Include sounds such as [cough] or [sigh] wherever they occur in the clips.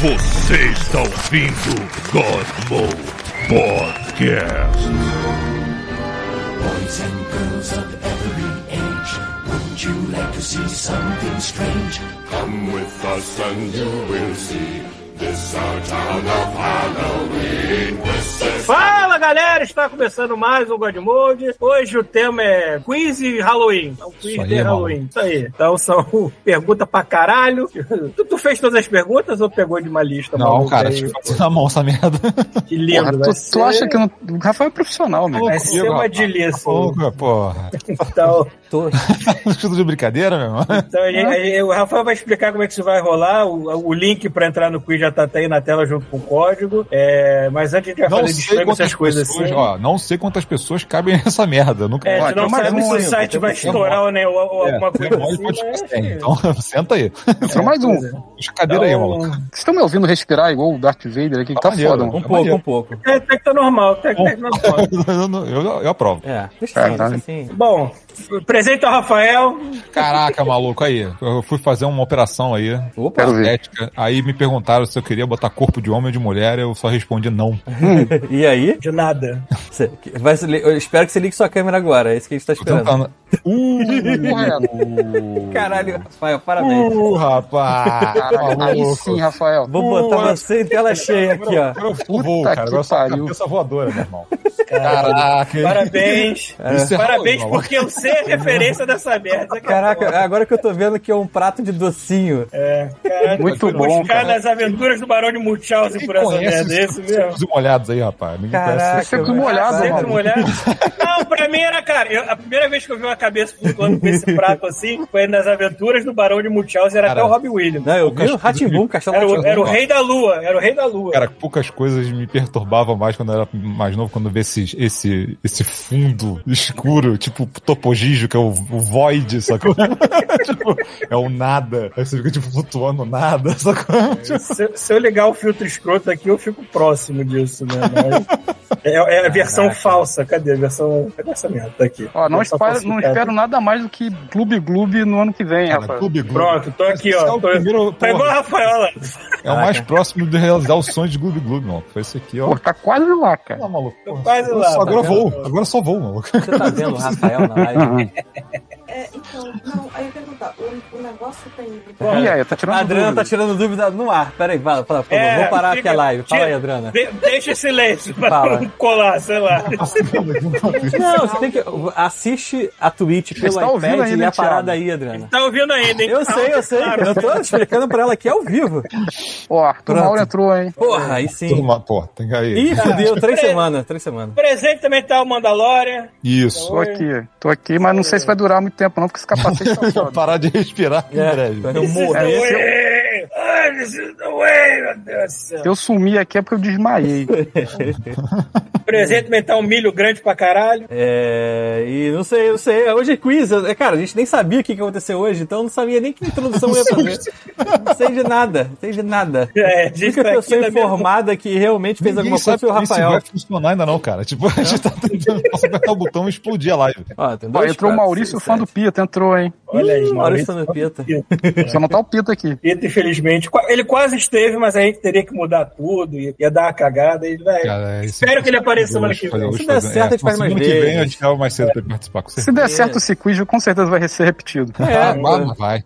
Você está ouvindo God Mode Podcast. Boys and girls of every age, wouldn't you like to see something strange? Come with us and you will see. This our town of Halloween. This is Fala galera, está começando mais um God Mode. Hoje o tema é quiz e Halloween. É um quiz Isso aí, de. Halloween. Isso aí. Então são [laughs] pergunta pra caralho. Tu, tu fez todas as perguntas ou pegou de uma lista? Não, maluca cara, aí? tipo, na mão essa merda. Que lindo. Porra, tu, ser- tu acha que não... o Rafael é profissional, meu. Vai ser uma delícia. Porra, porra. Então, Tudo [laughs] de brincadeira, meu irmão? então a gente- a gente- o Rafael vai explicar como é que isso vai rolar. O, o link pra entrar no quiz já tá aí na tela junto com o código. É, mas antes vai Não fazer sei quantas essas coisas pessoas, assim. ó, não sei quantas pessoas cabem [laughs] nessa merda. Eu Nunca É, a Ó, gente não mais sabe um se o aí, site tem vai estourar né, ou, ou É, alguma coisa assim. mas- tem. Então, [laughs] senta aí. Entrou mais um. Vocês Puxa a cadeira aí, Então, maluco. estão me ouvindo respirar igual o Darth Vader aqui, que tá maneiro. foda, Um mano. Um pouco, um pouco. É, até que tá normal, até que tá normal. Eu, não- eu, eu aprovo. É, deixa assim, Caralho. deixa assim. Bom, presente ao Rafael. Caraca, maluco, aí. Eu fui fazer uma operação aí. Opa, Quero ver. Ética. Aí me perguntaram se eu queria botar corpo de homem ou de mulher. Eu só respondi não. [laughs] e aí? De nada. Vai eu espero que você ligue sua câmera agora, é isso que a gente tá esperando. tentando. Porra, Caralho, Rafael, parabéns. Uh, rapaz. Caralho, aí sim, Rafael. Vou botar você em tela cheia aqui, ó. Agora eu vou, Puta cara. que pariu. cabeça voadora, meu irmão. Caraca. Parabéns. Isso é Parabéns Halloween, porque eu sei a referência dessa merda. É Caraca, agora que eu tô vendo que é um prato de docinho. É, caralho, Muito bom, buscar cara. nas aventuras do Barão de Munchausen por essa conhece merda. É isso mesmo. Os molhados aí, rapaz. Ninguém Caraca, conhece. É sempre velho. molhado, Sempre mano. molhado. Não, pra mim era, cara, eu- a primeira vez que eu vi uma cabeça flutuando com esse prato assim foi nas aventuras do Barão de Munchausen, era Cara, até o Robbie Williams. Não, eu vi o Ratimbum, Castelo Era era o rei da lua, era o rei da lua. Cara, poucas coisas me perturbavam mais quando eu era mais novo, quando eu via esse, esse, esse fundo escuro, tipo Topogijo, que é o, o Void, sacou? [laughs] tipo, é o nada. Aí você fica, tipo, flutuando nada, sacou? Tipo, Se, se eu ligar o filtro escroto aqui, eu fico próximo disso, né? Mas é, é a versão falsa. Cadê a versão? Cadê essa merda? Tá aqui. Ó, não, espero, não espero nada mais do que Gloob Gloob no ano que vem, cara, Rafael. Clube Gloob. Pronto, tô aqui, Esse é ó. o Tô, primeiro, tá igual a porra, Rafael lá. é o mais próximo de realizar o sonho de Gloob Gloob, mano. Foi esse aqui, ó. Pô, tá quase lá, cara. Ah, maluco. porra. quase lá, Só agora tá vou. vendo? Agora só vou, maluco. Você tá vendo o Rafael na live? [laughs] É, então, não, aí eu ia perguntar, o, o negócio tem. E aí, tá tirando A Adriana dúvida. tá tirando dúvida no ar. Pera aí, fala, fala, favor. É, Vou parar fica- aqui a live. Fala aí, Adriana. De- deixa esse silêncio pra Fala. não colar, sei lá. [laughs] Não, você tem que. Assiste a Twitch pelo Você tá ouvindo iPad aí, e a parada aí, Adriana. Tá ouvindo ainda, hein? Eu sei, eu sei. Claro. Eu tô explicando pra ela aqui ao vivo. Ó, Arthur Pronto. Mauro entrou, hein? Porra, aí sim. Turma, Pô, tem que aí. Ih, fudeu, três semanas, três semanas. Presente também tá o Mandalorian. Isso. Tô aqui, tô aqui, mas não sei se vai durar muito tempo, não, porque esse capacete tá [laughs] foda. Parar de respirar em breve. eu morrer. Is the way, meu Deus do céu. Se eu sumir aqui é porque eu desmaiei. [laughs] Presente tá um milho grande pra caralho. É, e não sei, não sei. Hoje é quiz. eu- Cara, a gente nem sabia o que ia acontecer hoje, então eu não sabia nem que introdução eu ia fazer. Não sei de nada, não sei de nada. É, a única tá pessoa informada que realmente fez Ninguém alguma coisa foi o Rafael. vai funcionar ainda não, cara. Tipo, a gente tá tentando [laughs] apertar o botão e explodir a live. Ó, tem Ó, dois, entrou o Maurício, seis, fã do. Pita, entrou, hein? Olha aí, Maurício tá no Pita. Só não tá o Pita aqui. Pita, infelizmente. Qua- Ele quase esteve, mas a gente teria que mudar tudo, ia, ia dar uma cagada. Ele vai. Cara, esse- Espero que ele apareça semana que vem. Se der certo, a gente na faz mais semana que vem vezes. a gente mais cedo pra ele participar com Se certeza. der certo esse quiz, com certeza vai ser repetido. É, Ah, vai, vai.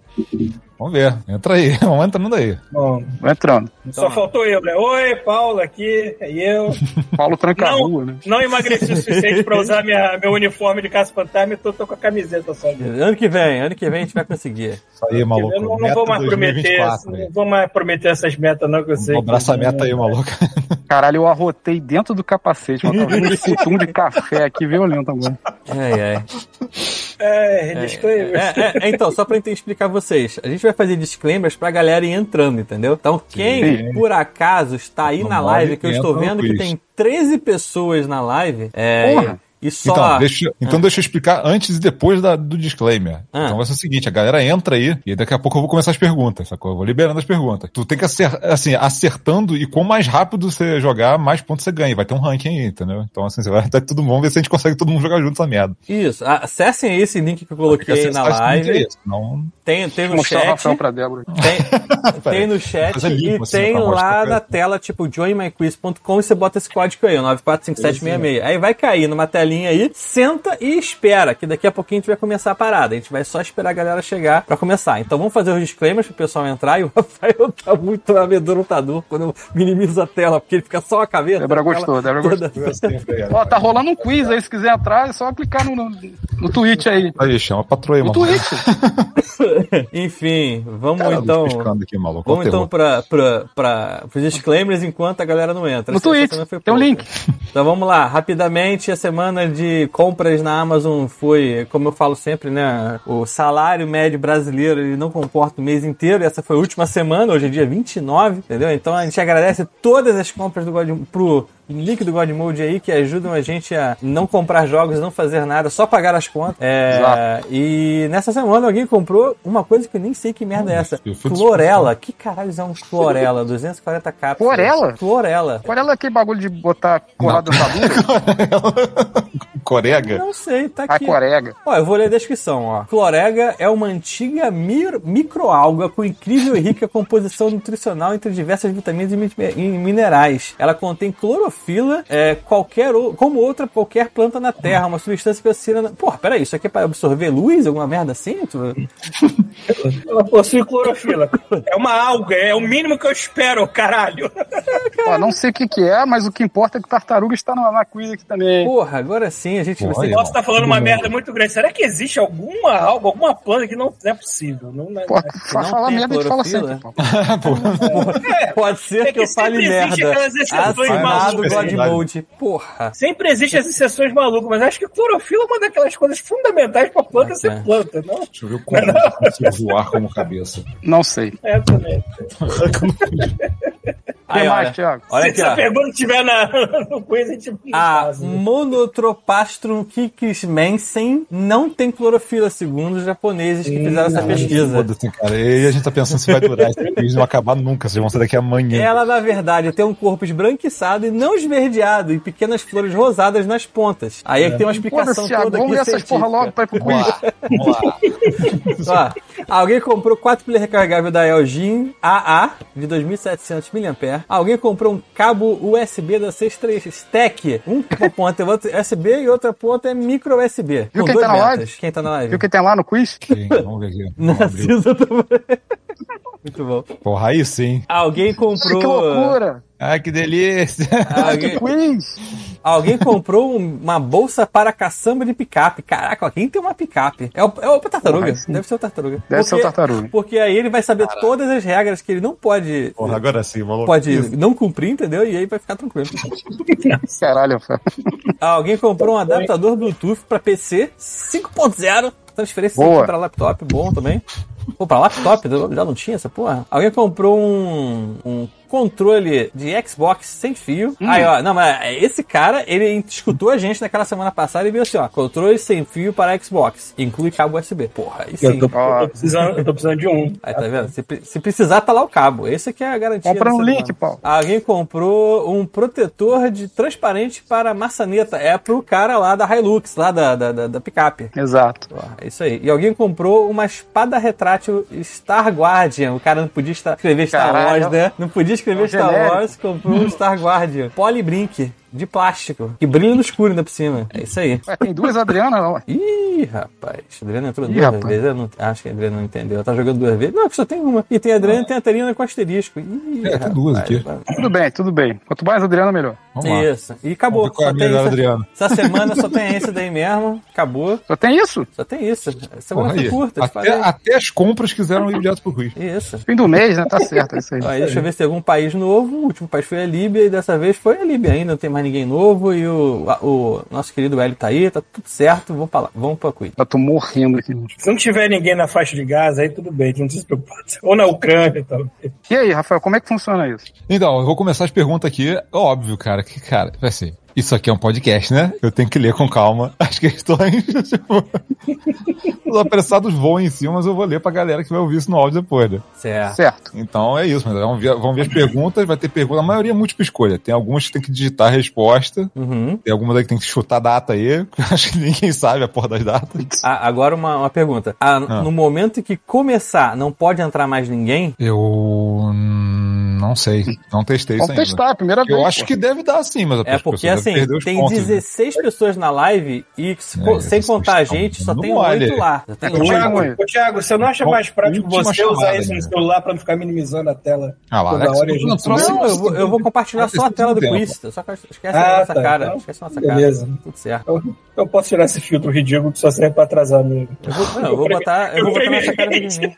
Vamos ver. Entra aí. [laughs] Vamos entrando aí. Bom, entrando. só faltou eu, né? Oi, Paulo aqui, e eu. [laughs] Paulo tranca a Não, rua, né? não emagreci o suficiente pra usar minha, meu uniforme de caça fantasma, então tô com a camiseta só. Ano que vem, ano que vem a gente vai conseguir. Isso aí, maluco. Eu não, não vou mais prometer, 2024, não velho. vou mais prometer essas metas, não, que eu sei. Vamos abraçar a meta aí, maluco. [laughs] Caralho, eu arrotei dentro do capacete, mas tá vendo um futum de café aqui violento agora. Ai, ai. É. É, é, é, então, só pra eu explicar vocês, a gente vai fazer disclaimers pra galera ir entrando, entendeu? Então, quem Sim. por acaso está aí Não na live, que eu estou vendo que tem 13 pessoas na live, é, Porra. E só. Então, deixa, então deixa eu explicar antes e depois da- do disclaimer. Ah. Então vai ser o seguinte, a galera entra aí e daqui a pouco eu vou começar as perguntas, sacou? Eu vou liberando as perguntas. Tu tem que acertar, assim, acertando e quanto mais rápido você jogar, mais pontos você ganha. Vai ter um ranking aí, entendeu? Então assim, você vai estar tudo bom, ver se a gente consegue todo mundo jogar junto essa merda. Isso, acessem aí esse link que eu coloquei aí na link live. aí, senão- Tem, tem no chat. Tem, [laughs] tem no chat Fazer link, e assim, tem lá na ela. tela, tipo, joinmyquiz.com e você bota esse código aí, o 945766. Aí vai cair numa telinha aí, senta e espera, que daqui a pouquinho a gente vai começar a parada. A gente vai só esperar a galera chegar pra começar. Então vamos fazer os disclaimers pro pessoal entrar e o [laughs] Rafael tá muito amedrontador quando eu minimizo a tela, porque ele fica só a cabeça. Débora gostou, Débora toda- Ó, tá rolando um quiz aí, se quiser entrar, é só clicar no, no, no tweet aí. Aí, chama a patroa aí, No mano. tweet. [laughs] Enfim, vamos Cara, então. aqui, maluco. Vamos então pra, pra, pra, pros disclaimers enquanto a galera não entra. No Essa tweet, tem um link. Então vamos lá, rapidamente, a semana de compras na Amazon foi, como eu falo sempre, né? O salário médio brasileiro ele não comporta o mês inteiro. Essa foi a última semana, hoje é dia 29, entendeu? Então a gente agradece todas as compras do God, pro link do God Mode aí que ajudam a gente a não comprar jogos, não fazer nada, só pagar as contas. É, e nessa semana alguém comprou uma coisa que eu nem sei que merda é essa. Clorela. Que caralho é um clorela? [laughs] 240 cápsulas. Clorela? Clorela. Qual é aquele bagulho de botar colado na bunda? Corega? Não sei, tá A aqui. corega. Ó, eu vou ler a descrição, ó. Clorega é uma antiga microalga com incrível e rica composição nutricional entre diversas vitaminas e mi- e minerais. Ela contém clorofila, é, qualquer o- como outra qualquer planta na Terra, uma substância que na... Porra, peraí, isso aqui é pra absorver luz, alguma merda assim? Tu- Ela possui clorofila. É uma alga, é o mínimo que eu espero, caralho. Ó, não sei o que que é, mas o que importa é que o tartaruga está na, na quiz aqui também. Porra, agora sim a gente vai Porra, ser... aí, Nossa, tá falando uma merda muito grande. Será que existe alguma alga, alguma planta que não é possível? Não, não, Pô, não não falar merda a gente fala clorofila? sempre, [laughs] pô. Pode ser É que eu que fale sempre existe merda. aquelas exceções Assinado malucas. God Mode. Porra. Sempre existem as exceções malucas, mas acho que clorofila é uma daquelas coisas fundamentais pra planta É. ser planta, não? Deixa eu ver o como consigo voar como cabeça. Não sei. É também. [laughs] Aí, mais, olha. Thiago? Olha Se aqui, essa ó. pergunta estiver na, [laughs] no quiz, a gente A faz, né? Monotropastrum kikismensen não tem clorofila, segundo os japoneses que fizeram essa pesquisa. Foda-se, cara. E aí a gente tá pensando se vai durar esse quiz não acabar nunca. Vocês vão sair daqui amanhã. Ela, na verdade, tem um corpo esbranquiçado e não esverdeado e pequenas flores rosadas nas pontas. Aí é que tem uma explicação Foda-se, Thiago. toda Vamos aqui ver essas porra científica. logo pra ir pro quiz. Vamos lá. [laughs] Ó, alguém comprou 4 pilhas recarregáveis da Elgin AA de 2.700 mAh. Alguém comprou um cabo USB da 63 Stack. Um [laughs] ponta é outro USB e outra ponta é micro USB. Viu com quem dois tá na metas. live? Quem tá na live? Viu o que tem lá no quiz? Sim, vamos ver aqui. [laughs] Vamos abrir. Narciso também. Muito bom. Porra, aí sim. Alguém comprou. Que loucura! Ai, que delícia. Alguém, Quiz! alguém comprou um- uma bolsa para caçamba de picape. Caraca, quem tem uma picape? É o, é o tartaruga. Porra. Deve ser o tartaruga. Deve ser o tartaruga. Porque aí ele vai saber todas as regras que ele não pode. Porra, agora sim, maluco. Pode não cumprir, entendeu? E aí vai ficar tranquilo. [laughs] Caralho, Rafael. Alguém comprou um adaptador Bluetooth para PC 5.0. Transferência para laptop, bom também. Pô, pra laptop, já não tinha essa porra? Alguém comprou um, um controle de Xbox sem fio. Hum. Aí, ó, não, mas esse cara, ele escutou a gente naquela semana passada e viu assim, ó, controle sem fio para Xbox. Inclui cabo USB. Porra, aí sim. Eu tô, eu tô precisando, eu tô precisando de um. Aí, tá vendo? Se, se precisar, tá lá o cabo. Esse aqui é a garantia. Compra da um link, Paulo. Alguém comprou um protetor de transparente para maçaneta. É pro cara lá da Hilux, lá da, da, da, da picape. Exato. Ó, É isso aí. E alguém comprou uma espada retrátil Star Guardian. O cara não podia estar- escrever Star Caralho. Wars, né? Não podia escrever É Star. Wars, comprou um Star Guardian. [laughs] Polybrink. De plástico. Que brilha no escuro ainda por cima. É isso aí. Ué, tem duas Adrianas, não. Ih, rapaz. A Adriana entrou Ih, duas rapaz. vezes. Eu não, acho que a Adriana não entendeu. Ela tá jogando duas vezes. Não, que só tem uma. E tem a Adriana e tem a Terina com asterisco. Ih, É, tem duas rapaz. aqui. Tudo bem, tudo bem. Quanto mais Adriana, melhor. Vamos lá. Isso. E acabou. Vamos ver qual é Só a tem melhor, isso. Adriano. Essa semana só tem esse daí mesmo. Acabou. Só tem isso? Só tem isso. A semana Porra, foi curta. Até, até as compras quiseram ir direto pro quiz. Isso. Fim do mês, né? Tá certo, é isso aí. Aí deixa eu ver se tem algum país novo. O último país foi a Líbia e dessa vez foi a Líbia ainda. Não tem mais ninguém novo. E o, o nosso querido Hélio tá aí. Tá tudo certo. Vamos pra lá. Vamos pra Quiz. Eu tô morrendo aqui. Se não tiver ninguém na faixa de Gaza, aí tudo bem, não precisa se preocupar. [laughs] Ou na Ucrânia e tal. E aí, Rafael, como é que funciona isso? Então, eu vou começar as perguntas aqui. Óbvio, cara, que, cara, vai assim. Isso aqui é um podcast, né? Eu tenho que ler com calma [laughs] as questões. tipo, os apressados voam em cima, mas eu vou ler pra galera que vai ouvir isso no áudio depois, né? Certo. Certo. Então é isso, mas vamos ver, vamos ver as perguntas, vai ter pergunta, a maioria é múltipla escolha. Tem algumas que tem que digitar a resposta, Uhum. tem algumas aí que tem que chutar a data aí, [laughs] acho que ninguém sabe a porra das datas. Ah, agora uma, uma pergunta. Ah, Ah. No momento em que começar, não pode entrar mais ninguém? Eu não sei, não testei isso Vamos ainda. testar, a primeira vez. Eu acho pô. que deve dar sim, mas É porque assim, tem pontos, né? 16 pessoas na live e se É, sem 16 contar a gente, só tem mole. oito lá. Já tem Ô. Thiago, você não acha mais prático você usar chamada, isso né? no celular pra não ficar minimizando a tela Ah lá, toda Alex, hora não gente trouxe- Não, eu vou, eu vou compartilhar só a tela do Tempo. quiz. Só que esquece Ah, a nossa tá. cara. Então, Esquece a nossa beleza. cara. Tudo certo. Eu, eu posso tirar esse filtro ridículo que só serve pra atrasar mesmo. Eu vou, não, eu vou botar, eu vou botar nossa cara do mim.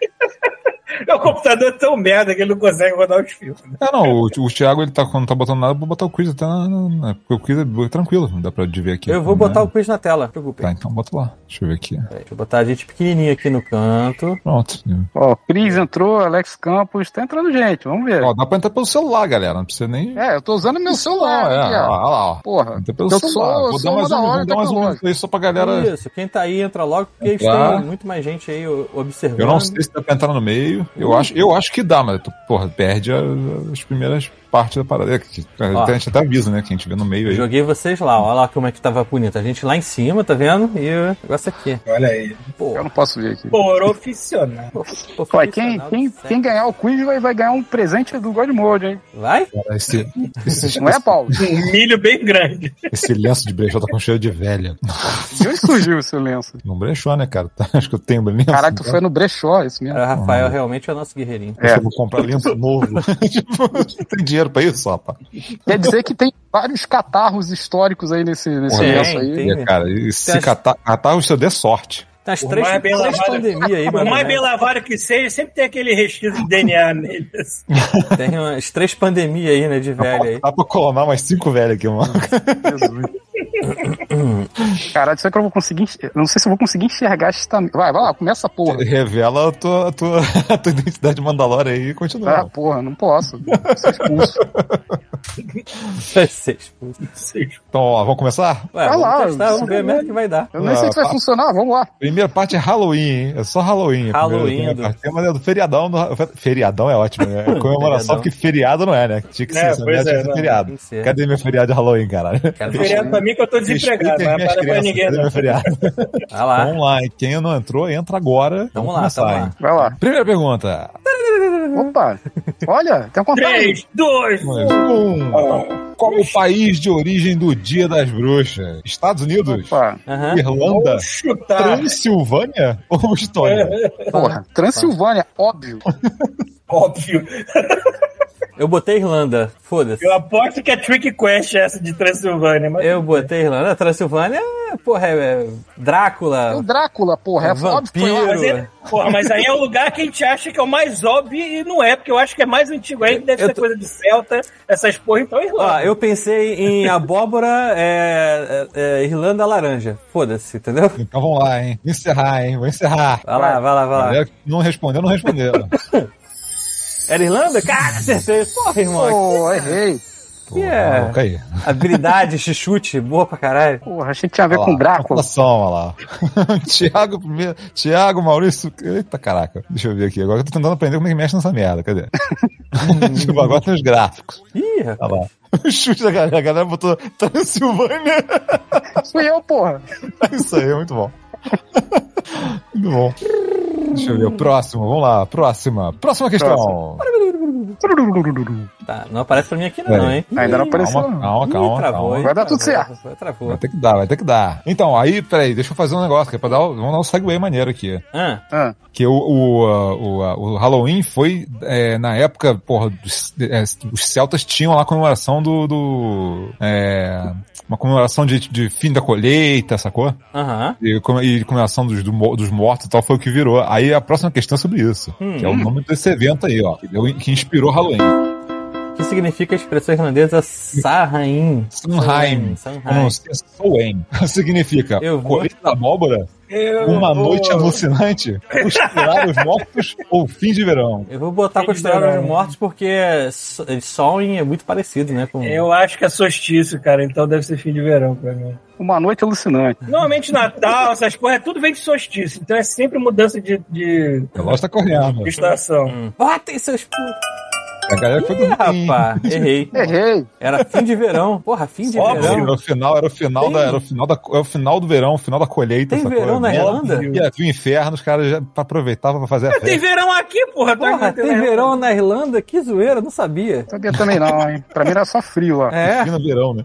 [laughs] Meu computador é tão merda que ele não consegue rodar os filtros. né? Ah, não, o, o Thiago, ele tá, quando não tá botando nada, eu vou botar o quiz até na, na, na- porque o quiz é tranquilo, dá pra ver aqui. Eu vou Né? botar o quiz na tela, não se preocupe. Tá, então bota lá. Deixa eu ver aqui. Deixa eu botar a gente pequenininha aqui no canto. Pronto. Ó, Cris entrou, Alex Campos, tá entrando gente, vamos ver. Ó, dá pra entrar pelo celular, galera. Não precisa nem. É, eu tô usando meu celular. é, aqui, ó. ó, olha lá, ó. Porra, Entra pelo celular. sou, vou dar mais uma um, vou dar mais um aí só pra galera. Isso, quem tá aí entra logo, porque Entrar. têm muito mais gente aí observando. Eu não sei se dá pra entrar no meio. Eu acho, eu acho que dá, mas tu, porra, perde a- as primeiras partes da parada. É, que- A gente até avisa, né? Quem tiver no meio aí. Joguei vocês lá, ó. olha lá como é que tava bonito. A gente lá em cima, tá vendo? E o negócio aqui. Olha aí. Pô, Eu não posso ver aqui. Profissional. pô, pô, Olha, quem, profissional quem, quem ganhar o quiz vai, vai ganhar um presente do God Mode, hein? Vai? Cara, Esse, esse, Não é, Paulo? Um milho bem grande. esse lenço de brechó tá com cheiro de velha. De onde surgiu esse lenço? Não brechó, né, cara? Tá, [laughs] Acho que eu tenho lenço. Caralho, tu foi no brechó, isso mesmo. O Rafael realmente é o nosso guerreirinho. Eu vou comprar lenço novo. [laughs] [laughs] tipo, tem dinheiro pra isso, rapaz? Quer dizer que tem vários catarros históricos aí nesse, nesse tem, aí. tem. É, cara, e se as- catar, catar o seu dê sorte. Por três, mais bem três lavado- pandemias aí, Por mais bem lavado que seja, sempre tem aquele resquício de DNA [laughs] nele. Tem umas três pandemias aí, né, de velho aí. Dá pra clonar mais cinco velhos aqui, mano. [laughs] Jesus. Caralho, será que eu vou conseguir. eu Não sei se eu vou conseguir enxergar esta. Vai, vai lá, começa a porra. Revela a tua, a tua, [laughs] a tua identidade Mandalora aí e continua. Ah, porra, não posso. Sou expulso. Vai ser expulso. Então, ó, vamos começar? Ué, Vai vamos lá, testar, vamos ver merda que vai dar. Eu nem sei se vai funcionar, vamos lá. Primeira parte é Halloween, hein? É só Halloween. Halloween primeira- do- uma do feriadão. Do... Feriadão é ótimo, né? É [laughs] comemoração, porque feriado não é, né? Tinha que ser, É, essa pois é, ser não, feriado. ser. Cadê meu feriado de Halloween, caralho? Quero Feriado pra mim que eu tô desempregado, mas minhas para ninguém não. Vai lá. Vamos lá, hein? quem não entrou, entra agora. Tamo lá, começar, tamo lá. Vai lá. Primeira pergunta. Opa! Olha, tem uma contagem. 3, 2, 1. Um. Qual o país de origem do Dia das Bruxas? Estados Unidos? Opa, Aham. Irlanda? Transilvânia? Ou Estônia? porra. Transilvânia, óbvio. Óbvio. [laughs] Eu botei Irlanda, foda-se. Eu aposto que é Trick Quest essa de Transilvânia. Mas... Eu botei Irlanda. Transilvânia, porra, é é O Drácula, Drácula, porra. É óbvio lá. vampiro. Mas, é, porra, mas aí é o lugar que a gente acha que é o mais óbvio e não é, porque eu acho que é mais antigo aí, deve Eu ser tô- coisa de Celta, essas porra, então é Ó, Irlanda. eu pensei em abóbora, é, é, é, Irlanda laranja. Foda-se, entendeu? Então vamos lá, hein? Vou encerrar, hein? Vou encerrar. Vai lá, vai lá, vai lá. Não respondeu, não respondeu. [laughs] Era Irlanda? Cara, acertei. Porra, irmão. Pô, errei. Que é Maluco aí. habilidade, [laughs] chute, boa pra caralho. Porra, achei que tinha a ver Olha com lá, Drácula. população, olha lá. [laughs] Tiago primeiro. Tiago, Maurício. Eita caraca. Deixa eu ver aqui. Agora eu tô tentando aprender como é que mexe nessa merda. Cadê? [laughs] tipo, agora tem os gráficos. Ih, rapaz. Olha lá. O chute da galera. A galera botou Transilvânia. Fui eu, porra. É isso aí, muito bom. Muito bom. Deixa eu ver. O próximo, vamos lá. Próxima. Próxima questão. Tá, não aparece pra mim aqui não, É. hein? Ainda não apareceu. Calma, não. calma, ih, calma. travou, calma. hein? Vai dar tudo certo. Travou. Vai ter que dar, vai ter que dar. Então, aí, peraí, deixa eu fazer um negócio, que é pra dar, vamos dar um segue maneiro aqui. Ah, Ah, Que o, o, a- o, a- o Halloween foi, é, na época, porra, dos- é, os celtas tinham lá a comemoração do, do é, uma comemoração de, de fim da colheita, sacou? aham. E, com- e comemoração dos, do dos mortos e tal, foi o que virou. Aí a próxima questão é sobre isso, que é o nome desse evento aí, ó, que, deu- que inspirou Halloween. O que significa a expressão irlandesa Sarrain? Eu sei, Samhain. [laughs] Significa Eu vou- colheita da abóbora, Eu Uma vou- noite alucinante? Costurar os mortos ou fim de verão? Eu vou botar de os Mortos porque so- Sol é muito parecido, né? Com... Eu acho que é solstício, cara, então deve ser fim de verão pra mim. Uma noite alucinante. Normalmente Natal, essas porra, tudo vem de solstício, então é sempre mudança de, de, O relógio tá correndo. de estação. Hum. Botem seus pu... A galera foi dormir. rapaz, errei. Errei. Era fim de verão. Porra, fim de Óbvio. verão. Era o final, era o final Tem- da, era o final da, era o final do verão, o final da colheita. Tem verão na Óbvio. Irlanda? Ia o inferno, os caras já aproveitavam pra fazer a Tem festa. verão aqui, porra. tá Porra, aqui, tem né? verão na Irlanda? Que zoeira, não sabia. Sabia também não, hein? Pra mim era só frio lá. [laughs] É, no verão, né?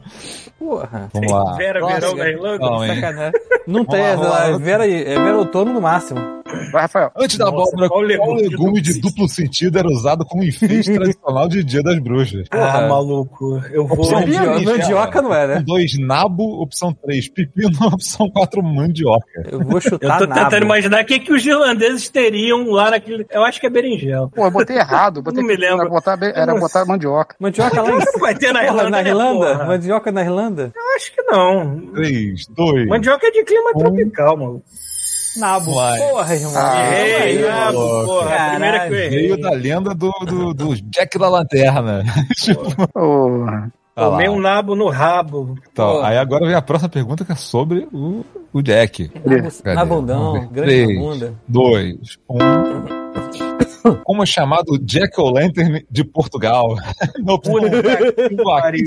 porra. Vamos lá. Vera, verão Próximo. na Irlanda. Não? Sacanagem. Não tem, lá, é, lá. Vera, é Vera outono no máximo. Vai, Rafael. Antes da Nossa, abóbora, qual qual legume de legume de duplo sentido era usado como enfeite [laughs] tradicional de Dia das Bruxas? Ah, maluco. Eu vou. Opção Mandio- de mandioca não é, né? Opção 2, nabo. Opção 3, pepino. [laughs] Opção 4, mandioca. Eu vou Eu chutar tô nabo. tentando imaginar o que, que os irlandeses teriam lá naquele. Eu acho que é berinjela. Pô, eu botei errado. [laughs] Botei Não me lembro. Era botar, era botar mandioca. Mandioca lá em Vai ter na Porra, Irlanda. na né, Irlanda? porra? Mandioca na Irlanda? Eu acho que não. 3, 2, Mandioca é de clima tropical, mano. Nabo. Vai. Porra, irmão. Ah, Errei, Aí, ah, louco. porra. A primeira que eu errei. Veio da lenda do, do, do Jack da Lanterna. Lá. Tomei um nabo no rabo. Então, Pô. aí agora vem a próxima pergunta que é sobre o, o Jack. Nabo-? Nabundão, grande bunda. 2, 1. [laughs] Como é chamado Jack O'Lantern de Portugal? [laughs]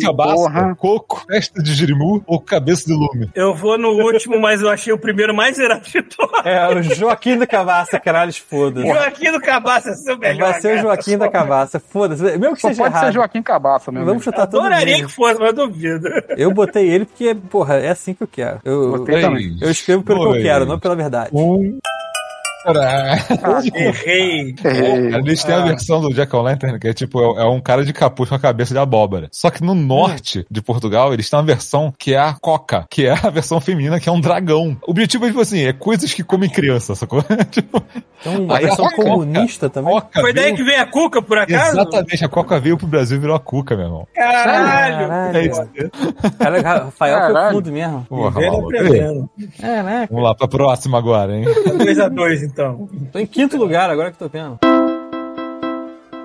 Cabaça, porra. Coco, Festa de Jirimu ou Cabeça de Lume? Eu vou no último, mas eu achei o primeiro mais zerado de todos. É, o Joaquim da Cavassa, caralho, foda-se. Joaquim do Cabaça, é seu melhor. Vai ser o cara. Joaquim da Cavassa, foda-se. Mesmo que só seja pode errado. ser Joaquim Cabaça mesmo. Vamos chutar todo Adoraria mundo. que fosse, mas eu duvido. Eu botei ele porque, porra, é assim que eu quero. Eu, Botei eu, também. eu escrevo pelo que eu quero, não pela verdade. Um. Caralho. [laughs] Errei. Errei. Eles têm a versão do Jack O'Lantern, que é tipo, é é um cara de capuz com a cabeça de abóbora. Só que no norte de Portugal, eles têm uma versão que é a Coca, que é a versão feminina, que é um dragão. O objetivo é, tipo assim, é coisas que comem criança, sacou? [laughs] tipo, Então, uma Aí a versão Coca- comunista também. Coca Foi daí veio- que veio a Cuca, por acaso? Exatamente, a Coca veio pro Brasil e virou a Cuca, meu irmão. Caralho. Caralho. É isso. Cara, Rafael foi Caralho. fundo mesmo. Porra, aprendendo. É? Vamos lá pra próxima agora, hein? 2x2, então. Tô em quinto lugar agora que tô vendo.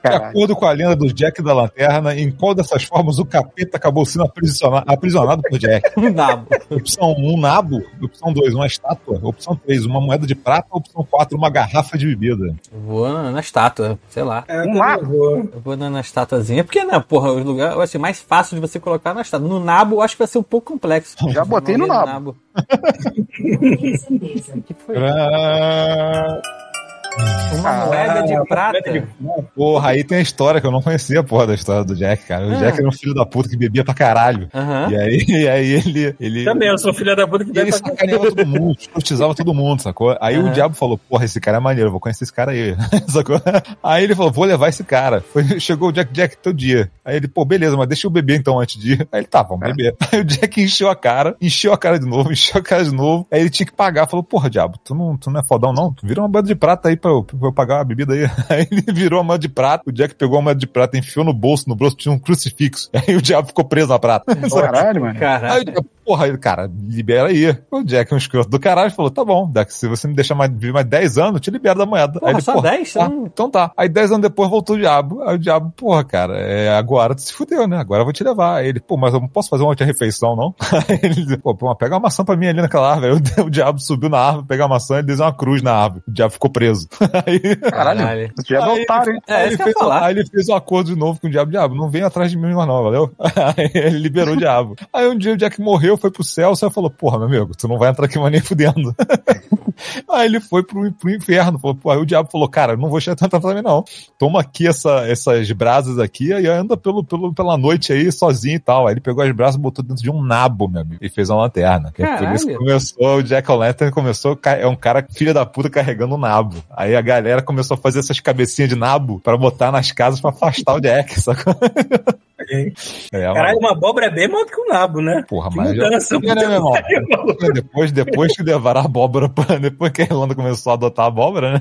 De Caralho. acordo com a lenda do Jack da Lanterna, em qual dessas formas o capeta acabou sendo aprisiona- aprisionado por Jack? [laughs] Um nabo. Opção 1, um nabo. Opção 2, uma estátua. Opção 3, uma moeda de prata. Opção 4, uma garrafa de bebida. Eu vou na, na estátua, sei lá. É, Um eu nabo? vou. Eu vou na, na estatuazinha. Porque, né, porra, os lugares, vai ser mais fácil de você colocar na estátua. No nabo, eu acho que vai ser um pouco complexo. [laughs] Já botei no ver nabo. [laughs] que foi? Pra- Uma Ah, moeda de prata. de- Porra, aí tem a história que eu não conhecia, porra, da história do Jack, cara. O Ah. Jack era um filho da puta que bebia pra caralho. Aham. E aí, [laughs] e aí ele. ele Também, eu sou filha da puta que E deve ele pra sacaneava todo mundo, escrotizava todo mundo, sacou? Aí o Aham. diabo falou, porra, esse cara é maneiro, vou conhecer esse cara aí, [laughs] sacou? Aí ele falou, vou levar esse cara. Foi, [laughs] chegou o Jack Jack teu dia. Aí ele, pô, beleza, mas deixa eu beber então antes de ir. Aí ele, tá, vamos beber. Aí o Jack encheu a cara, encheu a cara de novo, encheu a cara de novo. Aí ele tinha que pagar, falou, porra, diabo, tu não, tu não é fodão não? Tu vira uma moeda de prata aí pra eu, pra eu pagar a bebida aí. [laughs] Aí ele virou a moeda de prata, o Jack pegou a moeda de prata, enfiou no bolso, no bolso tinha um crucifixo. Aí o diabo ficou preso na prata. Caralho, mano. Aí Caralho. Jack, porra, ele, cara, libera aí. O Jack, um escroto do caralho, falou: tá bom, Jack, se você me deixar mais, viver mais 10 anos, eu te libero da moeda. Porra, aí ele, só porra, 10? Tá, Não- Então tá. Aí 10 anos depois voltou o diabo. Aí o diabo, porra, cara, é, agora tu se fudeu, né? Agora eu vou te levar. Aí ele, pô, mas eu não posso fazer uma outra refeição, não? [laughs] Aí ele disse, pô, pô, pega uma maçã pra mim ali naquela árvore. Aí o, [laughs] o diabo subiu na árvore, pegou a maçã e desenhou uma cruz na árvore. O diabo ficou preso. [laughs] Aí. Caralho. Já é Aí otário, hein? É, ele que eu ia fez, falar. aí ele fez um acordo de novo com o diabo. Diabo, não vem atrás de mim mais não, valeu? Aí ele liberou o diabo. Aí um dia o Jack morreu, foi pro céu, o céu falou, porra, meu amigo, tu não vai entrar aqui mais nem fudendo. [laughs] aí ele foi pro, pro inferno. Falou, pô, aí o diabo falou, cara, não vou chegar tanto também não. Toma aqui essa, essas brasas aqui e anda pelo, pelo, pela noite aí sozinho e tal. Aí ele pegou as brasas e botou dentro de um nabo, meu amigo, e fez uma lanterna. E por isso que começou, o Jack O'Lantern começou, é um cara filha da puta carregando um nabo. Aí a galera começou a fazer essas cabecinhas de nabo pra botar nas casas pra afastar o Jack, [laughs] sacou? É, uma- Caralho, uma abóbora é bem maior do que um nabo, né? Porra, Que mas. mudança, É, né, [laughs] depois, depois que levaram a abóbora pra. Depois que a Irlanda começou a adotar a abóbora, né?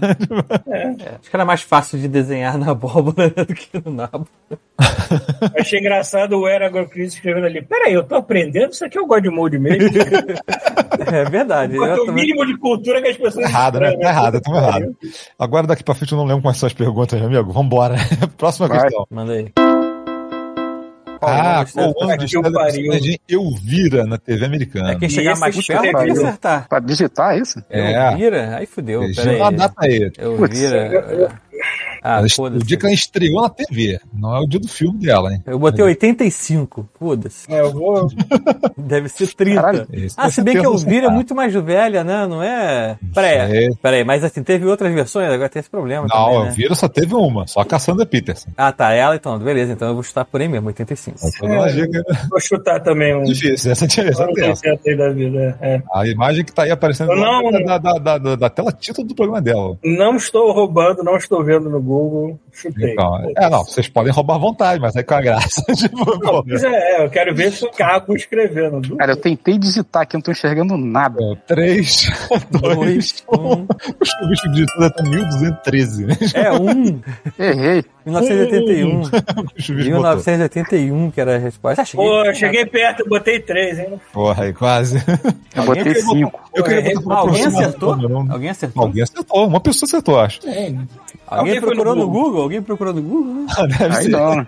Acho que era mais fácil de desenhar na abóbora do que no nabo. Achei engraçado o Eragon Chris escrevendo ali. Peraí, eu tô aprendendo, isso aqui é o God Mode mesmo. [laughs] É verdade. Quanto Eu o também- mínimo de cultura que as pessoas. Tá errado, né? Tá errado, tá errado. Agora daqui pra frente eu não lembro quais são as perguntas, meu amigo. Vambora. [laughs] Próxima Vai. questão. Manda aí. Ah, eu estreia da personagem Elvira na TV americana? É quem chegar mais perto vai review. acertar. Pra digitar isso? É. Elvira? Aí fudeu. Deixa eu dar a Peraí. data aí. Elvira. Ah, o dia que ela estreou na TV. Não é o dia do filme dela, hein? Eu botei 85. Foda-se. É, eu vou. [laughs] Deve ser 30. Caralho. Ah, se bem que Elvira é muito mais velha, né? Não é. Peraí, peraí, mas assim, teve outras versões, agora tem esse problema. Não, também, né? Elvira só teve uma, só a Cassandra Peterson. Ah, tá, ela então, beleza, então eu vou chutar por aí mesmo, 85. Tô dando uma dica Vou chutar também um. difícil, essa tinha essa tem essa. 80 aí da vida. É. A imagem que tá aí aparecendo Não, da, da, da, da, da tela título do programa dela. Não estou roubando, não estou vendo no Google. Chutei. Então, é, não, vocês podem roubar à vontade, mas aí com a graça. [laughs] tipo, pô, Pois é, eu quero ver se o Caco escrevendo. Não Cara, eu tentei digitar aqui, não tô enxergando nada. 3, 2, [laughs] Dois, 1. um. O tudo é até 1213, né? É, um. Errei. 1981. [laughs] O chuvisco botou. 1981, que era a resposta. Ah, cheguei. Pô, eu cheguei perto, eu botei três, hein? Porra, aí quase. Eu botei queria botar- cinco. Eu queria botar Alguém acertou? Alguém acertou? Alguém acertou, uma pessoa acertou, acho. Alguém Alguém foi procurou no no Google? Alguém procurou no Google? [laughs] Deve Aí ser. não.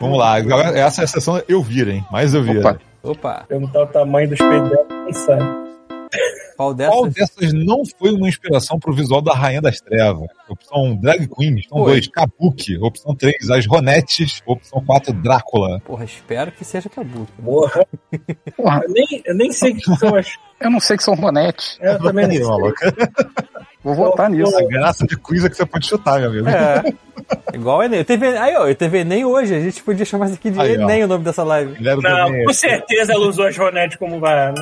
Vamos lá, agora essa é a sessão eu vira, hein? Mais eu vira. Opa. Opa, Perguntar o tamanho dos peitos dela, quem sabe. Qual dessas? Qual dessas não foi uma inspiração pro visual da Rainha das Trevas? Opção Drag Queen, opção Foi. 2, Kabuki, opção 3, As Ronettes, opção 4, Drácula. Porra, espero que seja Kabuki. Porra. Porra, Eu nem, eu nem sei o que são as. eu não sei que são ronetes. Eu também não sei. Vou votar nisso. A graça de quiz é que você pode chutar, meu amigo. É. Igual Enem. Teve, aí, ó, teve Enem hoje. A gente podia chamar isso aqui de Aí, ó. Enem o nome dessa live. O Não, com certeza ela usou as Ronettes como vai.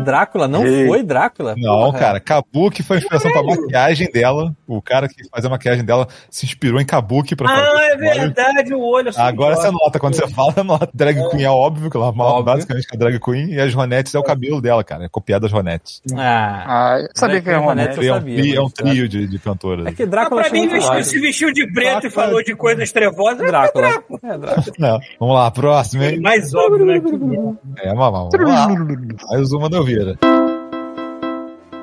Drácula não Ei. foi Drácula? Não, Porra. cara, Kabuki foi a inspiração pra maquiagem dela. O cara que fazia a maquiagem dela se inspirou em Kabuki pra fazer. Ah, é verdade, o olho. eu sou Agora você nota, quando você fala, nota. Drag Queen é óbvio, que ela Óbvio. basicamente que é drag queen, e as Ronettes é o cabelo dela, cara. É copiado das Ronettes. Ah, Ah, eu sabia que era eu É um, sabia, tri- é um trio de, de cantoras. é que Ah, Drácula pra achei mim, vestiu, de preto e Drácula. falou de coisas trevosas. é Drácula. É, Drácula. Não. Vamos lá, próximo, hein? Mais óbvio, né? É. Vamos lá. Mais uma da Elvira.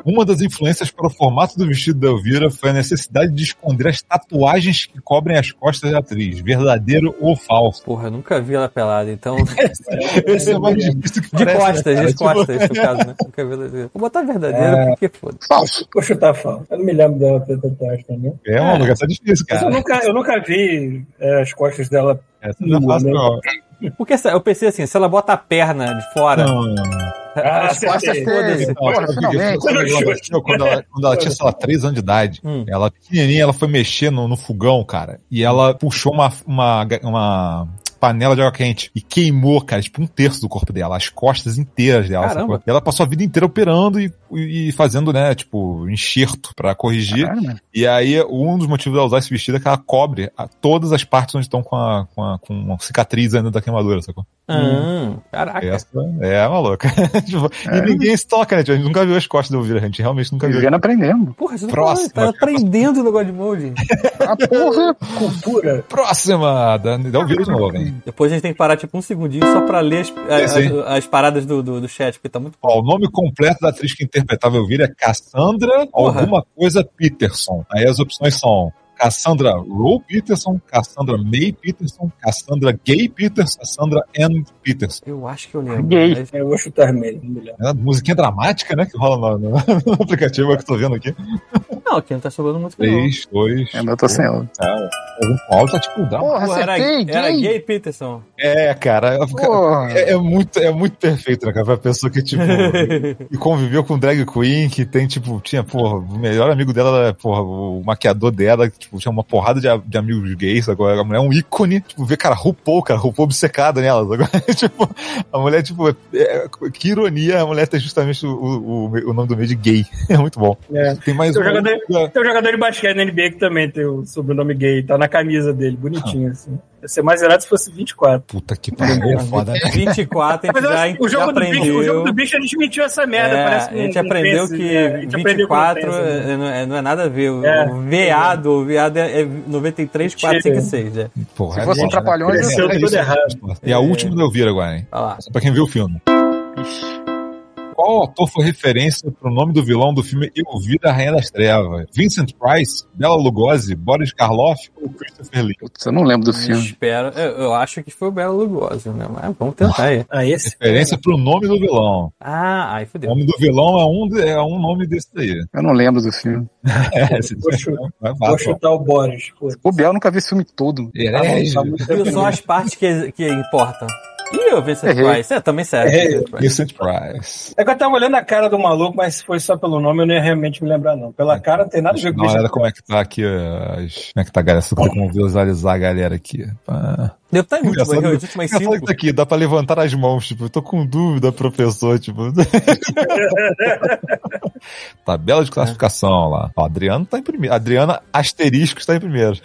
Uma das influências para o formato do vestido da Elvira foi a necessidade de esconder as tatuagens que cobrem as costas da atriz, verdadeiro ou falso. Porra, eu nunca vi ela pelada, então. [laughs] Esse é mais difícil que De parece, costas, né, cara? de Tipo, costas, no caso, né? Nunca vi ela. Vou botar verdadeiro É. porque foda. Falso. Vou chutar falso. Eu não me lembro dela ter tatuagem também. É, essa é difícil, Mas eu cara. nunca, eu nunca vi é, as costas dela. Essa não é fácil, não. Porque eu pensei assim, se ela bota a perna de fora, Não. Ah, as costas. Não, Quando ela, quando ela tinha, sei lá, 3 anos de idade, Hum. ela pequenininha, ela foi mexer no, no fogão, cara, e ela puxou uma, uma, uma panela de água quente e queimou, cara, tipo um terço do corpo dela, as costas inteiras dela. Caramba. sacou? E ela passou a vida inteira operando e, e fazendo, né, tipo, enxerto pra corrigir. Mano. E aí, um dos motivos dela usar esse vestido é que ela cobre a- todas as partes onde estão com a, com a com uma cicatriz ainda da queimadura, sacou? Hum, caraca. Essa é maluca. [laughs] Tipo, E ninguém se toca, né? tio? A gente nunca viu as costas da Elvira, a gente realmente nunca viu. Vivendo aprendendo. Porra, você tá, Próxima, tá aprendendo no God Mode. Ah, [laughs] porra. Cultura. Próxima! Da, da Elvira de novo, hein? Depois a gente tem que parar tipo um segundinho só pra ler as, as, as- as paradas do, do, do chat, porque tá muito. Ó, o nome completo da atriz que interpretava Elvira é Cassandra Porra. alguma coisa Peterson. Aí as opções são Cassandra Rowe Peterson, Cassandra May Peterson, Cassandra Gay Peterson, Cassandra Ann Peterson. Eu acho que eu lembro. Gay. mas- Eu vou chutar meio. É uma musiquinha dramática, né? Que rola no, no- [laughs] no aplicativo que eu tô vendo aqui. Não, aqui não tá sobrando muito não. 3, 2. Eu não tô sem ela. O áudio tá tipo drama. Porra, Pô, era, acertei, era gay. gay Peterson. É, cara. Porra. É, é muito, é muito perfeito, né, cara? Pra pessoa que, tipo, que [laughs] conviveu com drag queen, que tem, tipo, tinha, porra, o melhor amigo dela era, porra, o maquiador dela, que, tipo, tinha uma porrada de, de amigos gays, agora a mulher é um ícone, tipo, ver, cara, RuPaul, cara, RuPaul obcecada nela, agora, [laughs] tipo, a mulher, tipo, é- que ironia a mulher ter justamente o, o, o nome do meio de gay. [laughs] É muito bom. É. Tem mais um. Jogador, tem um jogador de basquete na NBA que também tem o sobrenome gay. Tá na camisa dele, bonitinho, assim. Ia ser mais irado se fosse 24. Puta que pariu, foda. né? 24 a Mas gente eu já, que o já jogo, do bicho, o jogo aprendeu. do bicho a gente mentiu essa merda. É, parece a gente que não- não aprendeu que é, a gente aprendeu que não 24 pensa, né? é- não, é, não é nada a ver. O, É. o veado, o veado é, é 93, 4, 5 e 6. É. Porra, Se fosse um é, Trapalhões, Cresceu é tudo errado. E a última eu vi agora, hein? Olha lá. Só pra quem viu o filme. Qual ator foi referência pro nome do vilão do filme Eu Vi da Rainha das Trevas? Vincent Price, Bela Lugosi, Boris Karloff ou Christopher Lee? Putz, eu não lembro do filme. Espero. Eu, eu acho que foi o Belo Lugosi, né? Mas vamos tentar aí. Ah, esse? Referência pro nome do vilão. Ah, aí O fodeu. nome do vilão é um, é um nome desse daí. Eu não lembro do filme. [laughs] É, esse Vou chutar, vou chutar o Boris. Pô. O Biel nunca vi esse filme todo. Herege. Viu só as partes que, que importam. Ih, eu Vincent Errei. Price. É, também serve. Errei. Vincent Price. É que eu tava olhando a cara do maluco, mas se foi só pelo nome, eu não ia realmente me lembrar, não. Pela cara não tem nada a ver com isso. olhada como é que tá aqui. As... Como é que tá a galera? Só tem como visualizar a galera aqui. Pá. Deve estar em último, as últimas engraçado que 5. tá aqui, dá pra levantar as mãos, tipo, eu tô com dúvida, professor, tipo. [laughs] Tabela de classificação lá. Ó, Adriano tá em primeiro. Adriana Asterisco está em primeiro.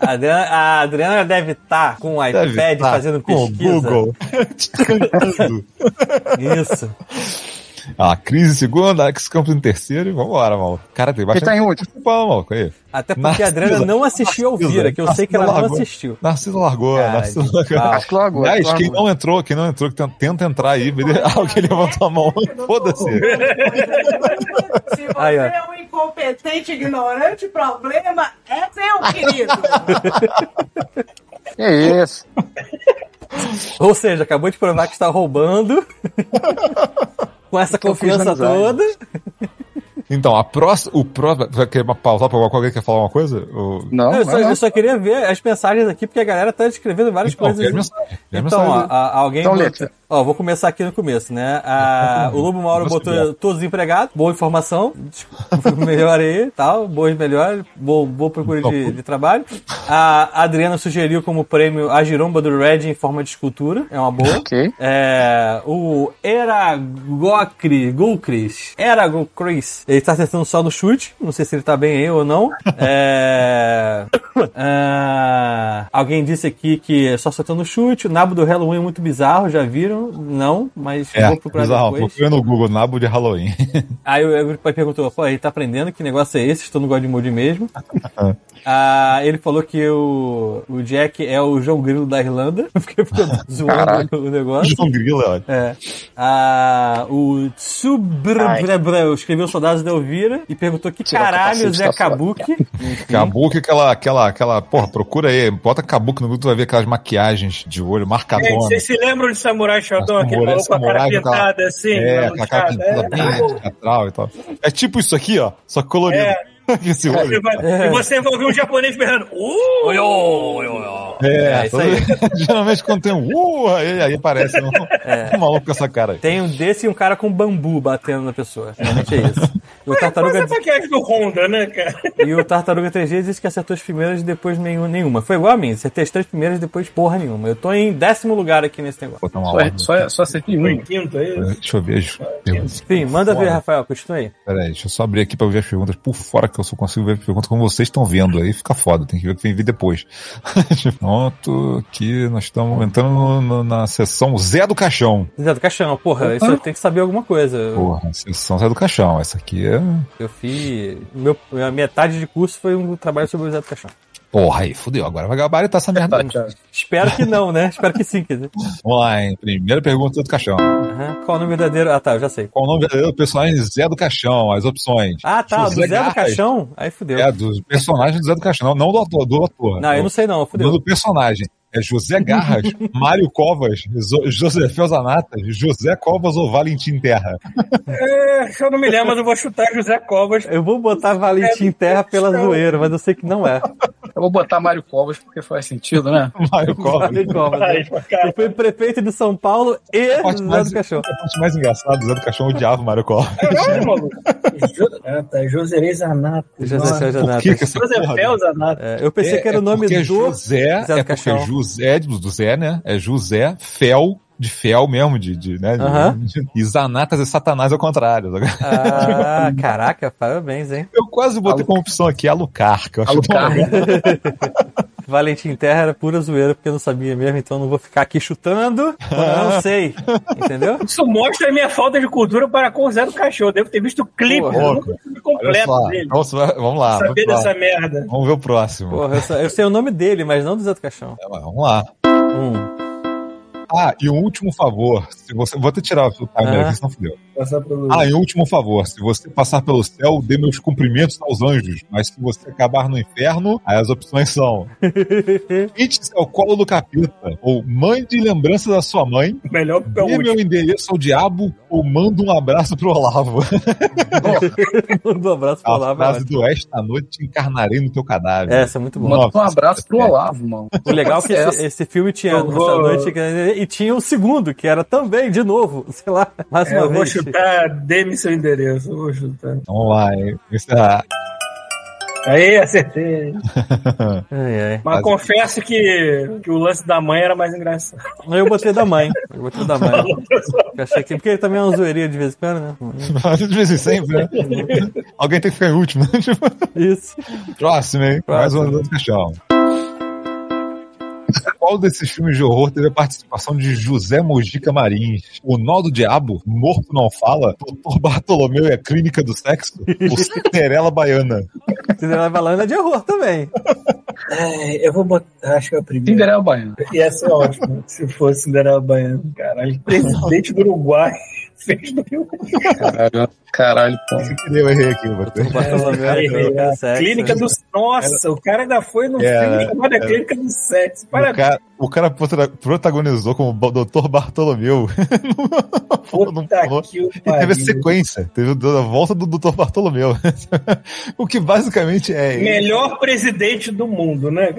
A [laughs] Adriana, a Adriana deve estar com o Deve iPad tá fazendo com o pesquisa. Google. [laughs] Isso. Ah, crise em segundo, Alex Campos em terceiro e vambora, maluco. Cara, tem bastante. tá em último? Maluco, aí. Até porque Narcisa. a Adriana não assistiu ao Narcisa. Vira, que eu sei que ela não Narcisa largou. assistiu. Narciso largou, Cara, Narciso largou. ah, Acho que largou. Aliás, quem largou. não entrou, quem não entrou, que tenta, entrar aí, beleza? [laughs] alguém levantou a mão. Foda-se. Se você Aí, é um incompetente, ignorante, problema é seu, querido. É isso. Ou seja, acabou de provar que está roubando. Com essa confiança toda. Então, a próxima. O próximo. Vai querer uma pausar pra alguma coisa? Alguém quer falar uma coisa? Ou... Não, eu, só, eu só queria ver as mensagens aqui, porque a galera tá escrevendo várias Então, coisas. quer mensagem, quer Então, ó, a- alguém. Então, botou-. Ó, vou começar aqui no começo, né? A- [laughs] o Lobo Mauro botou bota. todos empregados, boa informação, [laughs] melhor aí, tal, boas melhores, boa, boa procura de, de trabalho. A Adriana sugeriu como prêmio a giromba do Red em forma de escultura, é uma boa. Ok. É, o Eragocri, Gulcris, Eragocris, ele tá acertando só no chute, não sei se ele tá bem aí ou não. É, [laughs] ah, alguém disse aqui que é só acertando chute, o nabo do Halloween é muito bizarro, já viram? Não, mas É, vou procurar bizarro. depois. Procura no Google, nabo de Halloween. [laughs] Aí o Egro perguntou, pô, ele tá aprendendo? Que negócio é esse? Estou no God Mode mesmo. [laughs] ah, ele falou que o, o Jack é o João Grilo da Irlanda, ficou zoando o negócio. João Grilo, olha. É. Ah, o Tsubrbrabra escreveu Soldados da Elvira e perguntou que Tira o caralhos capacete é da sua Kabuki. Kabuki, aquela, aquela, aquela. Porra, procura aí. Bota Kabuki no Google, tu vai ver aquelas maquiagens de olho, marcadona. vocês se lembram de Samurai Shodown? Aquele maluco com a cara pintada assim? É, com a cara pintada bem teatral e tal. É tipo isso aqui, ó. Só que colorido. É. [laughs] Esse Você olho. vai- E você vai ouvir um japonês berrando. Uh! É, É, isso aí. [laughs] Geralmente quando tem um uh, aí, aí aparece um, um maluco com essa cara aí. Tem um desse e um cara com bambu batendo na pessoa. Realmente é isso. E o Mas Tartaruga, é maquiagem do Honda, né, cara? e o Tartaruga 3G disse que acertou as primeiras e depois nenhum, nenhuma. Foi igual a mim. Acertei as três primeiras e depois porra nenhuma. Eu tô em décimo lugar aqui nesse negócio. Uma Só, ordem. só, só acertei um. quinto aí. Deixa eu ver. Enfim, manda ver, Fora. Rafael. Continua aí. Pera aí, deixa eu só abrir aqui pra ver as perguntas por fora, que eu só consigo ver as perguntas como vocês estão vendo. Aí fica foda, tem que ver o que tem que ver depois. [laughs] Pronto, aqui nós estamos entrando no- no- na sessão Zé do Caixão. Zé do Caixão, porra, isso eu tenho que saber alguma coisa. Eu- Porra, sessão Zé do Caixão. Essa aqui é. Eu fiz. Meu, a metade de curso foi um trabalho sobre o Zé do Caixão. Porra, aí, fudeu. Agora vai gabaritar essa [laughs] merda. aí. Espero que não, né? Espero que sim, quer dizer. Vamos lá, hein? Primeira pergunta do Caixão. Aham. Qual o nome verdadeiro? Ah, tá, eu já sei. Qual o nome verdadeiro do personagem Zé do Caixão? As opções. Ah, tá, do Zé do Garras. Caixão? Aí fudeu. É, do personagem do Zé do Caixão, não, não do ator, do ator. Não, eu não sei não, fudeu. do personagem é José Garras, [laughs] Mário Covas, José Felzanata, José Covas ou Valentim Terra. É, eu não me lembro, mas eu vou chutar José Covas. Eu vou botar Valentim Terra pela zoeira, mas eu sei que não é. Eu vou botar Mário Covas porque faz sentido, né? [laughs] Mário Covas. Valentim Covas, né? Fui prefeito de São Paulo e A parte Zé mais, do Caixão. a parte mais engraçada, o Zé do Caixão odiava o Mário Covas. Caralho, [laughs] maluco. Ah, tá. Zanato. José Zanato. que essa José Fel Zanato. É, eu pensei que era o nome do José, Zé do é Caixão. José, do Zé, né? É José Fel de fiel mesmo, de, de, né? de- Aham. de- e Zanatas e Satanás ao contrário. sabe? Ah, caraca, parabéns, hein? Eu quase botei como opção aqui Alucard, que eu acho legal. [laughs] Valentim Terra era pura zoeira, porque eu não sabia mesmo, então não vou ficar aqui chutando, eu não [laughs] sei. Entendeu? Isso mostra a minha falta de cultura para com o Zé do Cachorro. Devo ter visto o clipe, o completo dele. Então, vamos lá. Saber vamos, lá. dessa merda. vamos ver o próximo. Porra, eu, só- eu sei o nome dele, mas não do Zé do Caixão. É, Vamos lá. Um. Ah, e um último favor. Se você... Vou até tirar o timer Ah. aqui, senão fudeu. Passar pelo... Ah, e um último favor. Se você passar pelo céu, dê meus cumprimentos aos anjos. Mas se você acabar no inferno, aí as opções são: [laughs] Pinte-se ao colo do capeta, ou mande lembrança da sua mãe, Melhor dê meu endereço ao diabo, ou manda um abraço pro Olavo. [laughs] Manda um abraço pra A lá, frase do Esta noite te encarnarei no teu cadáver. Essa é muito boa. Manda um abraço pro é. Olavo, mano. O legal é que esse, esse filme tinha vou- Noite e tinha um segundo, que era também, de novo, [laughs] sei lá, mais É, uma eu vou vez. Chutar, dê-me seu endereço. Eu vou chutar. Vamos lá, hein? Aí, acertei. [laughs] Ai, ai. Mas confesso que, que o lance da mãe era mais engraçado. Eu botei da mãe. Eu botei da mãe. [laughs] Eu achei que. Porque ele também é uma zoeirinha de vez em quando, né? De vez em sempre, né? [laughs] Alguém tem que ficar em último. Isso. Próximo, hein? Mais Próximo. um do caixão. Qual desses filmes de horror teve a participação de José Mojica Marins? O Nó do Diabo, Morto Não Fala, Doutor Bartolomeu e a Clínica do Sexo, ou Cinderela Baiana? Cinderela Balana é de horror também. É, eu vou botar, acho que é o primeiro. Cinderela Baiana. Ia ser ótimo se fosse Cinderela Baiana. Caralho, presidente do Uruguai fez do Rio. Caralho, caralho, pô. Eu errei aqui, eu Aí, e a Clínica do Nossa, o cara ainda foi no É, filme é, chamado A Clínica do Sexo. O cara, o cara prota- protagonizou como o Doutor Bartolomeu. [laughs] não Puta falou. que E teve a sequência, teve a volta do Dr. Bartolomeu. [laughs] o que basicamente é. Melhor presidente do mundo, né?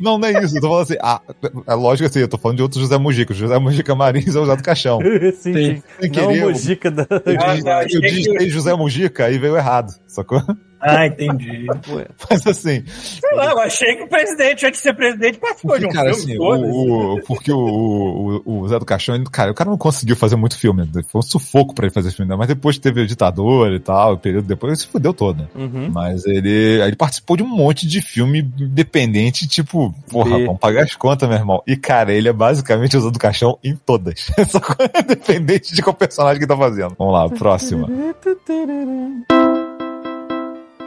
Não, não é isso. Eu tô falando assim. Ah, é lógico assim, eu tô falando de outro José Mujica. O José Mujica Marins é o José do Caixão. [laughs] sim, sim. Sem Não querer, o eu- Mojica da. Eu, tá, achei eu digitei José Mujica e veio errado, sacou? Ah, entendi. [laughs] Mas assim, Sei lá, eu achei que o presidente, antes de ser presidente, participou de porque, um cara, filme assim, o, o- porque o, o, o Zé do Caixão, ele- cara, o cara não conseguiu fazer muito filme. Foi um sufoco pra ele fazer filme, né? mas depois teve o ditador e tal, o período depois ele se fudeu todo, né? Uhum. Mas ele, ele participou de um monte de filme independente, tipo, porra, E- vamos pagar as contas, meu irmão. E, cara, ele é basicamente usando caixão em todas. [laughs] Só que independente de qual personagem que tá fazendo. Vamos lá, próxima. [laughs]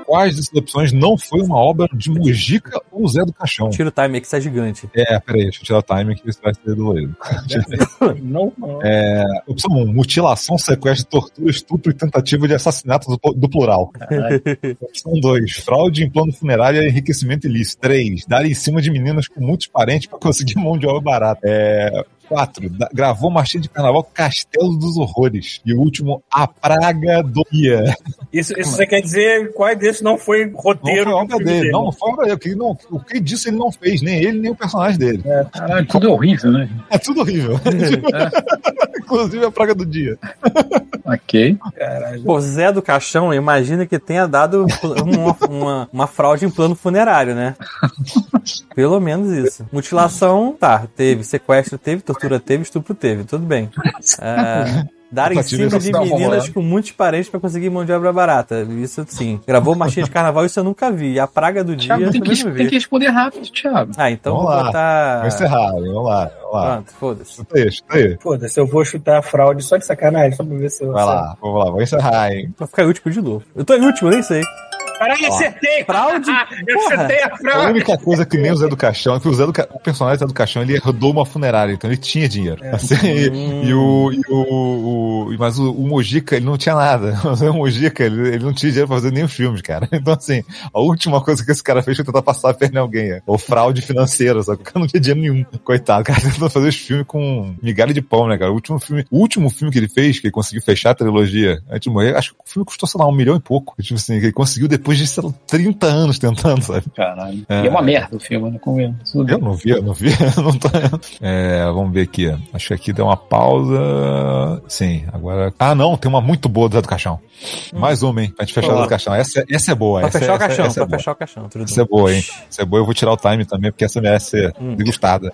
Quais dessas opções não foi uma obra de Mujica ou Zé do Caixão? Tira o time aí que isso é gigante. É, peraí, deixa eu tirar o time que isso vai ser dolorido. Não, não. [laughs] Opção 1, mutilação, sequestro, tortura, estupro e tentativa de assassinato do, do plural. Opção 2, fraude em plano funerário e enriquecimento ilícito. 3, dar em cima de meninas com muitos parentes para conseguir mão de obra barata. É, 4, gravou marchinha de carnaval Castelo dos Horrores. E o último, A Praga do Ia. Isso, isso você quer dizer qual desses não foi Não roteiro foi do obra filme dele, não, não foi obra dele. O que, não, o que disso ele não fez, nem ele, nem o personagem dele. Caralho, tudo é horrível, né? É tudo horrível. [laughs] Inclusive a Praga do Dia. Ok. Caralho. Pô, Zé do Caixão, imagina que tenha dado uma, uma, uma fraude em plano funerário, né? [laughs] Pelo menos isso. Mutilação, tá, teve. Sequestro teve, tortura teve, estupro teve, tudo bem. É, dar em cima de meninas com muitos parentes pra conseguir mão de obra barata. Isso sim. Gravou marchinha de carnaval, isso eu nunca vi. E a praga do dia Thiago, eu tem que, tem que responder rápido, Thiago. Ah, então Vamos vou lá. botar. Vamos encerrar, vamos lá, vamos lá. Pronto, foda-se. Chuta aí, chuta aí. Foda-se, eu vou chutar a fraude só de sacanagem, só pra ver se eu Vai lá, vamos lá, vou encerrar, hein? Vou ficar em último de novo. Eu tô em último, nem sei. Caralho, acertei! Fraude? [laughs] Eu chutei a A fraude! única coisa que nem o Zé do Caixão é que o, Zé do Ca... o personagem Zé do Caixão ele herdou uma funerária, então ele tinha dinheiro. Assim, e, e o, e o, o- Mas o, o Mojica, ele não tinha nada. [laughs] O Mojica, ele, ele não tinha dinheiro pra fazer nenhum filme, cara. [laughs] Então, assim, a última coisa que esse cara fez foi tentar passar a perna em alguém. é. Ou fraude financeira, só que o cara não tinha dinheiro nenhum. Coitado, o cara tentou fazer esse filme com migalha de pão, né, cara? O último filme, o último filme que ele fez, que ele conseguiu fechar a trilogia antes de morrer, acho que o filme custou, sei lá, um milhão e pouco. Tipo assim, que ele conseguiu depois de, sei lá, 30 anos tentando, sabe? Caralho. É. E é uma merda o filme, né? Convenhamos. Tudo Eu não vi, eu não vi, [laughs] eu não tô. É, vamos ver aqui. Acho que aqui deu uma pausa. Sim, agora. Ah, não, tem uma muito boa do Zé do Caixão. Mais uma, hein? Pra gente fechar o Vamos Zé do Caixão. Essa, essa é boa. Pra essa, fechar o caixão, essa é pra boa. fechar o caixão. Tudo Essa é boa, hein? Essa é boa, eu vou tirar o time também, porque essa merece ser Hum. degustada.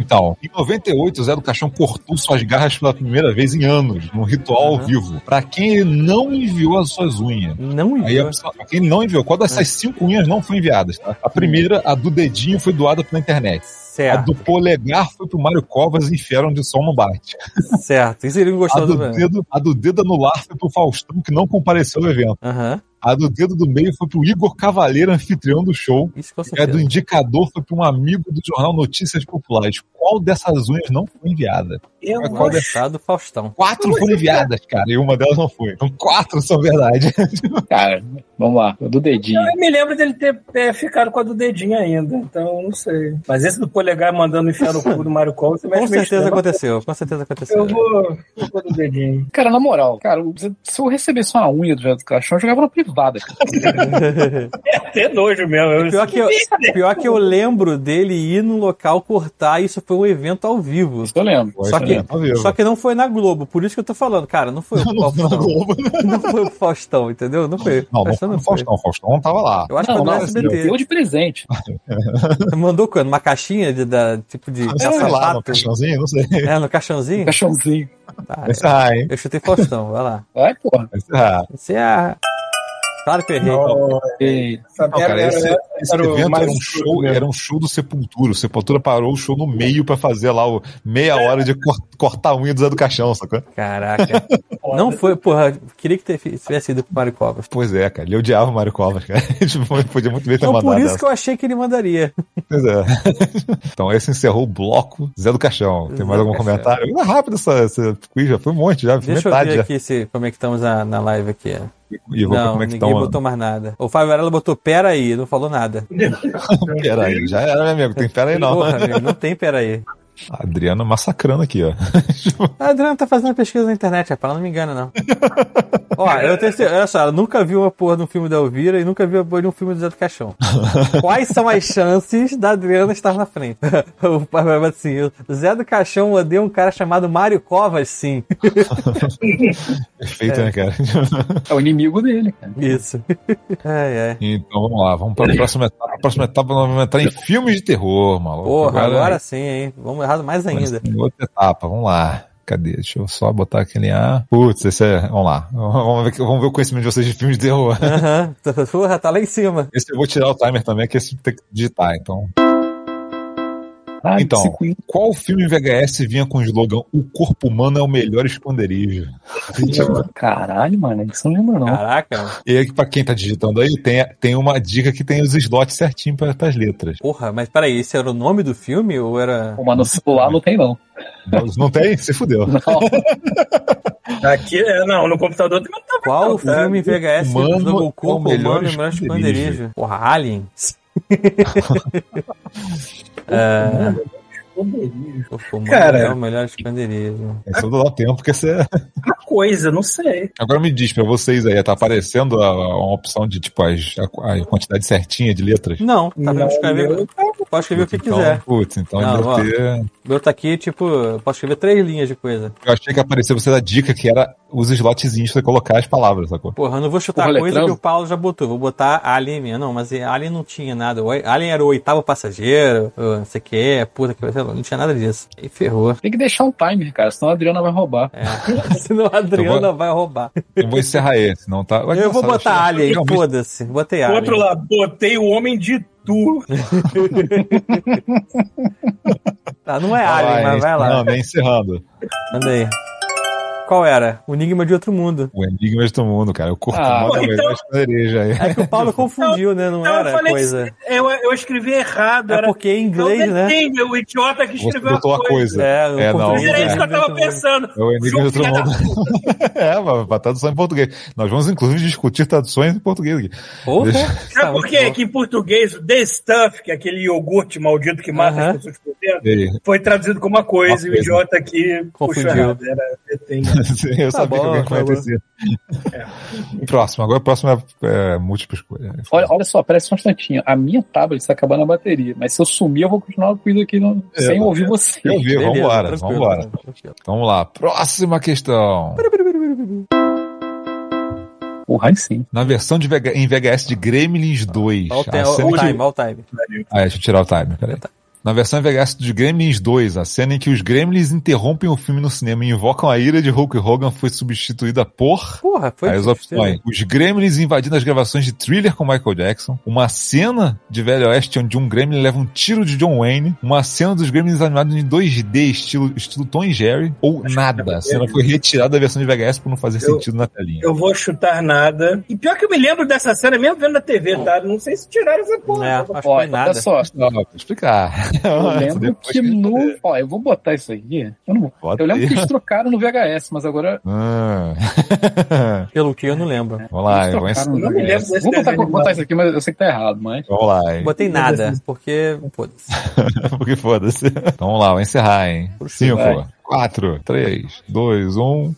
Então, em 98, o Zé do Caixão cortou suas garras pela primeira vez em anos, num ritual ao vivo. Pra quem ele não enviou as suas unhas. Não Aí a enviou. pessoa, pra quem não enviou, qual dessas cinco unhas não foi enviadas? tá? A primeira, a do dedinho, foi doada pela internet. A Certo, do polegar foi pro Mário Covas e enfiaram de som no bate. certo. Isso ele A gostou do, do dedo, a do dedo anular foi pro Faustão, que não compareceu ao evento. Aham. A do dedo do meio foi pro Igor Cavaleiro, anfitrião do show. Isso com E a do certeza. indicador foi para um amigo do jornal Notícias Populares. Qual dessas unhas não foi enviada? Eu Qual acho dessa- Tá do Faustão. Quatro foram enviadas, cara, e uma delas não foi. Então quatro são verdade. [laughs] Cara, vamos lá. Do dedinho. Eu me lembro dele ter é, ficado com a do dedinho ainda, então não sei. Mas esse do polegar mandando enfiar no cu do Mário Covas, você Com certeza aconteceu, com certeza aconteceu. Eu vou, eu vou do dedinho. Cara, na moral, cara, se- eu recebesse uma unha do do Caixão, eu jogava na privada. cara. [laughs] É até nojo mesmo. Pior que, eu, pior que eu lembro dele ir no local cortar, isso foi um evento ao vivo. Isso eu lembro. Só que, vivo. só que não foi na Globo, por isso que eu tô falando, cara, não foi o [laughs] Não Faustão. Globo. [laughs] Não foi o Faustão, entendeu? Não foi. Não, não Faustão foi o Faustão. O Faustão não tava lá. Eu acho Não, que foi não, no SBT. deu de presente. [laughs] Mandou quando? Uma caixinha de, da, tipo de Sei lá, no caixãozinho, não sei. É, no caixãozinho? Caixãozinho. Tá, encerrar, hein? eu chutei Faustão, vai lá. Vai, porra. Vai encerrar. É. Claro que eu errei. E- Não, cara, esse, esse era evento era um, show, era um show do Sepultura. O Sepultura parou o show no meio pra fazer lá o meia hora de cor- cortar a unha do Zé do Caixão, sacou? Caraca. [laughs] Não foi, porra, queria que tivesse ido pro Mário Covas. Pois é, cara. Ele odiava o Mário Covas, cara. [laughs] Tipo, Podia muito bem ter Então mandado por isso essa. que eu achei que ele mandaria. Pois é. [laughs] então, esse encerrou o bloco Zé do Caixão. Tem Zé mais algum Caixão. comentário? É rápido essa, essa quiz, já foi um monte, já Deixa eu metade ver já. aqui se, como é que estamos na, na live aqui. E vou ver Não, como é que ninguém estão. botou mais nada. O Fábio Varela botou pera aí, não falou nada. [laughs] Pera aí, já era, meu amigo. Tem pera aí não. Porra, amigo, não tem pera aí. A Adriana massacrando aqui, ó. [laughs] A Adriana tá fazendo pesquisa na internet, rapaz, não me engana, não. Ó, eu tenho certeza, olha só, ela nunca viu uma porra de um filme da Elvira e nunca viu a porra de um filme do Zé do Caixão. [laughs] Quais são as chances da Adriana estar na frente? [laughs] O pai vai assim, o Zé do Caixão odeia um cara chamado Mário Covas, sim. Perfeito, né, cara? É o inimigo dele, cara. Isso. Ai, ai. Então vamos lá, vamos para a próxima etapa. A próxima etapa nós vamos entrar em filmes de terror, maluco. Porra, agora sim, hein? Vamos errado mais ainda. Outra etapa, vamos lá. Cadê? Deixa eu só botar aquele A. Putz, esse é. Vamos lá. Vamos ver, vamos ver o conhecimento de vocês de filmes de terror. Aham, [laughs] porra, tá lá em cima. Esse eu vou tirar o timer também, que esse tem que digitar, então. Ah, Então, qual filme VHS vinha com o slogan O corpo humano é o melhor esconderijo? Caralho, mano, isso não lembro, não. Caraca. E aí, pra quem tá digitando aí, tem, tem uma dica que tem os slots certinho para as letras. Porra, mas peraí, esse era o nome do filme ou era. Mas no celular não tem, não. Mas Não tem? Se fudeu. Não. [laughs] Aqui, é, não, no computador também não tá Qual não, tá? filme VHS Humano do é o o corpo melhor humano e o melhor esconderijo. esconderijo? Porra, Alien. [laughs] é, corpo humano Cara. é o melhor esconderijo. Esse eu dou lá tempo, porque você. Uma coisa, não sei. Agora me diz pra vocês aí, tá aparecendo a, a- uma opção de tipo as, a, a quantidade certinha de letras? Não, tá Não, vendo escrever. meu- Pode escrever o que então, quiser. Putz, então Não, deve ó. ter. Meu tá aqui, tipo, eu posso escrever três linhas de coisa. Eu achei que apareceu você a dica que era os slotzinhos pra você colocar as palavras, sacou? Porra, eu não vou chutar Porra, coisa letrando. que o Paulo já botou. Vou botar Alien mesmo. Não, mas Alien não tinha nada. O Alien era o oitavo passageiro, não sei o que, puta que lá, não tinha nada disso. E ferrou. Tem que deixar um timer, cara, senão a Adriana vai roubar. É. [laughs] Senão a Adriana vai roubar. Eu vou encerrar esse, não tá? Eu vou botar Alien, foda-se. Botei Alien. outro lado, botei o homem de tu. [laughs] Tá, não é Alien, mas vai lá. Não, nem encerrando. Manda aí. Qual era? O Enigma de Outro Mundo. O Enigma de todo mundo, cara. O corpo Ah, é o então- melhor esconderijo aí. É que o Paulo [laughs] confundiu, né? Não eu era falei coisa. que eu, eu escrevi errado. É era porque em inglês, eu né? entendi, o idiota que escreveu a coisa. É, o É, não. Mas português era isso que eu de tava Outro Mundo. É pensando. o Enigma de outro mundo. [laughs] é, mas pra tradução em português. Nós vamos, inclusive, discutir traduções em português aqui. Porra. Deixa- Sabe Tá, por quê? Que em português, o The Stuff, que é aquele iogurte maldito que mata Aham. as pessoas por dentro, foi traduzido como uma coisa Uma e o coisa. idiota aqui Confundiu. errado. Era tem. [laughs] Eu sabia bom, que alguém tá bom. conhecia. Próximo, agora o próximo é, é múltipla escolha. Olha, olha só, parece só um instantinho. A minha tablet está acabando a bateria, mas se eu sumir, eu vou continuar o quiz aqui no- É, sem tá. ouvir você. Eu vi, vambora, tranquilo, vambora. tranquilo. Vamos lá, próxima questão. Aí sim. Na versão de VH em VHS de Gremlins 2. Olha o o time, olha o time. Ah, deixa eu tirar o time, peraí. Na versão VHS dos Gremlins 2, a cena em que os Gremlins interrompem o filme no cinema e invocam a ira de Hulk Hogan foi substituída por... Porra, foi as opções. Os Gremlins invadindo as gravações de Thriller com Michael Jackson. Uma cena de Velho Oeste onde um Gremlin leva um tiro de John Wayne. Uma cena dos Gremlins animados em 2D, estilo, estilo Tom e Jerry. Ou nada. A cena foi retirada da versão de VHS por não fazer Eu- sentido na telinha. Eu vou chutar nada. E pior que eu me lembro dessa cena mesmo vendo na TV, tá? Não sei se tiraram essa porra. É, acho que foi só. Não, vou explicar. [laughs] Eu lembro Depois que no. Ó, eu vou botar isso aqui. Eu, não eu lembro aí. que eles trocaram no VHS, mas agora. [laughs] Ah. Pelo que eu não lembro. Vamos lá, eles eu vou trocaram no não me lembro Vou botar, botar isso aqui, mas eu sei que tá errado, mas. Vamos lá, hein? Botei nada, porque. Foda-se. [laughs] Porque foda-se. Então vamos lá, vou encerrar, hein? Cinco, vai. quatro, três, dois, um.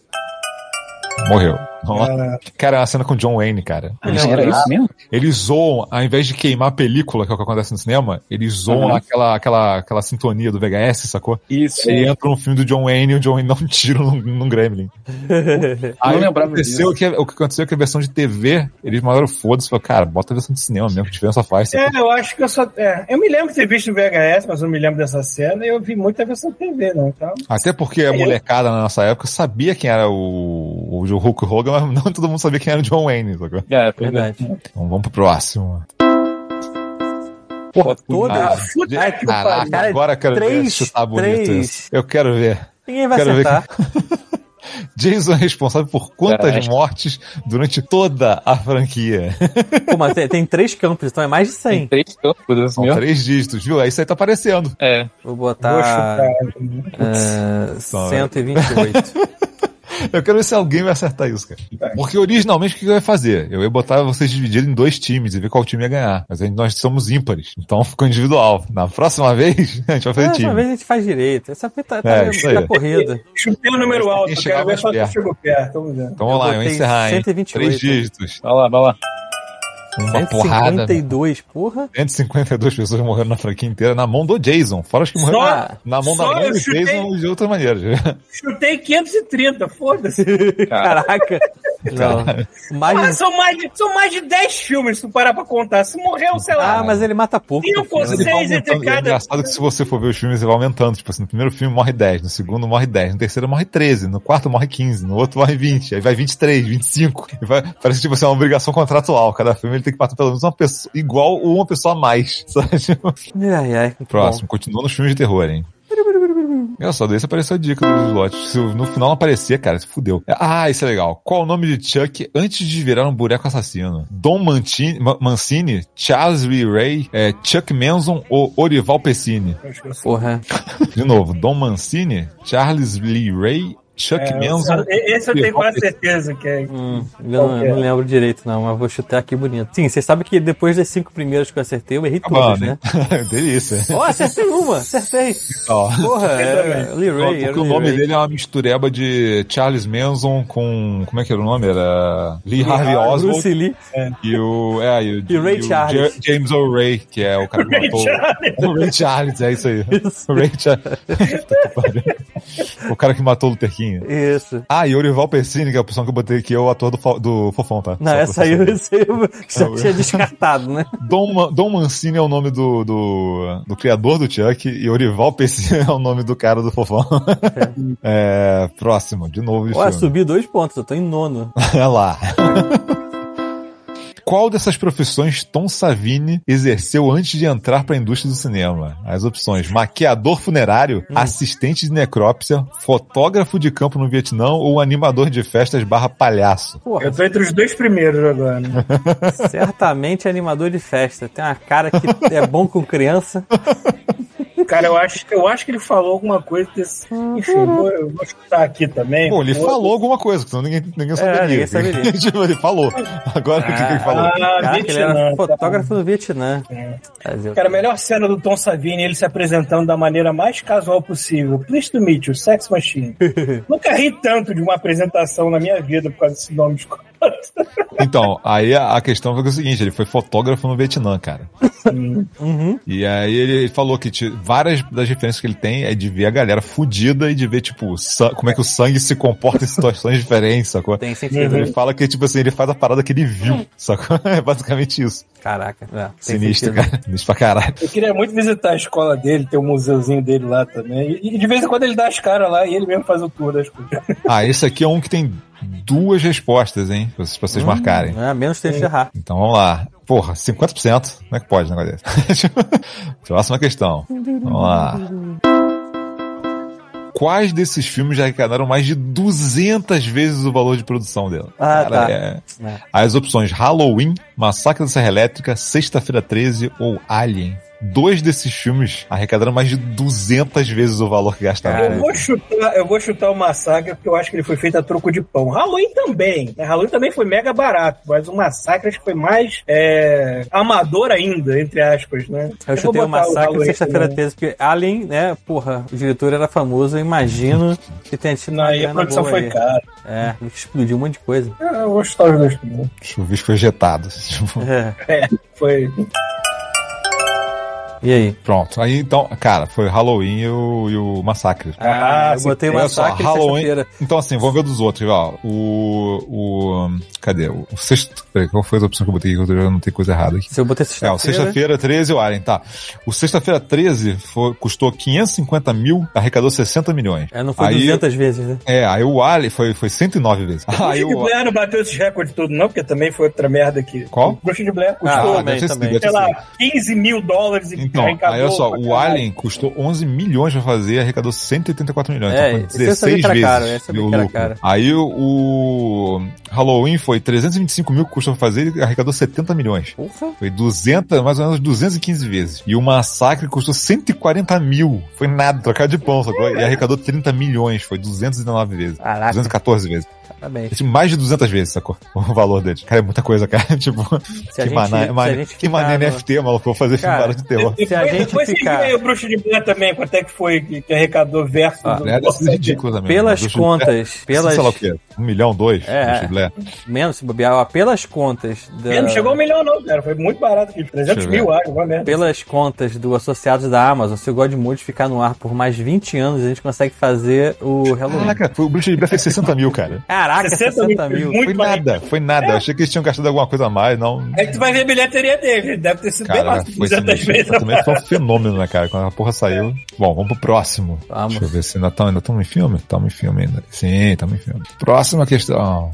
Morreu. Vamos lá. Cara, é uma cena com John Wayne, cara. Eles, Era isso mesmo? eles zoam, ao invés de queimar a película, que é o que acontece no cinema, eles zoam Uhum. aquela, aquela, aquela sintonia do VHS, sacou? Isso. E entra no filme do John Wayne e o John Wayne dá um tiro num, num Gremlin. [laughs] Aí o aconteceu que, o que aconteceu é que a versão de TV, eles mandaram foda-se e falaram, cara, bota a versão de cinema mesmo, que diferença faz. É, eu acho que eu só. É, eu me lembro de ter visto o VHS, mas eu não me lembro dessa cena e eu vi muita versão TV, não, tá? Até porque a molecada na nossa época sabia quem era o, o Hulk Hogan, mas [laughs] não todo mundo sabia quem era o John Wayne, sacou? É, é. Verdade. Então vamos pro próximo. Porra, todas. Ah, que Caraca. Cara, agora eu quero ver três- se tá bonito três. isso. Eu quero ver. Ninguém vai Quero ver acertar. [laughs] Jason é responsável por quantas Caraca. mortes durante toda a franquia? [laughs] Pô, mas tem, tem três campos, então é mais de Tem 100. três campos assim, São ó. três dígitos, viu? Aí isso aí tá aparecendo. É. Vou Vou botar chutar. é, Só- 128. Eu quero ver se alguém vai acertar isso, cara. Porque originalmente o que eu ia fazer? Eu ia botar vocês divididos em dois times e ver qual time ia ganhar. Mas nós somos ímpares. Então [laughs] ficou individual. Na próxima vez, [laughs] a gente vai fazer time. vez a gente faz direito. Essa tá, tá, É, isso aí. tá corrida. Chutei o número alto, quero ver só se perto. chegou perto. Vamos ver. Então vamos lá, eu vou encerrar, hein? 128. Três dígitos. Vai lá, vai lá. Uma porrada. 152, porra. 152 pessoas morreram na franquia inteira na mão do Jason. Fora as que morreram Só- na, na mão da mãe do Jason de outras maneiras. [laughs] Chutei 530, foda-se. Caraca. Não. Mais Ah, de- são, mais de, são mais de 10 filmes, se tu parar pra contar. Se morreu, sei lá. Ah, mas ele mata pouco. Cinco ou filho. Ele vai seis entre aumentando. É cada. engraçado que se você for ver os filmes, ele vai aumentando. Tipo assim, no primeiro filme morre 10, no segundo morre 10, no terceiro morre 13, no quarto morre 15, no outro morre 20, aí vai 23, 25. E vai, parece tipo assim, uma obrigação contratual. Cada filme ele tem que matar pelo menos uma pessoa, igual ou uma pessoa a mais. [laughs] Sabe? Ai, ai. Próximo, continua nos filmes de terror, hein? Olha só, daí você apareceu a dica do slot. Se no final não aparecer, cara, se fudeu. Ah, isso é legal. Qual o nome de Chuck antes de virar um boneco assassino? Dom Mancini, Ma- Mancini Charles Lee Ray, é, Chuck Manson ou Orival Pessini? bom. Porra. [laughs] De novo, Dom Mancini, Charles Lee Ray, Chuck É, Manson. esse eu tenho Orival quase certeza que é. Hum, eu não, eu não lembro direito, não, mas vou chutar aqui bonito. Sim, você sabe que depois das cinco primeiras que eu acertei, eu errei bom, todas, né? né? [laughs] Delícia. Ó, acertei uma, acertei. Ó. Porra, é Lee Ray. Porque era o Lee nome Ray. dele é uma mistureba de Charles Manson com. Como é que era o nome? Era. Lee Harvey Oswald. Bruce Lee. E o. É, e o, E Ray o Charles. Ja- James O'Ray, que é o cara que Ray matou. Charles. [laughs] O Ray Charles, é isso aí. Isso. O Ray Charles. [laughs] O cara que matou o Luther King. Isso. Ah, e Orival Pessini, que é a opção que eu botei aqui, é o ator do, do Fofão, tá? Não, Só essa aí, você saber. [laughs] essa eu [laughs] já tinha descartado, né? [laughs] Dom, Dom Mancini é o nome do, do, do criador do Chuck e Orival Pessini é o nome do cara do Fofão. É, próximo, de novo de filme. subi dois pontos, eu tô em nono. Olha lá. Qual dessas profissões Tom Savini exerceu antes de entrar para a indústria do cinema? As opções: maquiador funerário, assistente de necrópsia, fotógrafo de campo no Vietnã ou animador de festas barra palhaço. Porra, Eu tô entre os dois primeiros agora. né? certamente é animador de festa. Tem uma cara que é bom com criança. [laughs] Cara, eu acho, eu acho que ele falou alguma coisa desse. Enfim, vou, eu vou chutar aqui também. Bom, ele Vou- falou alguma coisa, senão ninguém, ninguém saberia. ninguém saberia. [laughs] Tipo, ele falou. Agora o que, que ele falou? Ah, Caraca, ele Vietnã, era tá. fotógrafo no Vietnã. É. Cara, a melhor cena do Tom Savini, ele se apresentando da maneira mais casual possível. Please to meet you, Sex Machine. [laughs] Nunca ri tanto de uma apresentação na minha vida por causa desse nome escroto. [laughs] Então, aí a, questão foi o seguinte: ele foi fotógrafo no Vietnã, cara. Uhum. E aí ele falou que várias das referências que ele tem é de ver a galera fudida e de ver, tipo, como é que o sangue se comporta em situações [laughs] diferentes, sacou? Tem sentido. ele fala que, tipo assim, ele faz a parada que ele viu, sacou? [laughs] É basicamente isso. Caraca. É, tem Sinistro, sentido. cara. Sinistro pra caralho. Eu queria muito visitar a escola dele, ter o museuzinho dele lá também. E de vez em quando ele dá as caras lá e ele mesmo faz o tour das coisas. [laughs] Ah, esse aqui é um que tem duas respostas, hein? Pra vocês, pra vocês marcarem. É, menos tempo de errar. Então vamos lá. Porra, 50%. Como é que pode um negócio desse? [laughs] Próxima questão. Vamos lá. Quais desses filmes já arrecadaram mais de 200 vezes o valor de produção dela? Ah, tá. é- É. As opções Halloween, Massacre da Serra Elétrica, Sexta-feira 13 ou Alien. Dois desses filmes arrecadaram mais de 200 vezes o valor que gastaram. Cara, Eu vou chutar, eu vou chutar o Massacre porque eu acho que ele foi feito a troco de pão. Halloween também. né? Halloween também foi mega barato, mas o Massacre acho que foi mais é, amador ainda, entre aspas, né? Eu vou chutei o massacre sexta-feira também. 13, porque Alien, né, porra, o diretor era famoso, eu imagino que tenha tido Não, uma aí a produção boa foi aí. cara. É, explodiu um monte de coisa. É, Eu vou chutar os dois também. O chuvisco foi ejetado. Tipo, É. É, foi. E aí? Pronto. Aí então, cara, foi Halloween e o, e o Massacre. Ah, eu sim. botei o Olha só, massacre Halloween. Então, assim, vamos ver dos outros, ó. O. O. Cadê? O, o sexto. Peraí, qual foi a opção que eu botei aqui? Que eu não tenho coisa errada aqui. Se eu botei É, sexta-feira... o Sexta-feira 13 o Alien, tá. O Sexta-feira 13 foi, custou 550 mil, arrecadou 60 milhões. É, não foi aí, 200 vezes, né? É, aí o Alien foi, foi 109 vezes. Aí Bruxa de o. Blair não bateu esses recordes todos, não, porque também foi outra merda aqui. Qual? Bruxa de Blair Ah, custou, também, sido, também. ter sei lá, 15 mil dólares e Então, arrecadou aí olha só, o. Alien custou 11 milhões pra fazer, arrecadou 184 milhões. É, então eu sabia 16 que era vezes. caro, lucro. Aí o, Halloween foi 325 mil que custou pra fazer e arrecadou 70 milhões. Porra. Foi 200, mais ou menos 215 vezes. E o Massacre custou 140 mil. Foi nada, trocar de pão, sacou? E arrecadou 30 milhões. Foi 219 vezes. Caraca. 214 vezes. Parabéns. Esse mais de 200 vezes, sacou? [laughs] O valor dele. Cara, é muita coisa, cara. [laughs] tipo, Se a que gente- mané, se a mané- gente que mané no- NFT, maluco. Vou fazer filme Cara, barato de terror. Se a Depois- gente depois ficar- você vê o Bruxa de Blair também, quanto é que foi que, que arrecadou versus Ah, do- Né? Ser ridículo também. Pelas Bruxa de contas, pelas... Sei lá o quê? Um milhão, dois? É. Bruxa de Blair. Menos se bobear, pelas contas... Da... Não chegou a um milhão não, cara. Foi muito barato aqui. 300 Deixa eu mil, acho, uma merda. Pelas contas do Associados da Amazon, se o God Mode ficar no ar por mais 20 anos, a gente consegue fazer o Halloween. Caraca, foi, o Bruxa de Blair fez 60 mil, cara. Caraca, 60 60 mil, mil. Foi mais. nada, foi nada. Eu achei que eles tinham gastado alguma coisa a mais, não. Aí tu vai ver a bilheteria dele. Deve ter sido bem Cara, mais de foi 200 sinistro. vezes. Também foi um fenômeno, né, cara? Quando a porra saiu. Bom, vamos pro próximo. Vamos. Deixa eu ver se ainda estamos ainda tamo em filme. Estamos em filme ainda. Sim, estamos em filme. Próxima questão.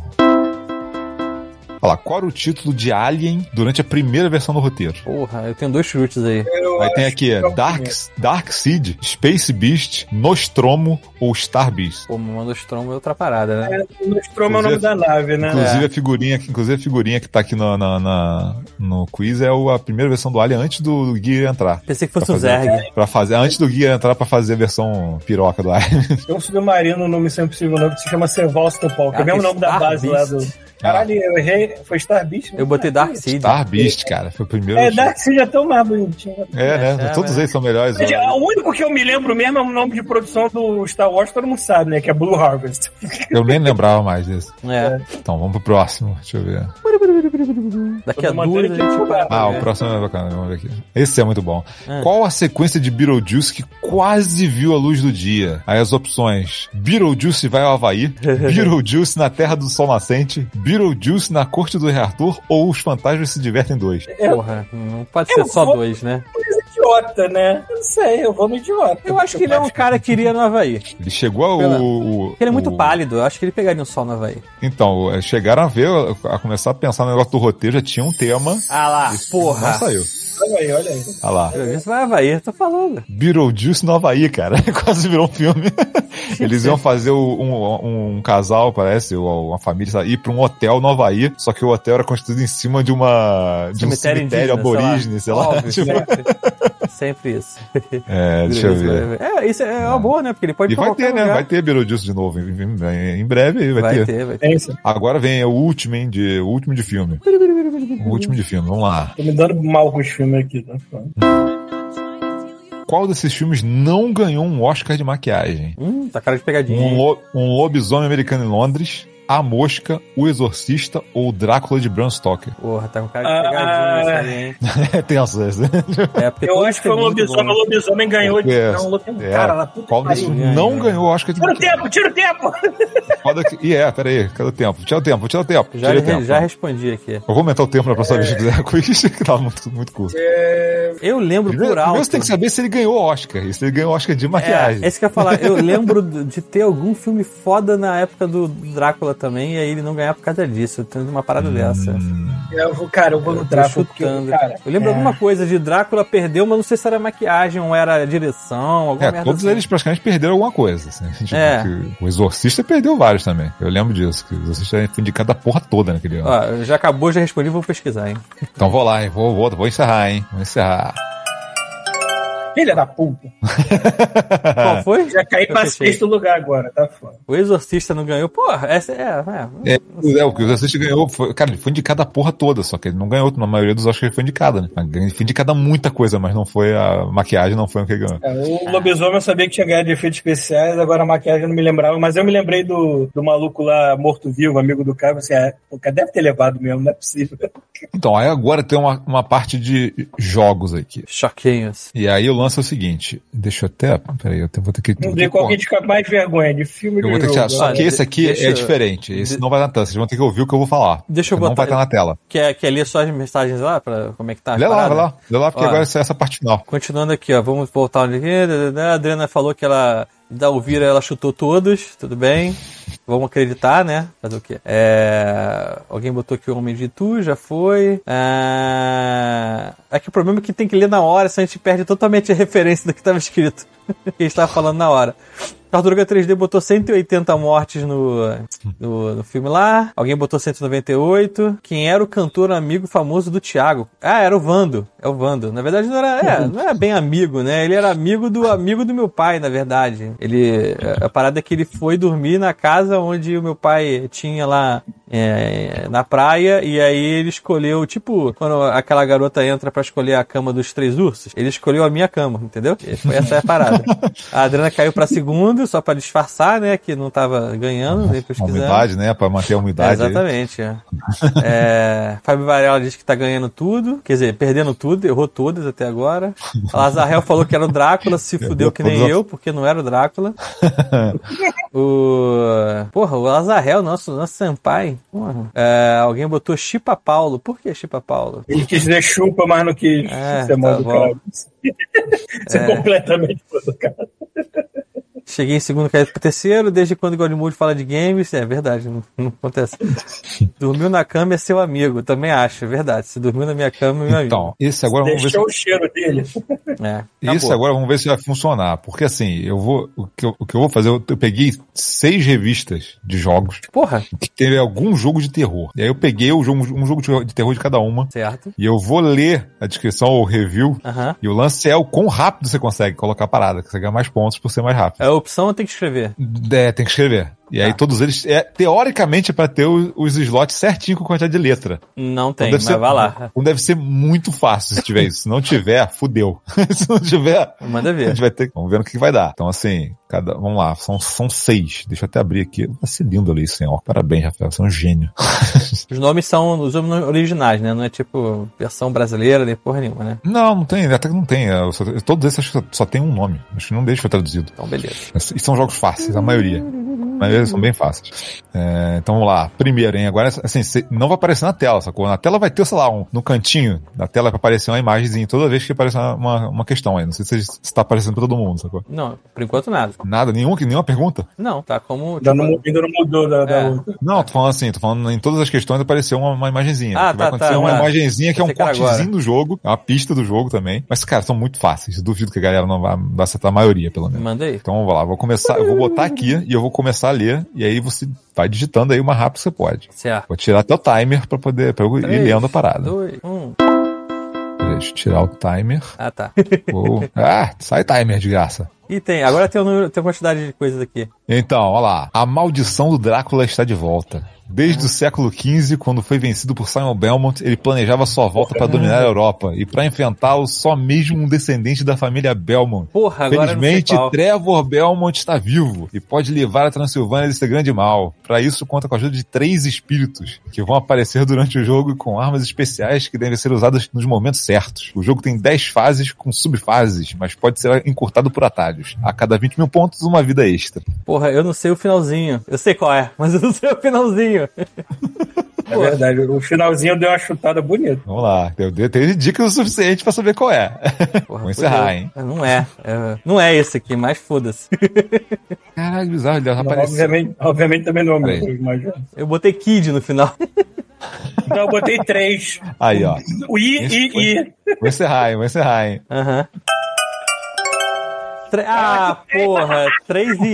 Olha lá, qual era o título de Alien durante a primeira versão do roteiro? Porra, eu tenho dois chutes aí. Eu Aí tem aqui é o Dark. Dark Seed, Space Beast, Nostromo ou Star Beast. Pô, Manda Strom é outra parada, né? O Nostromo é o nome da nave, né? Inclusive a figurinha, inclusive a figurinha que tá aqui no, na, na- no quiz é o- a primeira versão do Alien antes do, do Guia entrar. Pensei que fosse um fazer- Zerg. Pra fazer, antes do Guia entrar pra fazer a versão piroca do Alien. Tem um submarino no Missão Impossível novo que se chama Sevastopol, que é o Ah, mesmo nome da Star base lá Beast. do... Caralho, eu errei. Foi Star Beast? né? Eu botei Dark Seed. Star Beast, cara, foi o primeiro. É, Dark Seed é tão mais bonitinho. É, né? É, Todos mas- eles são melhores. Mas, ó. O único que eu me lembro mesmo é o nome de produção do Star Wars, todo mundo sabe, né? Que é Blue Harvest. Eu nem lembrava mais disso. É. Então, vamos pro próximo. Deixa eu ver. Daqui a duas a gente para. Ah, É. o próximo é bacana. Vamos ver aqui. Esse é muito bom. É. Qual a sequência de Beetlejuice que quase viu a luz do dia? Aí as opções. Beetlejuice vai ao Havaí. [laughs] Beetlejuice na Terra do Sol Nascente. Beetlejuice na Corte do Rei Arthur. Ou Os Fantasmas se Divertem dois. Porra, não pode ser só vou- dois, né? Coisa idiota, né? Eu não sei, eu vou no idiota. Eu acho que ele é um cara que iria no Havaí. Ele chegou ao... Pela- o- Porque ele é muito o- pálido, eu acho que ele pegaria um sol no Havaí. Então, eh, chegaram a ver, a começar a pensar no negócio do roteiro, já tinha um tema. Ah lá, Não porra. saiu. Olha aí, olha aí. Olha lá. Isso vai Havaí, tô falando. Beetlejuice no Havaí, cara. [laughs] Quase virou um filme. Eles iam fazer o- um, um casal, parece, ou uma família, sabe, ir pra um hotel no Havaí, só que o hotel era construído em cima de uma de um Cemitério cemitério indígena, aborígene, sei lá. Óbvio, [laughs] Tipo, sempre. isso. é, deixa eu ver. É, isso é uma boa, né? Porque ele pode E vai ter, né? lugar. Vai ter Beetlejuice de novo. Em, em- em breve aí vai, Vai ter. ter, vai ter. É. Agora vem o último, hein? De, o último de filme. O último de filme, vamos lá. Tô me dando mal com os filmes aqui, tá? Qual desses filmes não ganhou um Oscar de maquiagem? Hum, tá cara de pegadinha. Um, lo- um lobisomem americano em Londres, A Mosca, O Exorcista ou Drácula de Bram Stoker? Porra, tá com cara de Ah, pegadinha isso aí, hein? É tenso esse. É, porque Eu acho que foi um muito lobisomem, o lobisomem ganhou de. É, Não, lobisomem. é. Cara, lá, puta Qual que desses pariu. Ganha, não ganha. ganhou o Oscar de Tira o tempo, tira o tempo! Foda que... E é, peraí, cadê o tempo? Tira o tempo, tira o tempo. Já, tira o tempo. já respondi aqui. Eu vou aumentar o tempo na próxima vez que fizer a quiz, que tava muito, muito curto. Eu lembro Primeiro, por alto. primeiro você tem que saber se ele ganhou o Oscar. E se ele ganhou o Oscar de maquiagem. É, esse que eu ia falar. Eu [laughs] lembro de ter algum filme foda na época do Drácula também, e aí ele não ganhar por causa disso. Eu tenho uma parada dessa. Eu vou, cara, eu vou no Drácula. porque, cara, eu lembro é. alguma coisa de Drácula perdeu, mas não sei se era maquiagem ou era direção, alguma É, merda todos assim. eles praticamente perderam alguma coisa. Assim. Tipo, É. que o Exorcista perdeu vários também. Eu lembro disso, que o Exorcista foi indicado a porra toda naquele ano. Ó, já acabou, já respondi, vou pesquisar, hein? Então vou lá, hein? Vou, vou, vou encerrar, hein? Vou encerrar. Filha da puta. [laughs] Qual foi? Já caí pra sexto lugar agora, tá foda. O Exorcista não ganhou. Porra, essa é. é, É, é, o que o Exorcista ganhou foi. Cara, ele foi indicado a porra toda, só que ele não ganhou na maioria dos Oscars ele foi indicado, né? Ele foi indicado a muita coisa, mas não foi a maquiagem, não foi o que ele ganhou. É, o lobisomem eu sabia que tinha ganhado de efeitos especiais, agora a maquiagem eu não me lembrava, mas eu me lembrei do, do maluco lá, morto-vivo, amigo do cara, assim, é, o cara deve ter levado mesmo, não é possível. Então, aí agora tem uma, uma parte de jogos aqui. Choquinhos. E aí o lance é o seguinte, deixa eu até. Peraí, eu vou ter que. Sei ter qual que fica mais vergonha, de filme Eu vou de ter que tirar. Só que esse aqui deixa é diferente. Esse de- não vai na tela. Vocês vão ter que ouvir o que eu vou falar. Deixa eu Porque Não botar- vai estar na tela. Quer, quer ler só as mensagens lá? Pra, como é que tá? Lê lá, vai lá. Lê lá, porque Ó. agora é essa parte final. Continuando aqui, ó. Vamos voltar onde. A Adriana falou que ela. Da Elvira ela chutou todos, tudo bem. Vamos acreditar, né? Fazer o quê? É... Alguém botou aqui o Homem de Tu, já foi. É... é que o problema é que tem que ler na hora, senão a gente perde totalmente a referência do que estava escrito. [laughs] que a gente estava falando na hora. Tartaruga 3D botou 180 mortes no, no, no filme lá. Alguém botou 198. Quem era o cantor amigo famoso do Thiago? Ah, era o Vando. É o Vando. Na verdade, não era, é, não era bem amigo, né? Ele era amigo do amigo do meu pai, na verdade. Ele. A parada é que ele foi dormir na casa onde o meu pai tinha lá é, na praia. E aí ele escolheu, tipo, quando aquela garota entra pra escolher a cama dos três ursos, ele escolheu a minha cama, entendeu? Foi essa é a parada. A Adriana caiu pra só pra disfarçar, né? Que não tava ganhando, pesquisando. umidade, né? Pra manter a É, umidade. aí. exatamente. É. É, [laughs] Fábio Varela diz que tá ganhando tudo, quer dizer, perdendo tudo, errou todas até agora. Lazarel falou que era o Drácula, se fudeu que nem eu, porque não era o Drácula. [laughs] o... Porra, o Lazarel, nosso, nosso senpai. É, alguém botou Chipa Paulo. Por que Chipa Paulo? Ele quis dizer chupa, mas não quis É, ser tá do cara. [laughs] Completamente mal do cara. Cheguei em segundo, caí pro terceiro. Desde quando o Godmood fala de games? É verdade, não, não acontece. [laughs] Dormiu na cama é seu amigo, também acho, é verdade. Se dormiu na minha cama, é meu amigo. Então, esse agora vamos ver se. Deixou o cheiro dele. [laughs] É, Esse acabou. agora vamos ver se vai funcionar. Porque assim, eu vou. O que eu, o que eu vou fazer, eu, eu peguei seis revistas de jogos Porra, que teve algum jogo de terror. E aí eu peguei o jogo, um jogo de terror de cada uma. certo. E eu vou ler a descrição ou review. Aham. E o lance é o quão rápido você consegue colocar a parada, que você ganha mais pontos por ser mais rápido. A opção tem que escrever. É, tem que escrever. E aí Tá. todos eles, é, teoricamente, é pra ter os, os slots certinho com a quantidade de letra. Não tem, Então mas vai lá. Então deve ser muito fácil se tiver isso. Se não tiver, [laughs] fudeu. [laughs] se não tiver, Manda a ver. gente vai ter. Vamos ver no que, vai dar. Então, assim, cada. Vamos lá, são, são seis. Deixa eu até abrir aqui. Tá se lindo ali, senhor. Parabéns, Rafael. Você é um gênio. [laughs] Os nomes são os nomes originais, né? Não é tipo versão brasileira nem porra nenhuma, né? Não, não tem, até que não tem. só- todos esses acho que só, só tem um nome. Acho que não deixa foi traduzido. Então, beleza. E são jogos fáceis, a maioria. A maioria são bem fáceis. É, então vamos lá. Primeiro, hein? Agora, assim, não vai aparecer na tela, sacou? Na tela vai ter, sei lá, um, no cantinho da tela vai aparecer uma imagenzinha toda vez que aparecer uma, uma, questão aí. Não sei se está aparecendo pra todo mundo, sacou? Não, por enquanto nada. Nada, nenhum, nenhuma pergunta? Não, tá como. Ainda tipo, não, ainda não mudou da, da É. outra. Não, tô falando assim, tô falando em todas as questões apareceu uma, uma imagenzinha. Ah, vai tá, acontecer tá, uma tá. imagenzinha que é um cortezinho agora. do jogo, é uma pista do jogo também. Mas, cara, são muito fáceis. Duvido que a galera não vai, vai acertar a maioria, pelo menos. Manda aí. Então vamos lá, vou começar, eu vou botar aqui e eu vou começar a ler, e aí você vai digitando aí o mais rápido que você pode. Certo. Vou tirar até o timer pra poder pra eu ir lendo a parada. Dois, um. Deixa eu tirar o timer. Ah, tá. Vou... Ah, sai timer de graça. E tem, agora tem, o número, tem a quantidade de coisas aqui. Então, olha lá. A maldição do Drácula está de volta. Desde o século XV, quando foi vencido por Simon Belmont, ele planejava sua volta para dominar a Europa. E para enfrentá-lo, só mesmo um descendente da família Belmont. Porra, agora Felizmente. Trevor Belmont está vivo e pode levar a Transilvânia desse grande mal. Para isso, conta com a ajuda de três espíritos que vão aparecer durante o jogo com armas especiais que devem ser usadas nos momentos certos. O jogo tem 10 fases com subfases, mas pode ser encurtado por A cada 20 mil pontos, uma vida extra. Porra, eu não sei o finalzinho. Eu sei qual é, [laughs] mas eu não sei o finalzinho. É verdade. O finalzinho deu uma chutada bonita. Vamos lá, eu dei teve dicas o suficiente para saber qual é. Porra, Vamos encerrar, hein? Não é. é. Não é esse aqui, mas foda-se. [laughs] Caralho, bizarro, ele apareceu. obviamente, obviamente também não é meu, eu botei Kid no final. [laughs] Então eu botei três. Aí, ó. O I, I, I. Vou encerrar, hein? Vou encerrar, hein? Aham. Tre- Ah, porra, 3 i,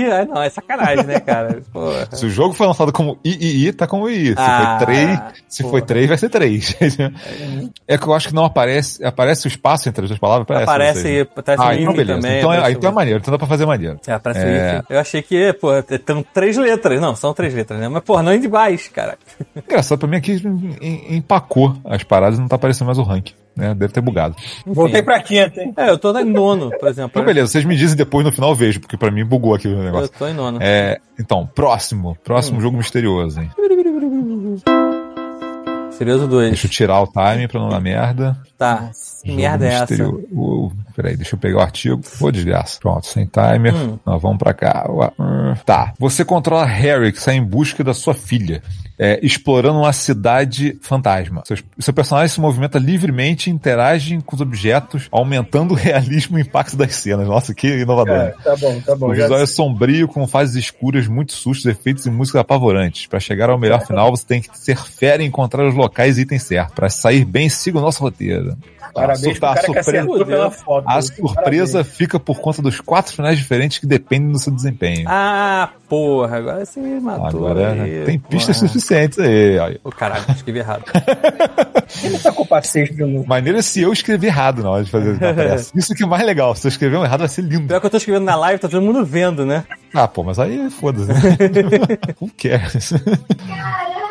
i, ah, não, é sacanagem, né, cara? [laughs] Porra. Se o jogo foi lançado como III, tá como II. Se Ah, foi 3, se porra. foi 3, vai ser 3. [laughs] é que eu acho que não aparece. Aparece o espaço entre as duas palavras? Aparece. Aparece, aparece ah, o então beleza. também. então, é- aí então é maneiro, então dá pra fazer maneiro. É, aparece É. Eu achei que, pô, tem três letras. Não, são três letras, né? Mas, porra, não é de baixo, cara. Engraçado, pra mim aqui em- em- empacou as paradas e não tá aparecendo mais o ranking. Né? Deve ter bugado. Voltei pra quinta, hein? É, eu tô em nono, por exemplo. [laughs] Então beleza, vocês me dizem depois no final, eu vejo, porque pra mim bugou aqui o Eu negócio. tô em nono. É, então, próximo. Próximo jogo misterioso, hein? Serioso 2. Deixa eu tirar o time pra não dar merda. Tá. Que merda é essa? Uh, peraí, deixa eu pegar o artigo. Ô, desgraça. Pronto, sem timer. Hum. Nós vamos pra cá. Hum. Tá. Você controla Harry, que sai em busca da sua filha. é, explorando uma cidade fantasma. Seu, seu personagem se movimenta livremente interage com os objetos, aumentando o realismo e o impacto das cenas. Nossa, que inovador. É, tá bom, tá bom. O visual é sombrio, com fases escuras, muitos sustos, efeitos e músicas apavorantes. Para chegar ao melhor final, você tem que ser fera e encontrar os locais e itens certos. Para sair bem, siga o nosso roteiro. Parabéns pro a, cara que surpresa, acertou pela foto. a surpresa fica por conta dos quatro finais diferentes que dependem do seu desempenho. Ah, porra, agora você me matou. Agora aí, tem pistas porra. suficientes aí. Ô, caralho, escrevi errado. [laughs] Ele tá com paciência de novo. Maneiro é se eu escrever errado na hora de fazer. [laughs] Isso que é mais legal. Se eu escrever um errado, vai ser lindo. Pior que eu tô escrevendo na live, tá todo mundo vendo, né? Ah, pô, mas aí foda-se. [laughs] Who cares? Caraca,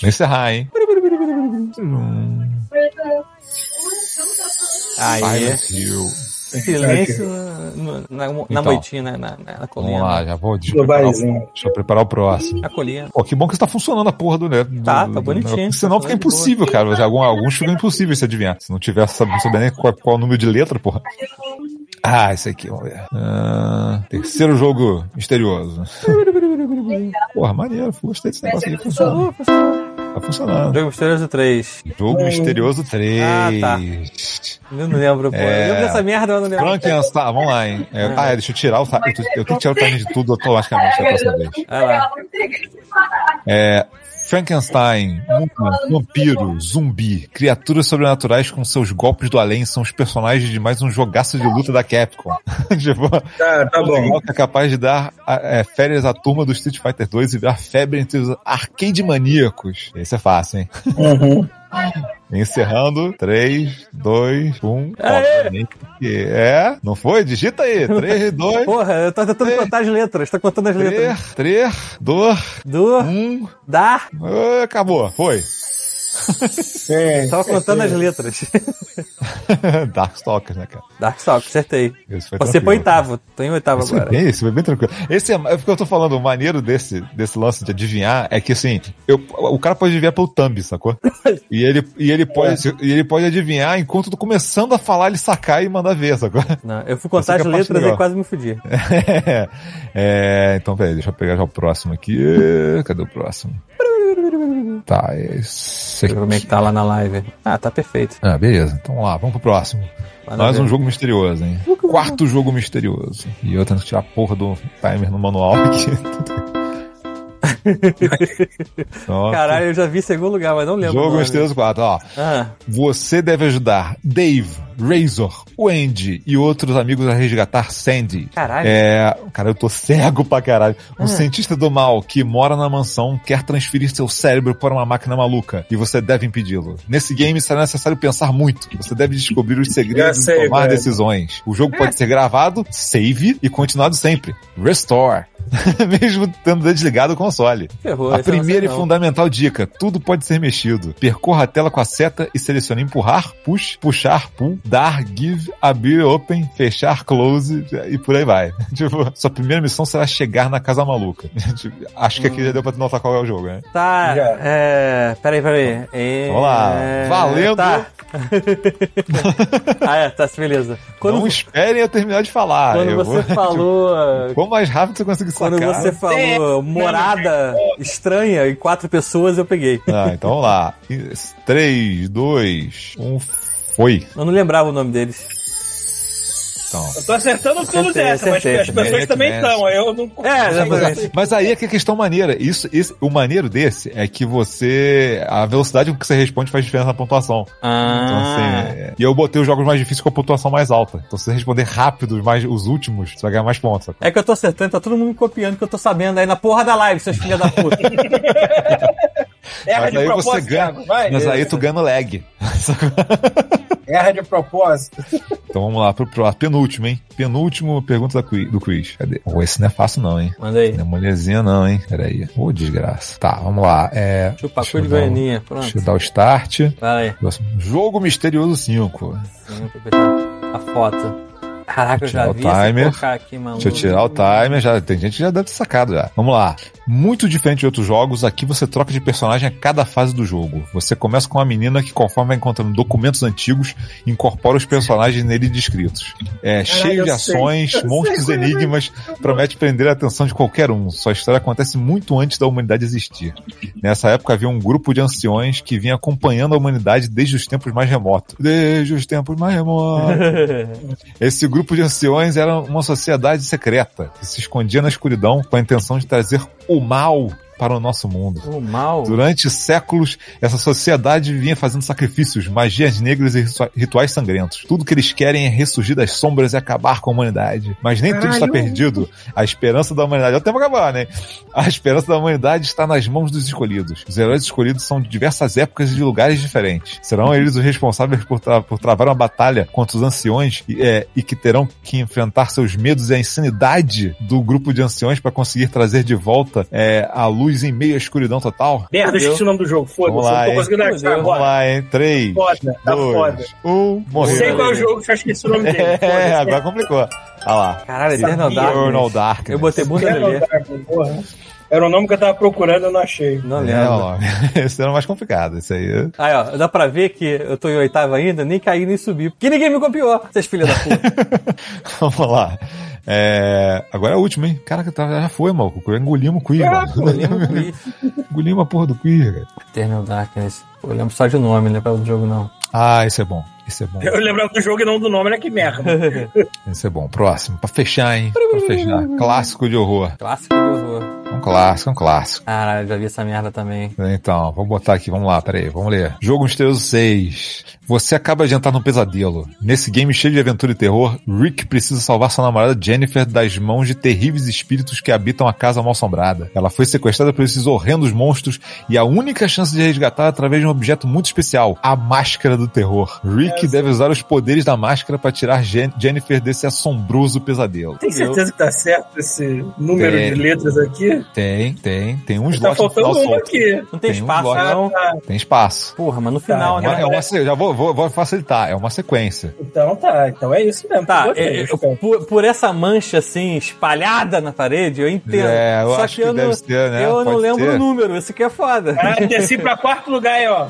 Vou encerrar, hein? Aí, silêncio na, na, na Então. moitinha, na, na, na colina. Vamos lá, já vou. Deixa eu, preparar o, deixa eu preparar o próximo. Na colina. Pô, que bom que está funcionando a porra do, né? do- Tá, do- tá do bonitinho. negócio. Senão fica Tá boa. impossível, cara. Algum, alguns ficam impossíveis se adivinhar. Se não tiver, sabe, não souber nem qual, qual o número de letra, porra. Ah, esse aqui, vamos ver. Ah, terceiro jogo misterioso. [laughs] Porra, maneiro. Gostei desse negócio aqui. Funcionando. Tá funcionando. Jogo Misterioso 3. Jogo Misterioso 3. Ah, tá. Eu não lembro, pô. É. Eu lembro dessa merda, eu não lembro. Frankenstein, vamos lá, hein? É, ah, é, deixa eu tirar o time. Eu, eu tenho que tirar o time de tudo automaticamente da próxima vez. É, Frankenstein, múmia, vampiro, zumbi, criaturas sobrenaturais com seus golpes do além são os personagens de mais um jogaço de luta da Capcom. [laughs] tipo, Tá, tá bom. é capaz de dar é, férias à turma do Street Fighter 2 e virar febre entre os arcade maníacos. Esse é fácil, hein? Uhum. Encerrando. 3, 2, 1. Aê! Obviamente que É? Não foi? Digita aí. 3, 2, [laughs] Porra, eu tô tentando Três. contar as letras. Tô contando as letras. 3, 3, 2, Do, 1. da. Acabou. Foi. Sim. Tava contando as letras. [laughs] Darkstalkers, né, cara? Darkstalkers, acertei. Esse foi Você foi oitavo. Tô em oitavo Esse foi agora. bem, esse foi bem tranquilo. Esse é, é porque eu tô falando, o maneiro desse, desse lance de adivinhar é que assim, eu, o cara pode adivinhar pelo thumb, sacou? [laughs] E ele, e ele pode, e ele pode adivinhar enquanto eu tô começando a falar, ele sacar e mandar ver, sacou? Não, eu fui contar as é a parte letras e quase me fudi. [laughs] É, então, peraí, deixa eu pegar já o próximo aqui. Cadê o próximo? Tá, esse Deixa eu ver como é aqui. que tá lá na live. Ah, tá perfeito. Ah, beleza. Então vamos lá, vamos pro próximo. Mais um jogo misterioso, hein? Quarto jogo misterioso. E eu tento tirar a porra do timer no manual aqui. [laughs] Caralho, eu já vi em segundo lugar, mas não lembro. Jogo. Misterioso 4, ó. Ah, Você deve ajudar Dave, Razor, Wendy e outros amigos a resgatar Sandy. Caralho. É. Cara, eu tô cego pra caralho. Um cientista do mal que mora na mansão quer transferir seu cérebro para uma máquina maluca e você deve impedi-lo. Nesse game será necessário pensar muito. Você deve descobrir os segredos sei, e tomar velho. decisões. O jogo pode ser gravado, save e continuado sempre. Restore. [laughs] Mesmo tendo desligado o console. ferrou. A sei primeira e fundamental dica: tudo pode ser mexido. Percorra a tela com a seta e selecione empurrar, push, puxar, pull, dar, give, abrir, open, fechar, close e por aí vai. [laughs] tipo, sua primeira missão será chegar na casa maluca. [laughs] Tipo, Acho que aqui já deu pra notar qual é o jogo, né? Tá, Já. é. Peraí, peraí. É... Vamos lá. Valendo. Tá. [laughs] ah, é, tá, beleza. Quando, Não esperem eu terminar de falar. quando Eu você vou- falou. Quanto mais rápido você conseguir Quando sacar. você falou morada estranha e quatro pessoas, eu peguei. Ah, então vamos lá. 3, 2, 1, foi. Eu não lembrava o nome deles. Então. Eu tô acertando tudo Acertei, dessa, mas acertei. as pessoas também estão. Eu não É, consigo exatamente. Mas aí é que a questão maneira. Isso, isso, o maneiro desse é que você. A velocidade com que você responde faz diferença na pontuação. Então, Ah, assim, é- e eu botei os jogos mais difíceis com a pontuação mais alta. Então, se você responder rápido os, mais, os últimos, você vai ganhar mais pontos. é que eu tô acertando, tá todo mundo me copiando que eu tô sabendo aí na porra da live, seus filha da puta. [laughs] Erra Mas de aí você propósito, ganha. Thiago, vai. Mas aí tu ganha no lag. [laughs] Erra de propósito. Então vamos lá pro, pro penúltimo, hein? Penúltimo pergunta do quiz. Cadê? Oh, esse não é fácil, não, hein? Manda aí. Não é molezinha, não, hein? Pera aí. Ô, desgraça. Tá, vamos lá. É, Chupacu deixa eu de Goianinha, Deixa eu pronto. dar o start. Vai. Próximo. Jogo Misterioso 5. Sim, vou pegar A foto. Caraca, eu já Tirar o vi esse timer. aqui. Deixa eu tirar o timer, já, tem gente que já deve ter sacado já. Vamos lá. Muito diferente de outros jogos, aqui você troca de personagem a cada fase do jogo. Você começa com uma menina que, conforme vai encontrando documentos antigos, incorpora os personagens nele descritos. É cheio de sei. ações, sei monstros qual é. enigmas, promete prender a atenção de qualquer um. Sua história acontece muito antes da humanidade existir. Nessa época havia um grupo de anciões que vinha acompanhando a humanidade desde os tempos mais remotos. Desde os tempos mais remotos. [laughs] Esse grupo de anciões era uma sociedade secreta que se escondia na escuridão com a intenção de trazer o mal para o nosso mundo. O mal. Durante séculos, essa sociedade vinha fazendo sacrifícios, magias negras e ritua- rituais sangrentos. Tudo que eles querem é ressurgir das sombras e acabar com a humanidade. Mas nem tudo está Caralho. perdido. A esperança da humanidade. O tempo acabar, né? A esperança da humanidade está nas mãos dos escolhidos. Os heróis escolhidos são de diversas épocas e de lugares diferentes. Serão eles os responsáveis por, tra- por travar uma batalha contra os anciões e, é, e que terão que enfrentar seus medos e a insanidade do grupo de anciões para conseguir trazer de volta é, a luz em meio à escuridão total? Merda, esqueci o nome do jogo. Foda-se, Vamos lá, não tô hein? conseguindo achar Fudeu. Vamos agora. lá, hein? 3, Foda, tá foda. 2, 1, morreu. Sei qual é o jogo, só esqueci o nome dele. [laughs] É, agora complicou. Olha lá. Caralho, Eternal. Darkness. Eternal Darkness. Eu botei bunda nele. Porra. Era o nome que eu tava procurando, eu não achei. Não É, lembro. ó, [laughs] esse era mais complicado, esse aí. Aí, ó, dá pra ver que eu tô em oitavo ainda, nem caí nem subi. Porque ninguém me copiou, vocês filha da puta. [laughs] Vamos lá. É, agora é a última, hein? Caraca, tá- já foi, maluco. Engolimos o do quiz. [laughs] Engolimos a porra do quiz, cara. Eternal Darkness. Eu lembro só de nome, não lembrava do jogo não. Ah, esse é bom. Esse é bom. Eu lembrava do jogo e não do nome, olha que merda. [laughs] Esse é bom. Próximo. Pra fechar, hein? Pra fechar. Clássico de horror. Clássico de horror. Um clássico, um clássico. Caralho, já vi essa merda também. Então, vamos botar aqui, vamos lá, peraí, vamos ler. Jogo Misterioso 6. Você acaba de entrar num pesadelo. Nesse game cheio de aventura e terror, Rick precisa salvar sua namorada Jennifer das mãos de terríveis espíritos que habitam a casa mal assombrada. Ela foi sequestrada por esses horrendos monstros e a única chance de resgatar é através de um objeto muito especial, a máscara do terror. Rick deve usar os poderes da máscara para tirar Jen- Jennifer desse assombroso pesadelo. Tem certeza que tá certo esse número Tem. de letras aqui? Tem, tem, tem uns Tá lotes no faltando final solto. aqui. Não tem, Tem um espaço, bloco. não. Ah, Tem espaço. Porra, mas no final, É uma, né? é uma se- já vou, vou, vou facilitar, é uma sequência. então tá, então é isso mesmo. Tá, é, então. por, por essa mancha assim, espalhada na parede, eu entendo. É, eu Só acho que, que eu deve não, ser, né? Eu não lembro ser. o número, isso que é foda. Ah, desci pra quarto lugar aí, ó.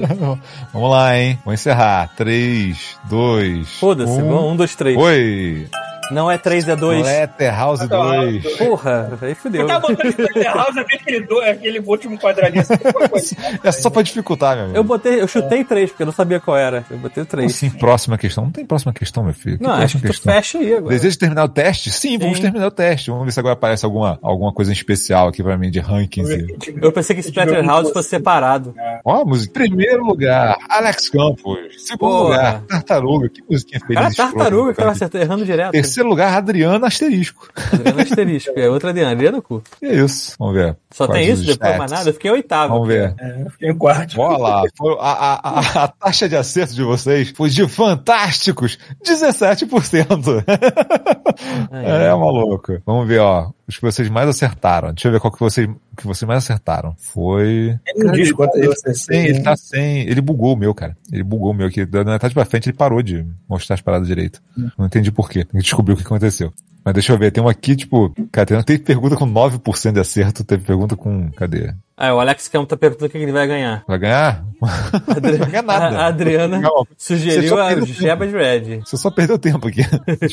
[laughs] Vamos lá, hein? Vou encerrar. 3, 2. Foda-se, um, dois, três. Oi! Não é 3, é 2. Letterhouse 2. Porra, aí fudeu. Eu tava botando Splinter House, eu vi aquele, do, aquele último quadradinho assim. É só pra dificultar, meu amigo. Eu botei, eu chutei 3, porque eu não sabia qual era. Eu botei o 3. Assim, próxima questão. Não tem próxima questão, meu filho. Que Não, acho que tu fecha aí agora. Deseja terminar o teste? Sim, vamos Sim. terminar o teste. Vamos ver se agora aparece alguma, alguma coisa especial aqui pra mim de rankings. Eu pensei que Splinter House fosse separado. Ó, música. Primeiro lugar, Alex Campos. Segundo Porra. lugar, Tartaruga. Que musiquinha feliz. Cara, tartaruga, que ela cara. acertou errando direto. Terceiro lugar, Adriana Asterisco. Adriana Asterisco. É outra Adriana, Adriana no cu. É isso. Vamos ver. Só Quais tem isso, depois stats. mais nada. Eu fiquei em oitavo. Vamos ver. É, eu fiquei em quarto. Bora lá. A, a, a, a taxa de acerto de vocês foi de fantásticos 17%. é, maluco. Vamos ver, ó. Os que vocês mais acertaram. Deixa eu ver qual que vocês, que vocês mais acertaram. Foi. Ele não diz quanto ele, tá sem, ele tá sem. Ele bugou o meu, cara. Ele bugou o meu aqui. Da metade pra frente ele parou de mostrar as paradas direito. Não entendi por quê. Tem que descobrir o que aconteceu. Mas deixa eu ver, tem uma aqui, tipo, cara, tem, tem pergunta com 9% de acerto, teve pergunta com. Cadê? Ah, o Alex Campos tá perguntando o que ele vai ganhar. Vai ganhar? Adri- [laughs] Não ganha nada. A Adriana Não, sugeriu a Jeba de Red. Você só perdeu tempo aqui.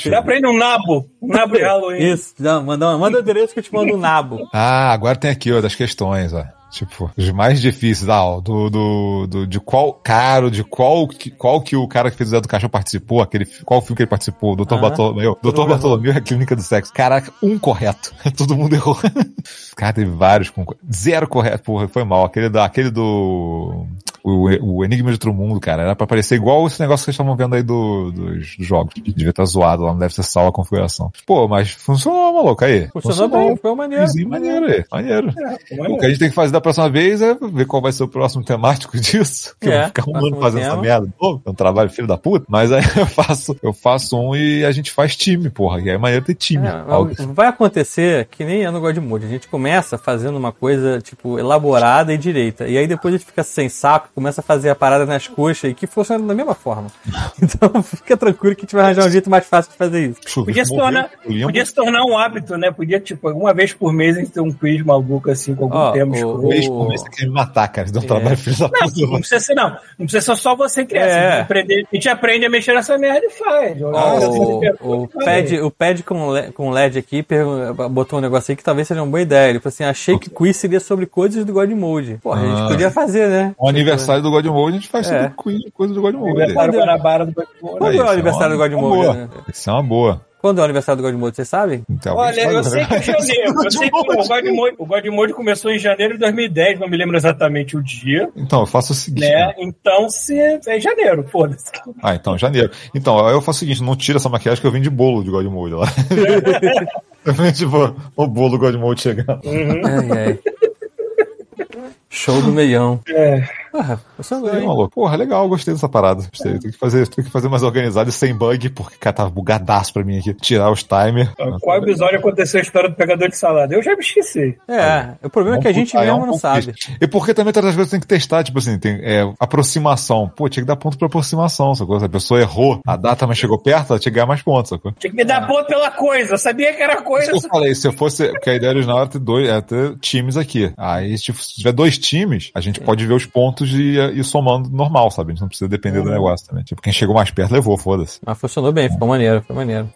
Dá pra ir no nabo. Um nabo de Halloween. Isso, não, manda, manda o endereço que eu te mando um nabo. Ah, agora tem aqui, ó, das questões, ó. Tipo, os mais difíceis, ah, do, do, do, de qual caro, de qual, que- qual que o cara que fez o Zé do Caixão participou, aquele, qual filme que ele participou, Dr. Ah, Bartolomeu, Dr. Bartolomeu é a clínica do sexo. Caraca, um correto. [laughs] Todo mundo errou. [laughs] Cara, teve vários com, zero correto, porra, foi mal. Aquele da, aquele do, o, o Enigma de Outro Mundo, cara, era pra parecer igual esse negócio que vocês estavam vendo aí do, dos, jogos. Devia estar zoado lá, não deve ser salva a configuração. Pô, mas funcionou, maluco, aí. Funcionou bem, foi maneiro. Maneiro aí, maneiro. Maneiro. O que a gente tem que fazer da próxima vez é ver qual vai ser o próximo temático [laughs] disso. Que eu É, vou ficar um ano fazendo essa merda. Pô, é um trabalho filho da puta. Mas aí [laughs] eu faço, eu faço um e a gente faz time, porra. E aí é maneiro ter time. É, vai acontecer que nem é no God Mode. A gente começa fazendo uma coisa, tipo, elaborada e direita. E aí depois a gente fica sem saco, começa a fazer a parada nas coxas e que funciona da mesma forma. [laughs] Então fica tranquilo que a gente vai arranjar um jeito mais fácil de fazer isso. Podia se tornar, podia se tornar um hábito, né? Podia, tipo, alguma vez por mês a gente ter um quiz maluco assim, com algum Ó, tema escuro. Mês por mês você quer me matar, cara. Dá um É. trabalho filho da Não, puta. não precisa ser, não. Não precisa ser só você criar. É. Aprender, a gente aprende a mexer nessa merda e faz. Ah, o, o pad, o pad com, le- com LED aqui botou um negócio aí que talvez seja uma boa ideia. Ele falou assim: achei que o quiz seria sobre coisas do God Mode. Pô, a gente Ah. podia fazer, né? O aniversário do God Mode, a gente faz É. quiz, coisa do God Mode. Aniversário Guanabara do Guanabara. Quando é o aniversário do God Mode? né? Isso é uma boa. Quando é o aniversário do God Mode, vocês sabem? Então, Olha, eu sei que sabe? em janeiro. Eu [laughs] sei que o God, Mode, o God Mode começou em janeiro de 2010, não me lembro exatamente o dia, Então, eu faço o seguinte. né? Então, se é em janeiro, foda-se. Ah, então, janeiro. Então, aí eu faço o seguinte, não tira essa maquiagem que eu vim de bolo de God Mode lá. [laughs] eu vim tipo, o bolo do God Mode chegando. Ai, ai. Show do meião. É. Porra, funcionou, Aí, hein? maluco. Porra, legal, gostei dessa parada. Gostei. Tem que fazer, tem que fazer mais organizado e sem bug, porque, cara, tava bugadaço pra mim aqui. Tirar os timers. Qual episódio aconteceu a história do pegador de salada? Eu já me esqueci. É, o problema é que a gente Ah, é mesmo um não sabe. E porque também todas as vezes tem que testar, tipo assim, tem é, aproximação. Pô, tinha que dar ponto pra aproximação, sacou? Se a pessoa errou, a data mas chegou perto, ela tinha que ganhar mais pontos, sacou? Tinha que me dar ponto pela coisa. Eu sabia que era coisa. Isso que eu falei, se eu fosse. Porque a ideia original era ter dois, era ter times aqui. Aí, tipo, se tiver dois times, a gente pode ver os pontos e ir somando normal, sabe? A gente não precisa depender do negócio também. Tipo, quem chegou mais perto levou, foda-se. Mas funcionou bem, ficou maneiro, foi maneiro.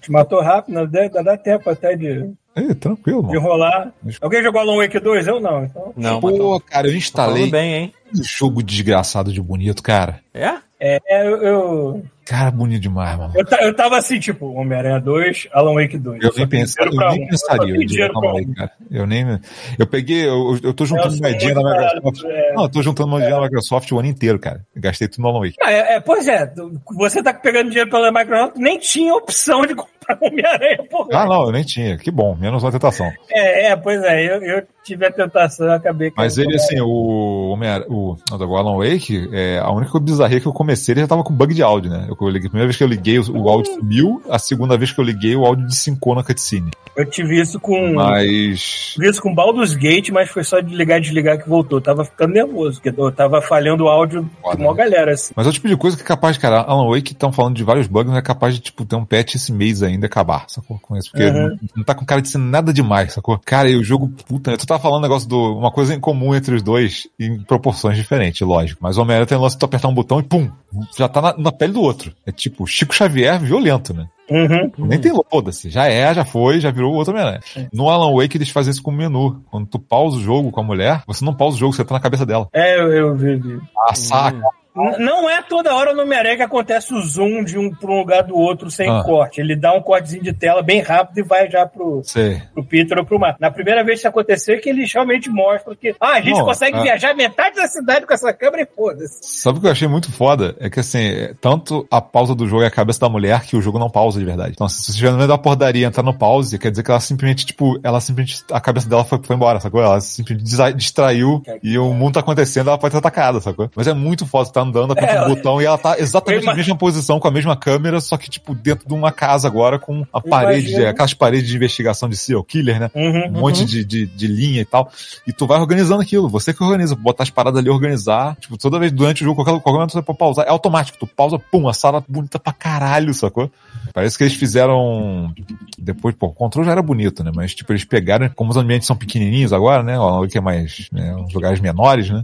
Te matou rápido, não dá, dá tempo até de, Ih, tranquilo, de mano. rolar. Alguém jogou Alan Wake 2? Eu não. Então. Não, mas Pô, cara, eu instalei bem, hein? um jogo desgraçado de bonito, cara. É? É, eu, eu, Cara, bonito demais, mano. eu, eu tava assim, tipo, Homem-Aranha 2, Alan Wake 2. Eu nem, tem pensa, dinheiro eu nem um. pensaria jogar pra aí, cara. Eu nem. Eu peguei, eu, eu tô juntando Eu moedinha da muito Microsoft. é. Não, eu tô juntando moedinha da Microsoft o ano inteiro, cara. Gastei tudo no Alan Wake. Ah, é, é, pois é, você tá pegando dinheiro pela Microsoft, nem tinha opção de comprar [laughs] Homem-Aranha, porra. Ah, não, eu nem tinha. Que bom, menos uma tentação. É, é, pois é, eu, eu tive a tentação, eu acabei Mas ele, assim, o, Homem- o, o Alan Wake, é, a única bizarria que eu comecei, ele já tava com bug de áudio, né? Eu, liguei, a primeira vez que eu liguei, o, o áudio sumiu, a segunda vez que eu liguei, o áudio descincou na cutscene. Eu tive isso com. Mas. Tive isso com Baldur's Gate, mas foi só de ligar e desligar que voltou. Eu tava ficando nervoso, porque eu tava falhando o áudio Foda, de uma né? galera, assim. Mas é o tipo de coisa que é capaz, cara, Alan Wake estão falando de vários bugs, mas é capaz de, tipo, ter um patch esse mês ainda e acabar, sacou? Com isso. Porque Uhum. não, não tá com cara de ser nada demais, sacou? Cara, e o jogo, puta, tu tava falando um negócio do, uma coisa em comum entre os dois, em proporções diferentes, lógico. Mas o Homem-Aranha tem o lance de tu apertar um botão e pum, já tá na, na pele do outro. É tipo, Chico Xavier violento, né? Uhum. Nem tem foda-se. Já é, já foi, já virou outro Homem-Aranha. No Alan Wake eles fazem isso com o menu. Quando tu pausa o jogo com a mulher, você não pausa o jogo, você tá na cabeça dela. É, eu, eu vi. vi. Ah, saca. Não é toda hora no Homem-Aranha que acontece o zoom de um pra um lugar do outro sem Ah. corte. Ele dá um cortezinho de tela bem rápido e vai já pro, Sei. pro Peter ou pro Mar. Na primeira vez que isso aconteceu, é que eles realmente mostram que ah, a gente Não, consegue é. viajar metade da cidade com essa câmera e foda-se. Sabe o que eu achei muito foda? É que assim, é tanto a pausa do jogo é a cabeça da mulher que o jogo não pausa de verdade. Então, se você estiver no meio da pordaria e entrar no pause, quer dizer que ela simplesmente, tipo, ela simplesmente, a cabeça dela foi, foi embora, sacou? Ela simplesmente distraiu e o mundo tá acontecendo, ela pode ser atacada, sacou? Mas é muito foda, tá andando, aperta É, o botão e ela tá exatamente na mesma posição, com a mesma câmera, só que, tipo, dentro de uma casa agora, com a parede, Imagino. aquelas paredes de investigação de serial killer, né? Uhum. um monte de, de, de linha e tal. E tu vai organizando aquilo. Você que organiza, botar as paradas ali, organizar. Tipo, toda vez durante o jogo, qualquer, qualquer momento você pode pausar. É automático. Tu pausa, pum, a sala bonita pra caralho, sacou? Parece que eles fizeram. Depois, pô, o controle já era bonito, né? Mas, tipo, eles pegaram, como os ambientes são pequenininhos agora, né? O que é mais, né? Uns lugares menores, né?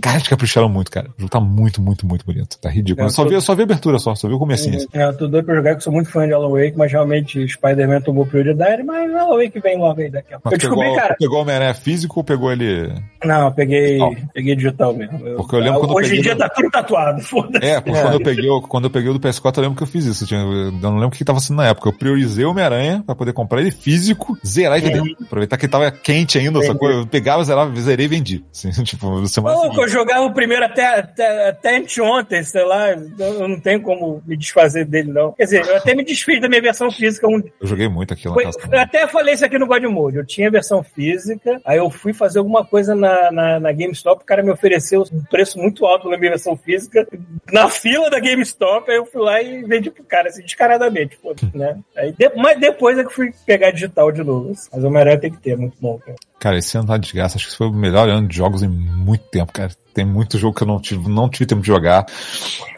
Cara, eles capricharam muito, cara. O jogo tá muito, muito, muito bonito. Tá ridículo. É, Eu só tô- vi, eu só vi a abertura só, só vi o comecinho. assim. É, eu tô doido pra jogar, que eu sou muito fã de Alan Wake, mas realmente Spider-Man tomou prioridade, mas Alan Wake vem logo aí daqui a pouco. Eu descobri, pegou, cara. pegou o Homem-Aranha físico ou pegou ele. Não, eu peguei, peguei digital mesmo. Porque eu lembro quando eu Hoje em peguei dia no- tá tudo tatuado, [laughs] foda-se. É, porque É. Quando, eu peguei, o- quando eu peguei o do PS4, eu lembro que eu fiz isso. Eu, tinha- eu não lembro o que tava sendo na época. Eu priorizei o Homem-Aranha pra poder comprar ele físico, zerar e vender. Aproveitar que ele tava quente ainda, Entendi. sacou? Eu pegava, zerava, zerei e vendi. Assim, [laughs] tipo, semana Maluco, eu jogava o primeiro até, até, até anteontem, sei lá, eu não tenho como me desfazer dele, não. Quer dizer, eu até me desfiz da minha versão física. Um, Eu joguei muito aquilo foi- na casa. eu até falei isso aqui no God Mode. Eu tinha a versão física, aí eu fui fazer alguma coisa na, na, na GameStop, o cara me ofereceu um preço muito alto na minha versão física. Na fila da GameStop, aí eu fui lá e vendi pro cara, assim, descaradamente, pô, né? Aí, de- mas depois é que fui pegar digital de novo. Mas o Homem-Aranha tem que ter, é muito bom, cara. Cara, esse ano tá de desgraça. Acho que foi o melhor ano de jogos em muito tempo, cara. Tem muito jogo que eu não tive, não tive tempo de jogar.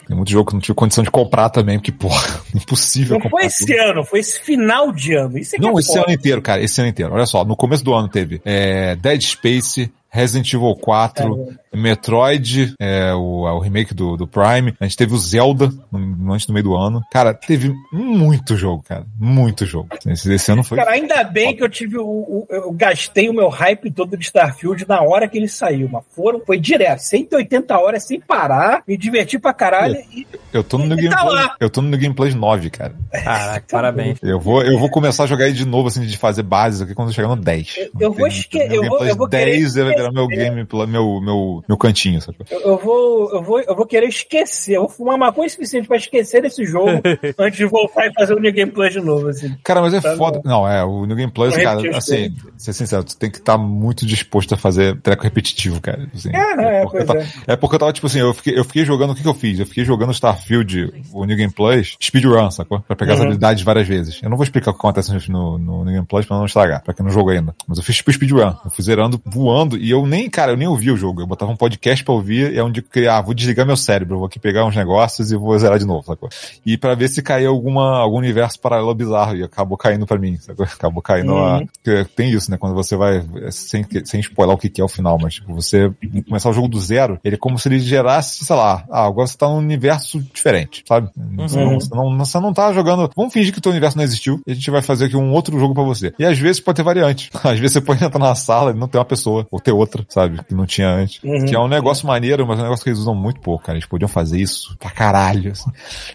Tem muito jogo que eu não tive condição de comprar também, porque, porra, [laughs] impossível Não foi esse tudo. ano, foi esse final de ano. Isso é Não, é esse foda. ano inteiro, cara, esse ano inteiro. Olha só, no começo do ano teve é, Dead Space, Resident Evil 4, Metroid, é, o, o remake do, do Prime. A gente teve o Zelda no- antes do meio do ano. Cara, teve muito jogo, cara. Muito jogo. Esse, esse ano foi. Cara, ainda bem que eu tive o, o- eu gastei o meu hype todo de Starfield na hora que ele saiu, mas foram, foi direto, 180 horas sem parar, me diverti pra caralho e Eu tô no Ele tá Game Plus. lá. Eu tô no New Game Plus 9, cara. Caraca, parabéns. Eu vou, eu vou começar a jogar aí de novo, assim, de fazer bases aqui quando eu chegar no 10. eu vou esque- eu vou- eu vou Plus querer 10 vai virar meu esquecer. game, meu, meu, meu cantinho, sabe? eu, eu vou, eu vou, eu vou querer esquecer, eu vou fumar maconha suficiente pra esquecer desse jogo [laughs] antes de voltar e fazer o New Game Plus de novo, assim. Cara, mas é Tá foda. Não, é, o New Game Plus, cara, assim, ser sincero, tu tem que estar muito disposto a fazer treco repetitivo, cara. assim. É, é, porque pois tava- é porque eu tava, tipo assim, eu fiquei, eu fiquei jogando, o que que eu fiz? Eu fiquei jogando Starfield, o New Game Plus, speedrun, sacou? Pra pegar as Uhum. habilidades várias vezes. Eu não vou explicar o que acontece no, no New Game Plus pra não estragar, pra quem não jogou ainda. Mas eu fiz tipo speedrun. Eu fui zerando, voando, e eu nem, cara, eu nem ouvia o jogo. Eu botava um podcast pra ouvir, e é onde queria, ah, vou desligar meu cérebro, vou aqui pegar uns negócios e vou zerar de novo, sacou? E pra ver se caía alguma, algum universo paralelo bizarro, e acabou caindo pra mim, sacou? [laughs] Acabou caindo Uhum. a... porque Tem isso, né? Quando você vai, sem, que- sem spoiler o que que é o final, mas tipo, você começar o jogo do zero, ele é como se ele gerasse, sei lá, ah, agora você tá num universo diferente, sabe? Você, não, você, não, você não tá jogando, vamos fingir que o teu universo não existiu, e a gente vai fazer aqui um outro jogo pra você. E às vezes pode ter variante. [laughs] Às vezes você pode entrar na sala e não ter uma pessoa, ou ter outra, sabe? Que não tinha antes. Uhum. Que é um negócio maneiro, mas é um negócio que eles usam muito pouco, cara. Eles podiam fazer isso pra caralho. assim.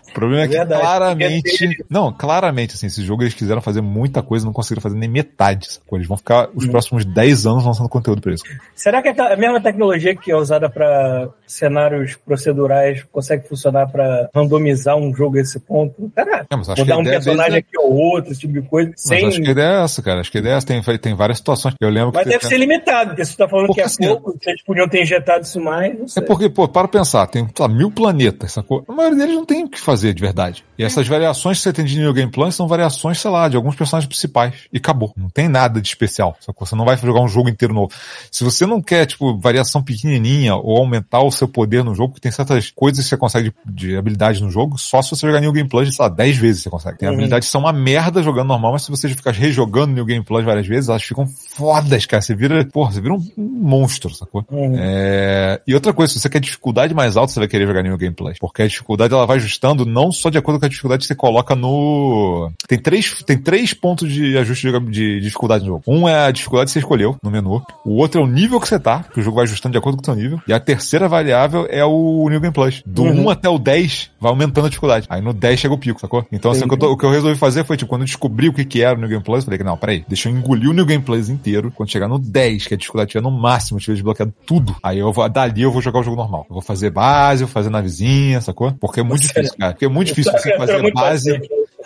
O problema é, É que verdade. claramente. Não, claramente, assim, esse jogo eles quiseram fazer muita coisa não conseguiram fazer nem metade. Sacou? Eles vão ficar os Uhum. próximos 10 anos lançando conteúdo pra isso. Será que a mesma tecnologia que é usada pra cenários procedurais consegue funcionar pra randomizar um jogo a esse ponto? Cara, É, mas acho que mudar a um personagem é- aqui ou outro, esse tipo de coisa, Mas sem... acho que a ideia é essa, cara. Acho que a ideia é essa. Tem, tem várias situações. Eu lembro Mas que. deve ser limitado, porque você tá falando Porque que é assim, pouco, eles podiam ter injetado isso mais, É porque, pô, para pensar, tem sei lá, mil planetas, sacou? A maioria deles não tem o que fazer de verdade. E essas variações que você tem de New Game Plus são variações, sei lá, de alguns personagens principais. E acabou. Não tem nada de especial, sacou? Você não vai jogar um jogo inteiro novo. Se você não quer, tipo, variação pequenininha ou aumentar o seu poder no jogo, porque tem certas coisas que você consegue de, de habilidade no jogo, só se você jogar New Game Plus, sei lá, 10 vezes você consegue. Tem Uhum. habilidades que são uma merda jogando normal, mas se você ficar rejogando New Game Plus várias vezes, elas ficam fodas, cara. Você vira, porra, você vira um monstro, sacou? Uhum. É, É, E outra coisa, se você quer dificuldade mais alta, você vai querer jogar New Game Plus. Porque a dificuldade ela vai ajustando não só de acordo com a dificuldade que você coloca no. Tem três, tem três pontos de ajuste de, de dificuldade no jogo. Um é a dificuldade que você escolheu no menu. O outro é o nível que você tá, que o jogo vai ajustando de acordo com o seu nível. E a terceira variável é o New Game Plus. Do 1 até o 10 vai aumentando a dificuldade. Aí no 10 chega o pico, sacou? Então assim, o que, eu tô- o que eu resolvi fazer foi, tipo, quando eu descobri o que, que era o New Game Plus, eu falei que não, peraí, deixa eu engolir o New Game Plus inteiro. Quando chegar no 10, que a dificuldade tiver no máximo, eu tiver desbloqueado tudo, aí eu vou, dali eu vou jogar o jogo normal. Eu vou fazer base, eu vou fazer navezinha, sacou? Porque é muito difícil, cara. Porque é muito difícil você eu fazer base.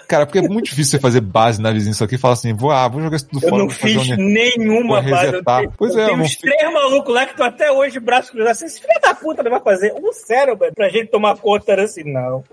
Cara, porque é muito difícil você fazer base na vizinha isso aqui e falar assim, vou, ah, vou jogar isso tudo Eu fora. não vou fazer fiz um- nenhuma vou base. Eu tenho, Pois eu é, não uns fiz- três malucos lá que estão até hoje braços cruzados. Esse filho da puta não vai fazer um cérebro pra gente tomar conta era assim, não.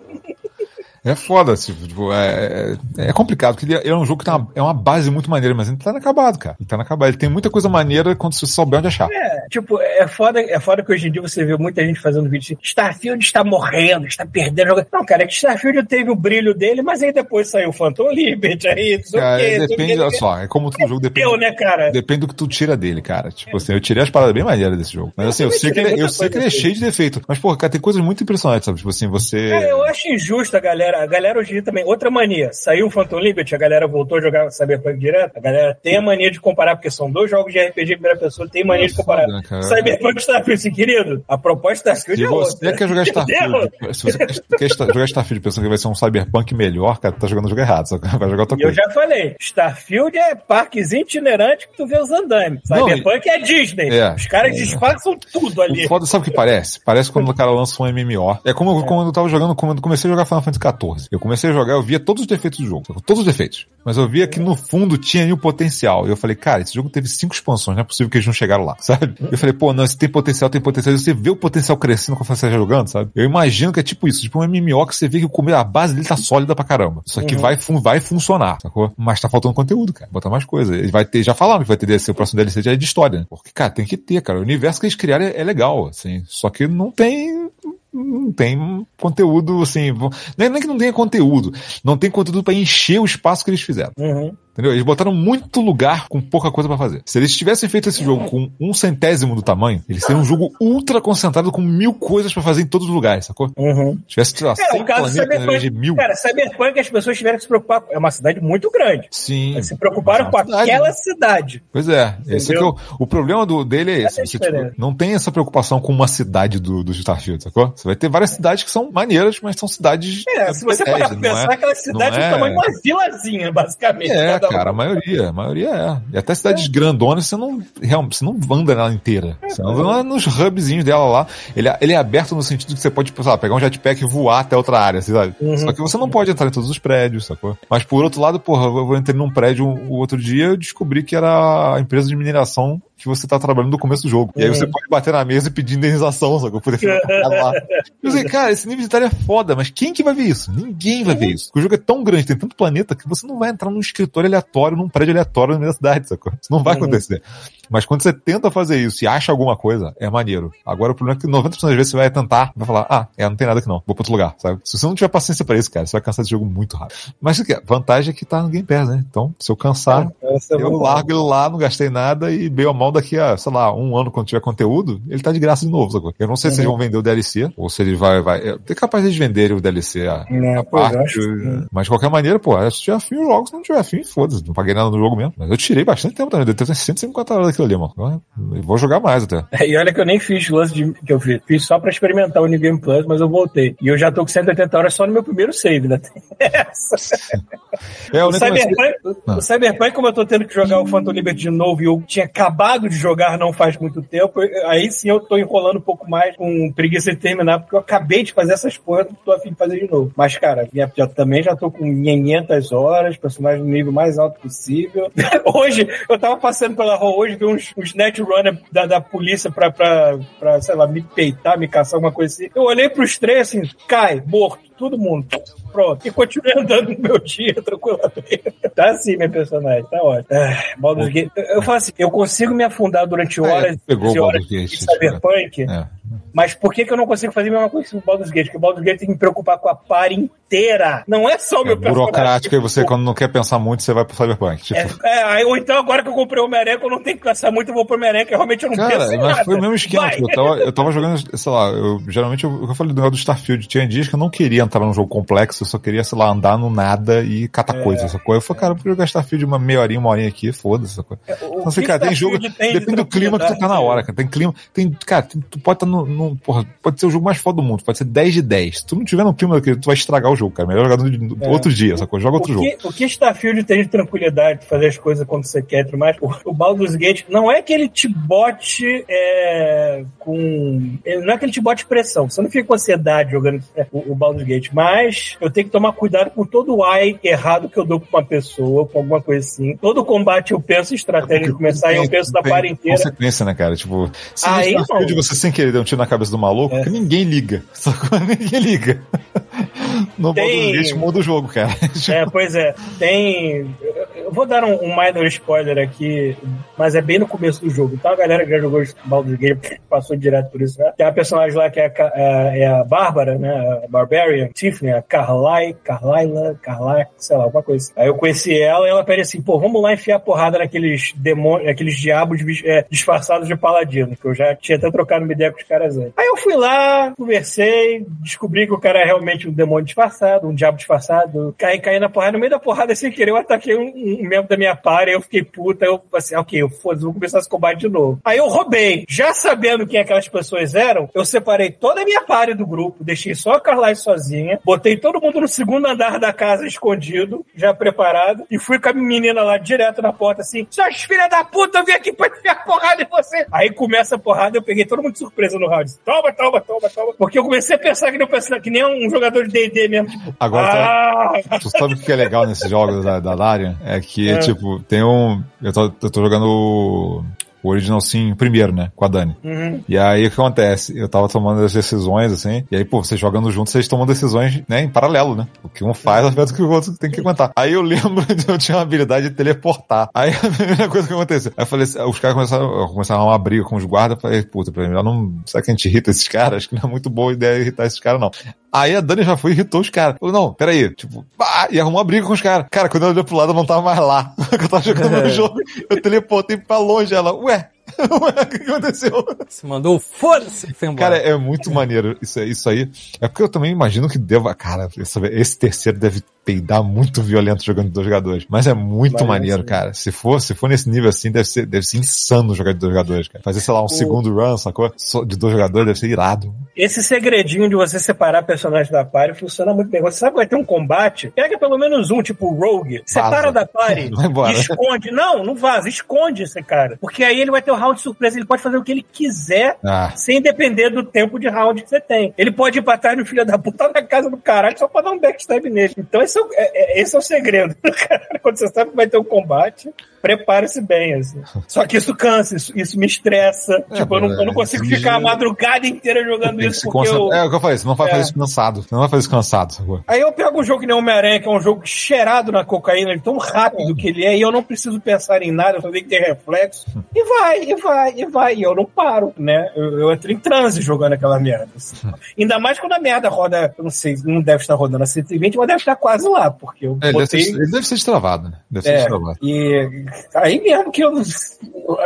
É foda, tipo, é, é, é complicado, porque ele é, é um jogo que tem uma, é uma base muito maneira, mas ele tá inacabado, cara. Ele tá inacabado. Ele tem muita coisa maneira quando você souber onde achar. É, tipo, é foda, é foda que hoje em dia você vê muita gente fazendo vídeo assim, Starfield está morrendo, está perdendo. jogo." Não, cara, é que Starfield teve o brilho dele, mas aí depois saiu o Phantom Liberty, aí, não Cara, quê, o depende, olha só, é como todo jogo depende. Né, cara? Depende do que tu tira dele, cara. Tipo assim, eu tirei as paradas bem maneiras desse jogo. Mas assim, eu sei que ele, eu sei que ele é cheio de defeito. Mas, porra, cara, tem coisas muito impressionantes, sabe? Tipo assim, você. É, eu acho injusto a galera. A galera hoje também. Outra mania. Saiu o Phantom Liberty, a galera voltou a jogar Cyberpunk direto. A galera tem a mania de comparar, porque são dois jogos de RPG em primeira pessoa, tem mania de comparar. foda, né, cara? Cyberpunk Starfield, querido. A proposta da Starfield Se é você outra. quer jogar Starfield, se você quer, jogar Starfield pensando que vai ser um Cyberpunk melhor, cara, tá jogando o jogo errado, vai jogar outra E eu coisa. já falei, Starfield é parquezinho itinerante que tu vê os andames. Não, Cyberpunk é Disney. É. Os caras disfarçam tudo ali. O foda, sabe o que parece? Parece quando o cara lança um MMO. É como eu- quando eu tava jogando, quando eu comecei a jogar Final Fantasy XIV. Eu comecei a jogar, eu via todos os defeitos do jogo. Todos os defeitos. Mas eu via que no fundo tinha aí o potencial. E eu falei, cara, esse jogo teve cinco expansões, não é possível que eles não chegaram lá, [laughs] sabe? Eu falei, pô, não, esse tem potencial, tem potencial. E você vê o potencial crescendo quando você vai jogando, sabe? Eu imagino que é tipo isso, tipo um MMO que você vê que o a base dele tá sólida pra caramba. Isso aqui vai, fun- vai funcionar, sacou? Mas tá faltando conteúdo, cara. Botar mais coisa. Ele vai ter, já falaram que vai ter DLC, o próximo DLC já é de história. né? Porque, cara, tem que ter, cara. O universo que eles criaram é, é legal, assim. Só que não tem não tem conteúdo, assim, não é nem que não tenha conteúdo, não tem conteúdo pra encher o espaço que eles fizeram. Uhum. Entendeu? Eles botaram muito lugar com pouca coisa pra fazer. Se eles tivessem feito esse jogo com um centésimo do tamanho, eles seriam um jogo ultra concentrado com mil coisas pra fazer em todos os lugares, sacou? Uhum. Se tivesse, sei lá, É, 100 o caso do planetas de Cyberpunk. mil. Cara, Cyberpunk as pessoas tiveram que se preocupar. É uma cidade muito grande. Sim. Eles se preocuparam é com uma cidade, aquela né? cidade. Pois é, esse é é o, o problema do, dele é esse. É a Você, tipo, não tem essa preocupação com uma cidade do, do Starfield, sacou? Você vai ter várias cidades que são maneiras, mas são cidades. É, se você parar pra pensar, é- aquela cidade é é- o tamanho de uma vilazinha, basicamente. É, cada. Cara, a maioria, a maioria é. E até cidades grandonas, você não, realmente, você não anda nela inteira. Você anda lá nos hubzinhos dela lá. Ele, é- ele é aberto no sentido que você pode, sei lá, pegar um jetpack e voar até outra área, sabe? Só que você não pode entrar em todos os prédios, sacou? Mas por outro lado, porra, eu entrei num prédio o outro dia eu descobri que era a empresa de mineração que você tá trabalhando no começo do jogo. E aí você pode bater na mesa e pedir indenização, sacou? Parado [laughs] lá. Eu sei, cara, esse nível de detalhe é foda, mas quem que vai ver isso? Ninguém vai ver isso. Porque o jogo é tão grande, tem tanto planeta, que você não vai entrar num escritório aleatório, num prédio aleatório na minha cidade, sacou? Isso não vai acontecer. Mas quando você tenta fazer isso e acha alguma coisa, é maneiro. Agora o problema é que 90% das vezes você vai tentar, vai falar, ah, é, não tem nada aqui não, vou pra outro lugar, sabe? Se você não tiver paciência pra isso, cara, você vai cansar desse jogo muito rápido. Mas o que é? Vantagem é que tá no Game Pass, né? Então, se eu cansar, é eu largo ele lá, não gastei nada e bem ou mal daqui a, sei lá, um ano quando tiver conteúdo, ele tá de graça de novo, sacou? Eu não sei se eles vão vender o DLC, ou se ele vai, vai, é capaz de venderem o DLC a, É, a parte, eu acho mas de qualquer maneira, pô, se tiver afim, eu jogo, se não tiver afim, foda-se, não paguei nada no jogo mesmo. Mas eu tirei bastante tempo também, deve ter 150 horas daquilo ali, mano. Eu vou jogar mais até. É, E olha que eu nem fiz o lance de, que eu fiz. Fiz só pra experimentar o New Game Plus, mas eu voltei. E eu já tô com 180 horas só no meu primeiro save, né? Essa. É, eu O comecei- Cyberpunk, Ah. o Cyberpunk, como eu tô tendo que jogar o Phantom Liberty de novo e eu tinha acabado de jogar não faz muito tempo, aí sim eu tô enrolando um pouco mais com preguiça de terminar, porque eu acabei de fazer essas coisas, não tô afim de fazer de novo. Mas, cara, minha- já, também já tô com 500 horas, personagem no nível mais alto possível. [laughs] hoje, eu tava passando pela rua hoje, vi uns, uns netrunner da, da polícia pra, pra, pra, sei lá, me peitar, me caçar, alguma coisa assim. Eu olhei pros três assim, cai, morto, todo mundo. Pronto. E continuei andando no meu dia, tranquilamente. Tá assim, meu personagem, tá ótimo. Ah, Baldur's Gate. Eu, falo assim, eu consigo me afundar durante horas É, pegou e o horas Baldur's Gate, de Cyberpunk. É. Mas por que, que eu não consigo fazer a mesma coisa com o Baldur's Gate? Porque o Baldur's Gate tem que me preocupar com a par inteira. Não é só o É meu burocrática e você, quando não quer pensar muito, você vai pro Cyberpunk. Tipo, É, é, ou então agora que eu comprei o que eu não tenho que pensar muito, eu vou pro que realmente eu não Cara, penso em mas nada. foi o mesmo esquema. Tipo, eu, tava, eu tava jogando, sei lá, eu geralmente eu, eu falei do do Starfield. Tinha dias que eu não queria entrar num jogo complexo, eu só queria, sei lá, andar no nada e catar É. coisas, essa coisa. Eu falei, cara, eu vou jogar Starfield uma meia horinha, uma horinha aqui, foda-se, essa coisa. O Então, assim, que cara, tem jogo. Tem de depende do clima que tu tá na hora, cara. Tem clima. Tem, cara, tem- tu pode estar no, Porra, pode ser o jogo mais foda do mundo, pode ser 10 de 10. Se tu não tiver no clima daquele, tu vai estragar o jogo, cara. Melhor jogar no, É. outro dia, essa coisa. Joga outro o jogo. que, o que Starfield tem de tranquilidade de fazer as coisas quando você quer tudo mais, o, o Baldur's Gate não é que ele te bote é, com. Não é que ele te bote pressão. Você não fica com ansiedade jogando é, o, o Baldur's Gate. Mas eu tenho que tomar cuidado com todo o ai errado que eu dou pra uma pessoa, com alguma coisa assim. Todo combate eu penso em estratégia de começar e eu penso da Tem par inteira. consequência, né, cara? Tipo, se Aí, Starfield não. você sem querer um tiro na cabeça do maluco, É. que ninguém liga. [laughs] Sacou? Ninguém liga. [laughs] No Tem- Baldur's Gate muda o jogo, cara. É, pois é. Tem. Vou dar um, um minor spoiler aqui, mas é bem no começo do jogo. Então a galera que já jogou Baldur's Gate passou direto por isso, né? Tem uma personagem lá que é a, é é a Bárbara, né? A Barbarian, Tiffany, a Carly, Carlyla, Carly, sei lá, alguma coisa. Aí eu conheci ela e ela pede assim, pô, vamos lá enfiar porrada naqueles demônios, naqueles diabos é, disfarçados de paladino, que eu já tinha até trocado uma ideia com os caras antes. Aí eu fui lá, conversei, descobri que o cara é realmente um demônio disfarçado, um diabo disfarçado. Caí, caí na porrada, no meio da porrada, sem querer, eu ataquei um, um membro da minha party, eu fiquei puta, eu assim, ok, eu foda vou começar esse combate de novo. Aí eu roubei, já sabendo quem aquelas pessoas eram, eu separei toda a minha party do grupo, deixei só a Carly sozinha, botei todo mundo no segundo andar da casa escondido, já preparado, e fui com a menina lá direto na porta, assim, suas filhas da puta, eu vim aqui pra enfiar porrada em você. Aí começa a porrada, eu peguei todo mundo de surpresa no round. Toma, toma, toma, toma. Porque eu comecei a pensar que nem, eu pensava, que nem um jogador de D&D mesmo, tipo, Agora ah, Tu sabe o que é legal nesses jogos da, da Larian? É que, É. tipo, tem um. Eu tô, eu tô jogando o, o Original Sim primeiro, né? Com a Dani. Uhum. E aí o que acontece? Eu tava tomando as decisões, assim, e aí, pô, vocês jogando juntos, vocês tomam decisões, né, em paralelo, né? O que um faz afeta o que o outro tem que aguentar. Aí eu lembro [laughs] de eu tinha uma habilidade de teleportar. Aí [laughs] a primeira coisa que aconteceu. Aí eu falei, os caras começaram, começaram uma briga com os guardas, eu falei, puta, pra eu não. Será que a gente irrita esses caras? Acho que não é muito boa ideia irritar esses caras, não. Aí a Dani já foi e irritou os caras. Falou, não, peraí, tipo, pá, e arrumou uma briga com os caras. Cara, quando eu olhei pro lado, eu não tava mais lá. [laughs] eu tava jogando É. o jogo, eu teleportei pra longe. Ela, ué, [laughs] o que aconteceu? Você mandou foda-se, foi embora. Cara, é muito maneiro isso, isso aí. É porque eu também imagino que deva. Cara, esse, esse terceiro deve peidar muito violento jogando de dois jogadores. Mas é muito Mas, maneiro, cara. Se for, se for nesse nível assim, deve ser, deve ser insano jogar de dois jogadores, cara. Fazer, sei lá, um segundo run, sacou? Só De dois jogadores deve ser irado. Esse segredinho de você separar personagens da party funciona muito bem. Você sabe que vai ter um combate, pega pelo menos um, tipo o Rogue, separa Vaza. da party [laughs] Vai embora. e esconde. Não, não vaza, esconde esse cara. Porque aí ele vai ter o round surpresa, ele pode fazer o que ele quiser Ah, sem depender do tempo de round que você tem. Ele pode ir pra trás no filho da puta na casa do caralho só pra dar um backstab nele. Então esse é, o- é- é- esse é o segredo. [laughs] Quando você sabe que vai ter um combate, prepare-se bem, assim. Só que isso cansa, isso, isso me estressa. É, tipo, eu não, eu não consigo exige- ficar a madrugada inteira jogando isso porque eu... É o que eu falei, você não vai É. fazer isso cansado. Você não vai fazer isso cansado, sacou? Aí eu pego um jogo que nem Homem-Aranha, que é um jogo cheirado na cocaína, de tão rápido que ele é, e eu não preciso pensar em nada, eu só tenho que ter reflexo. E vai, e vai, e vai, e eu não paro, né? Eu, eu entro em transe jogando aquela merda. assim. Ainda mais quando a merda roda, eu não sei, não deve estar rodando a 120, mas deve estar quase lá, porque eu É, ele, deve ser, botei... ele deve ser destravado, né? Deve ser É, destravado. e aí mesmo que eu,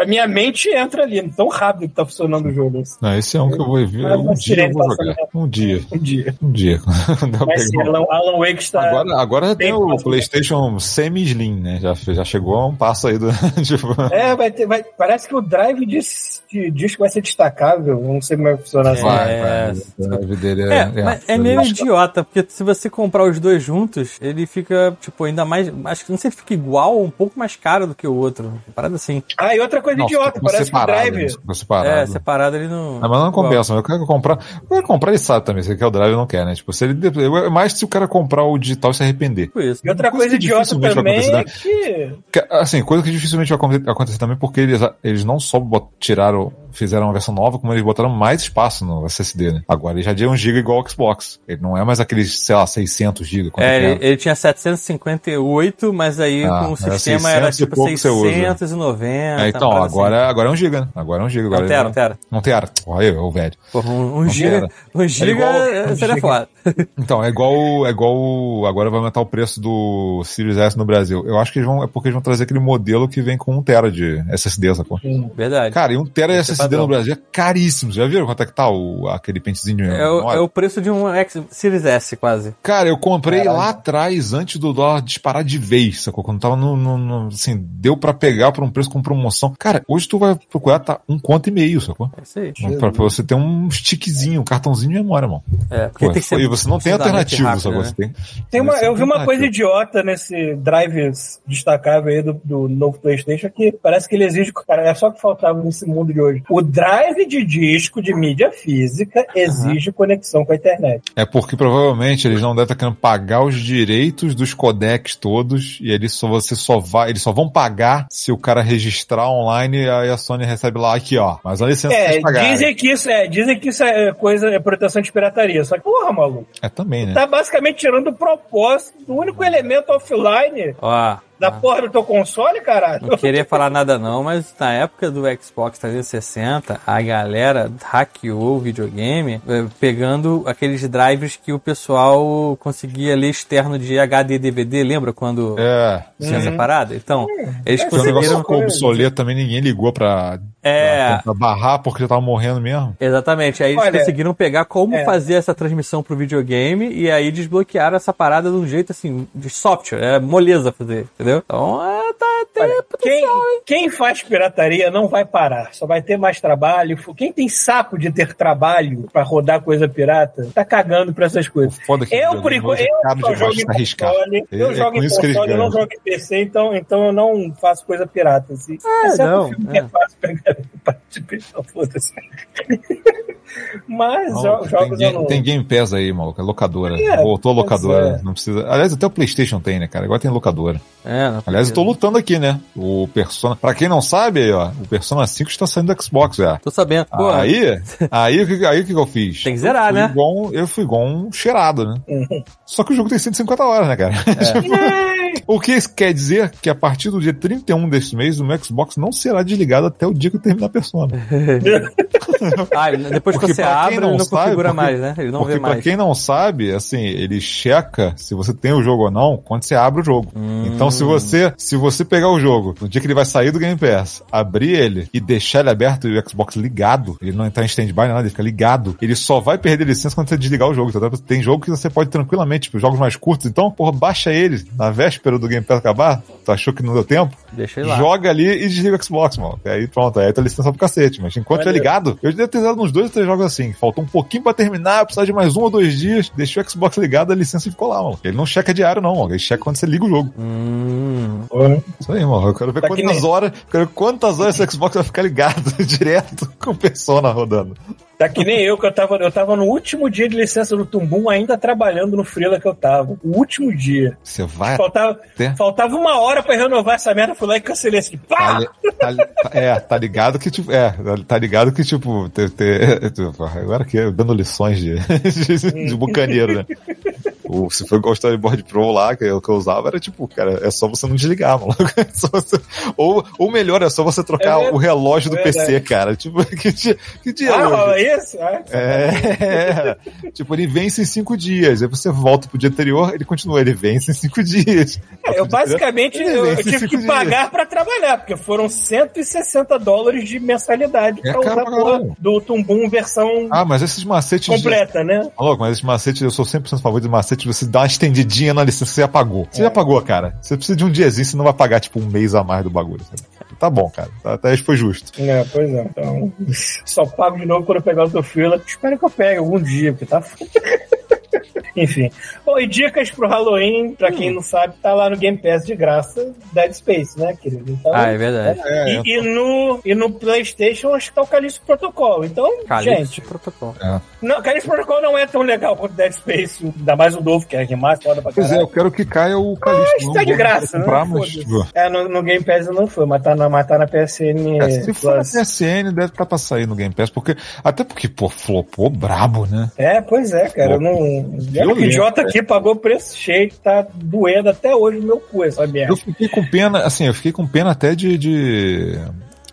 a minha mente entra ali, tão rápido que tá funcionando o jogo. assim. Não, esse é um que eu vou ver. Ah, Um dia eu vou passando. Um dia. Um dia. Um dia. [laughs] Mas sim, Alan, Alan Wake está... Agora, agora já tem o. PlayStation semi-slim, né? Já, já chegou a um passo aí do. [laughs] tipo, É, vai ter, vai, parece que o drive diz, que- diz que vai ser destacável. Não sei como vai funcionar assim. vai, É. vai. O drive dele é. É, mas é meio idiota, porque se você comprar os dois juntos, ele fica, tipo, ainda mais. Acho que não sei se fica igual ou um pouco mais caro do que o outro. Parada assim. Ah, e outra coisa Não, idiota, parece que o separado, drive. né? Separado. É, separado ele não. Ah, mas não compensa, mas eu quero comprar. Eu quero comprar, ele sabe também. Se ele quer o drive, não quer, né? Tipo, se ele. É mais se o cara comprar o digital e se arrepender. Tipo isso. E outra Coisa coisa idiota também é acontecer, que. Assim, coisa que dificilmente vai acontecer, também, porque eles, eles não só tiraram, fizeram uma versão nova, como eles botaram mais espaço no SSD, né? Agora ele já é 1 GB igual ao Xbox. Ele não é mais aqueles, sei lá, 600 GB. É, ele, era. ele tinha 758, mas aí Ah, com o era sistema era 600 e tipo pouco que você usa. 690. É, então, uma parada agora, agora é 1 GB, né? Agora é 1 GB. assim. Agora Não tera, não tera. Não tera. Olha eu, o velho. Porra, um, um Não giga, um igual- eh, um seria foda. [laughs] Então, é igual, é igual. Agora vai aumentar o preço do Series S no Brasil. Eu acho que eles vão. É porque eles vão trazer aquele modelo que vem com 1 tera de SSD, sacou? Verdade. Cara, e 1 tera de é SSD padrão. no Brasil é caríssimo. Já viram quanto é que tá o, aquele pentezinho? É o, é o preço de um X Series S, quase. Cara, eu comprei lá atrás, antes do dólar disparar de vez, sacou? Quando tava no, no- no- assim, deu pra pegar por um preço com promoção. Cara, hoje tu vai procurar, tá um conto e meio, sacou? É isso aí. Pra, pra você ter um stickzinho, um cartãozinho de memória, mano. É, porque Pô, tem que ser e você não tem alternativa, rápido, sacou? né? Você tem, Tem uma, eu vi uma coisa idiota nesse drive destacável aí do, do novo PlayStation que parece que ele exige. Cara, é só que faltava nesse mundo de hoje. O drive de disco de mídia física exige conexão com a internet. É porque provavelmente eles não devem estar querendo pagar os direitos dos codecs todos e eles só, você só vai, eles só vão pagar se o cara registrar online e aí a Sony recebe lá aqui, ó. Mas a licença É, vocês pagarem. dizem que isso é, dizem que isso é coisa, é proteção de pirataria. Só que, porra, maluco, É também, né? tá basicamente tirando o propósito do único elemento offline Ó, da porra do teu console, caralho. não queria falar nada não, mas na época do Xbox 360, a galera hackeou o videogame eh, pegando aqueles drives que o pessoal conseguia ler externo de HD DVD, lembra quando É. tinha essa parada? Então, eles Porque o negócio conseguiram... ficou obsoleto também, ninguém ligou pra, É. pra, barrar porque já tava morrendo mesmo. Exatamente, aí eles Olha, conseguiram pegar como é. fazer essa transmissão pro videogame e aí desbloquearam essa parada de um jeito assim, de software, é moleza fazer, entendeu? Então, é, tá, Olha, quem, quem faz pirataria não vai parar, só vai ter mais trabalho. Quem tem saco de ter trabalho pra rodar coisa pirata, tá cagando pra essas coisas. Foda que Eu, por enquanto, é eu só jogo em console, eu É- é jogo em console, eu não jogo em PC, então, então eu não faço coisa pirata. Assim. É, Exceto não, filme é. que é fácil pegar [laughs] foda-se. Mas Não, jo- tem, jogos eu não... tem Game Pass aí, maluco. É locadora. É, Voltou a locadora. é. Não precisa. Aliás, até o PlayStation tem, né, cara? Agora tem locadora. É, Aliás, eu tô lutando aqui, né? O Persona. Pra quem não sabe, aí, ó, o Persona 5 está saindo do Xbox já. Tô sabendo. Pô, Aí, aí, o que- aí o que que eu fiz? Tem que zerar, eu né? Igual, eu fui igual um cheirado, né? Uhum. Só que o jogo tem 150 horas, né, cara? [laughs] Tipo, [laughs] o que isso quer dizer que a partir do dia 31 deste mês, o meu Xbox não será desligado até o dia que eu terminar a Persona. [laughs] ah, depois que Porque você pra abre, quem ele não não sabe, configura porque- mais, né? Ele não Porque vê pra mais. quem não sabe, assim, ele checa se você tem o jogo ou não quando você abre o jogo. Hum. Então se você, se você pegar o jogo, no dia que ele vai sair do Game Pass, abrir ele e deixar ele aberto e o Xbox ligado, ele não entrar em stand-by, nada, ele fica ligado, ele só vai perder licença quando você desligar o jogo, tá? Tem jogo que você pode tranquilamente, tipo, jogos mais curtos, então, porra, baixa ele na véspera do Game Pass acabar, tu achou que não deu tempo? Deixa ele lá. Joga ali e desliga o Xbox, mano. Aí pronto, aí tá licença pro cacete. Mas enquanto tiver Olha. ligado, eu devo ter dado uns dois ou três jogos assim. Faltou um pouquinho pra terminar, precisar de mais um ou dois dias. Deixei o Xbox ligado, a licença ficou lá, mano. Ele não checa diário, não, mano. Ele checa quando você liga o jogo. Hum, Isso aí, mano. Eu quero ver Tá que quantas nem- horas. Quero ver quantas horas esse Xbox vai ficar ligado [laughs] direto com o Persona rodando. Tá que nem eu, que eu tava, eu tava no último dia de licença do Tumbum, ainda trabalhando no freela que eu tava. O último dia. Você vai. Faltava, até- faltava uma hora pra renovar essa merda, fui lá e cancelei assim. Tá, Pá! tá li- tá- é, tá ligado que, tipo, é, tá ligado que, tipo, ter, ter- agora que eu dando lições de, [laughs] de, de bucaneiro, né? O, se for igual o Storyboard Pro lá, que eu, que eu usava, era tipo, cara, é só você não desligar, [laughs] mano. É você- ou, ou melhor, é só você trocar É o relógio do É PC, cara. Tipo, [laughs] que dia, que dia Ah, é isso? Ah, É, [laughs] tipo, ele vence em cinco dias. Aí você volta pro dia anterior, ele continua, ele vence em cinco dias. É, eu basicamente eu, eu tive que dias. pagar pra trabalhar, porque foram 160 dólares de mensalidade É pra usar a porra do Tumbum versão Ah, mas esses macetes. de- completa, né? Maluco, mas esse macete, eu sou 100% a favor de você dá uma estendidinha na licença, você já pagou. Você já pagou, cara. Você precisa de um diazinho, você não vai pagar, tipo, um mês a mais do bagulho. sabe? Tá bom, cara. Tá- Até isso foi justo. É, pois é. Então, só pago de novo quando eu pegar o teu freela. Espero que eu pegue algum dia, porque tá [laughs] foda. [laughs] Enfim. Bom, e dicas pro Halloween, pra quem não sabe, tá lá no Game Pass de graça, Dead Space, né, querido? Então, Ah, é verdade. É, e, e no, e no PlayStation acho que tá o Calixto Protocol. Então, Calypso gente, protocolo. não, Calixto Protocol não é tão legal quanto Dead Space, ainda mais o novo, que é remaster, foda pra Pois é, caralho. eu quero que caia o Calixto. Mas não tá de graça, comprar, né? mas, tipo, É, no, no Game Pass não foi, mas tá na, mas tá na PSN é, se for na. PSN, deve estar pra sair no Game Pass, porque. Até porque, pô, flopou brabo, né? É, pois é, cara. Eu não. Que Violento, idiota aqui pagou preço cheio, tá doendo até hoje no meu cu essa merda. Eu fiquei com pena, assim, eu fiquei com pena até de. de,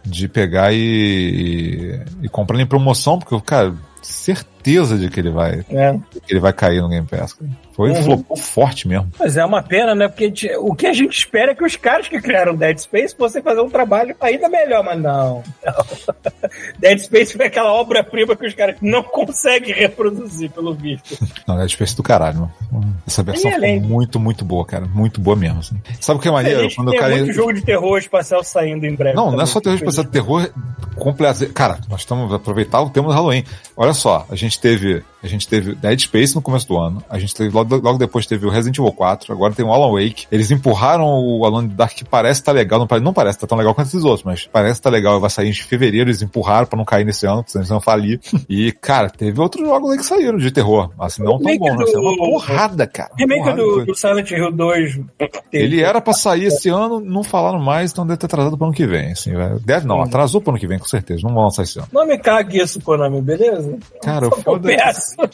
de pegar e, e comprar em promoção, porque, cara, certeza de que ele vai, É. que ele vai cair no Game Pass. cara. Foi Uhum. flopou forte mesmo. Mas é uma pena, né? Porque o que a gente espera é que os caras que criaram Dead Space fossem fazer um trabalho ainda melhor, mas não. não. [laughs] Dead Space foi aquela obra-prima que os caras não conseguem reproduzir, pelo visto. [laughs] Não, é espécie do caralho, mano. Essa versão ficou além- muito, muito boa, cara. Muito boa mesmo. assim. Sabe o que é maneiro? Quando tem cara. muito jogo de terror espacial saindo em breve. Não, não é também. só terror espacial, terror completo. Cara, nós estamos aproveitar o tema do Halloween. Olha só, a gente teve, a gente teve Dead Space no começo do ano, a gente teve logo, logo depois teve o Resident Evil 4, agora tem o Alan Wake. Eles empurraram o Alan Dark que parece estar legal, não, não parece estar tão legal quanto esses outros, mas parece estar legal, vai sair em fevereiro, eles empurraram pra não cair nesse ano, senão eles vão falir. [laughs] E, cara, teve outros jogos aí que saíram de terror, assim, não tão bom, né? Assim, uma do- porrada, cara. Remake Porrada do, do Silent Hill 2. Ele era pra sair esse ano, não falaram mais, então deve ter atrasado pro ano que vem. Assim, vai- deve não, atrasou pro ano que vem, com certeza. Não vão lançar esse ano. Não me cague isso, Konami, beleza? Cara, o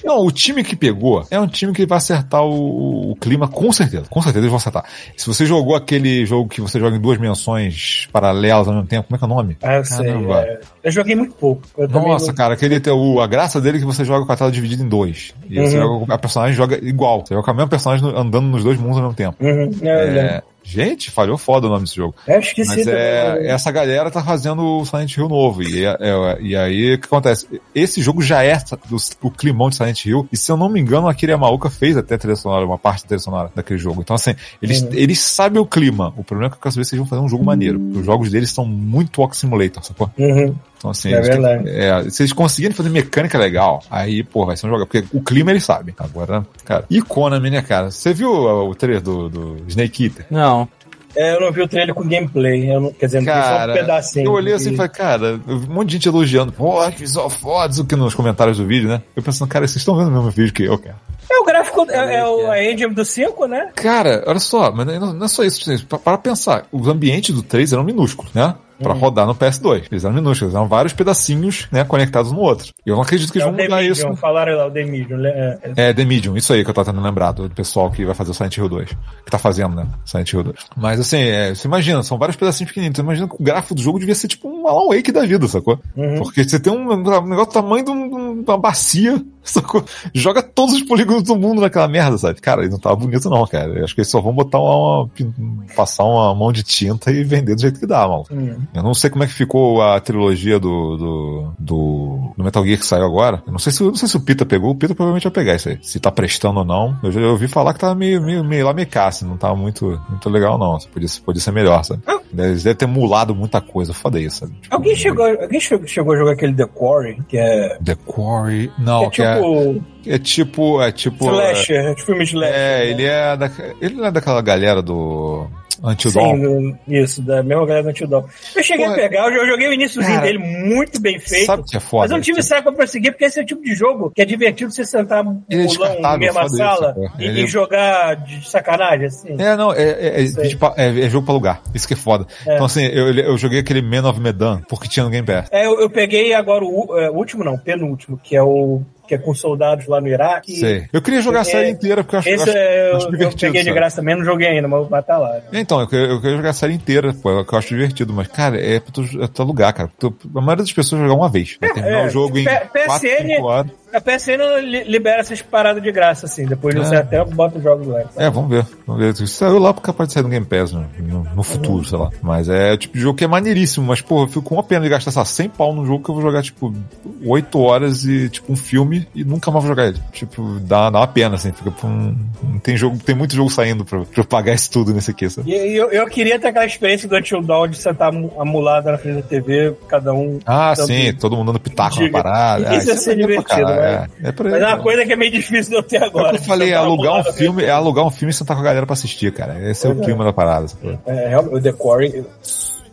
Não, o time que pegou é um time que vai acertar o, o clima, com certeza. Com certeza eles vão acertar. Se você jogou aquele jogo que você joga em duas dimensões paralelas ao mesmo tempo, como é que é o nome? Ah, eu sei. Caramba. é. Eu joguei muito pouco. Eu Nossa, não- cara, aquele a graça dele é que você joga com a tela dividida em dois. E você Uhum. joga, a personagem joga igual. Você joga com a mesma personagem andando nos dois mundos ao mesmo tempo. Uhum, é. É, gente, falhou foda o nome desse jogo. Eu esqueci Mas é, essa galera tá fazendo o Silent Hill novo. E, é- é- e aí, o que acontece? Esse jogo já é do, o climão de Silent Hill. E se eu não me engano, a Yamaoka fez até a trilha sonora, uma parte da trilha sonora daquele jogo. Então, assim, eles, Uhum. eles sabem o clima. O problema é que eu quero saber se eles vão fazer um jogo maneiro. Os jogos deles são muito Walk Simulator, sacou? Uhum. Então, assim, É eles têm- verdade. é, se eles conseguirem fazer mecânica legal, aí, pô, vai ser um jogo. Porque o clima eles sabem. Agora, cara. E Konami, né, cara? Você viu o, o trailer do, do Snake Eater? Não. É, eu não vi o trailer com gameplay. Eu não, quer dizer, não vi só Cara, um pedacinho. eu olhei assim e falei, cara, eu vi um monte de gente elogiando, pô, que visual foda, isso aqui nos comentários do vídeo, né? Eu pensando, cara, vocês estão vendo o mesmo vídeo que eu, cara. É o gráfico, é, é o, a engine do 5, né? Cara, olha só, mas não, não é só isso, para pensar, os ambientes do 3 eram minúsculos, né? Pra Uhum. rodar no PS2. Eles eram minúsculos, eram vários pedacinhos, né, conectados no outro. E eu não acredito que É eles vão mudar Medium, isso. falaram lá, o The Medium. né? É, É, The Medium, isso aí que eu tô tentando lembrar do pessoal que vai fazer o Silent Hill 2. Que tá fazendo, né? Silent Hill 2. Mas assim, é, você imagina, são vários pedacinhos pequeninos. Você imagina que o gráfico do jogo devia ser tipo um Alan Wake da vida, sacou? Uhum. Porque você tem um, um negócio do tamanho de, um- de uma bacia, [laughs] sacou? Joga todos os polígonos do mundo naquela merda, sabe? Cara, ele não tava bonito não, cara. Eu acho que eles só vão botar uma, uma- passar uma mão de tinta e vender do jeito que dá, mano. Hum. Eu não sei como é que ficou a trilogia do, do, do, do Metal Gear que saiu agora. Eu não sei se, não sei se o Pita pegou. O Pita provavelmente vai pegar isso aí. Se tá prestando ou não. Eu já ouvi falar que tava meio, meio, meio lá meio caça. Não tava muito, muito legal, não. Podia, podia ser melhor, sabe? Eles devem ter mulado muita coisa. Foda isso, sabe? Tipo, Alguém, chegou, alguém chegou, a jogar aquele The Quarry, que é, The Quarry. Não, que é que é, tipo é tipo. É tipo. slasher, é, filme slasher. É, né? ele é, da, ele não é daquela galera do Until Sim, Dawn. do- isso, da mesma galera do Until Dawn. Eu cheguei Porra. a pegar, eu joguei o iníciozinho dele muito bem feito. Sabe que é foda? Mas eu não tive saco pra prosseguir, porque esse é o tipo de jogo que é divertido você sentar é pulão na mesma isso, sala pô. e, Ele- e jogar de sacanagem, assim. É, não, é, é, é, pra- é- é jogo pra alugar. Isso que é foda. É. Então, assim, eu, eu joguei aquele Man of Medan porque tinha no Game Pass. É, eu, eu peguei agora o, é, o último, não, o penúltimo, que é o que é com soldados lá no Iraque. Sei. Eu queria jogar a É, série inteira porque eu acho, eu Esse acho, é, acho eu, eu divertido. peguei de sabe? graça também, não joguei ainda, mas vai estar lá. Então, eu queria, eu queria jogar a série inteira, pô, que eu acho divertido, mas, cara, é pra tu, é pra tu alugar, cara. Tu- a maioria das pessoas vai jogar uma vez. Vai terminar é. o jogo em P- 4, PSN 5 horas. A PSN li- libera essas paradas de graça, assim. Depois de um É. certo tempo, bota os jogos lá. É, vamos ver. Vamos ver. Saiu lá porque capaz de sair no Game Pass no, no, no futuro, sei lá. Mas é o tipo de jogo que é maneiríssimo, mas, porra, eu fico com uma pena de gastar, sei lá, 100 pau num jogo que eu vou jogar, tipo, 8 horas e, tipo, um filme e nunca mais vou jogar ele. Tipo, dá, dá uma pena, assim. Fica um, tem jogo, tem muito jogo saindo pra, pra eu pagar isso tudo nesse aqui, sabe? E, eu, eu queria ter aquela experiência do Until Dawn de sentar mu- a mulada na frente da TV, cada um. Ah, sim, todo mundo dando pitaco na parada. Ah, Isso ia ser é pra divertido, é, é por aí. Mas é uma coisa que é meio difícil de eu ter É agora. que eu falei, é alugar um filme, é alugar um filme e sentar com a galera pra assistir, cara. Esse é o é. clima da parada. É, realmente, o decoring,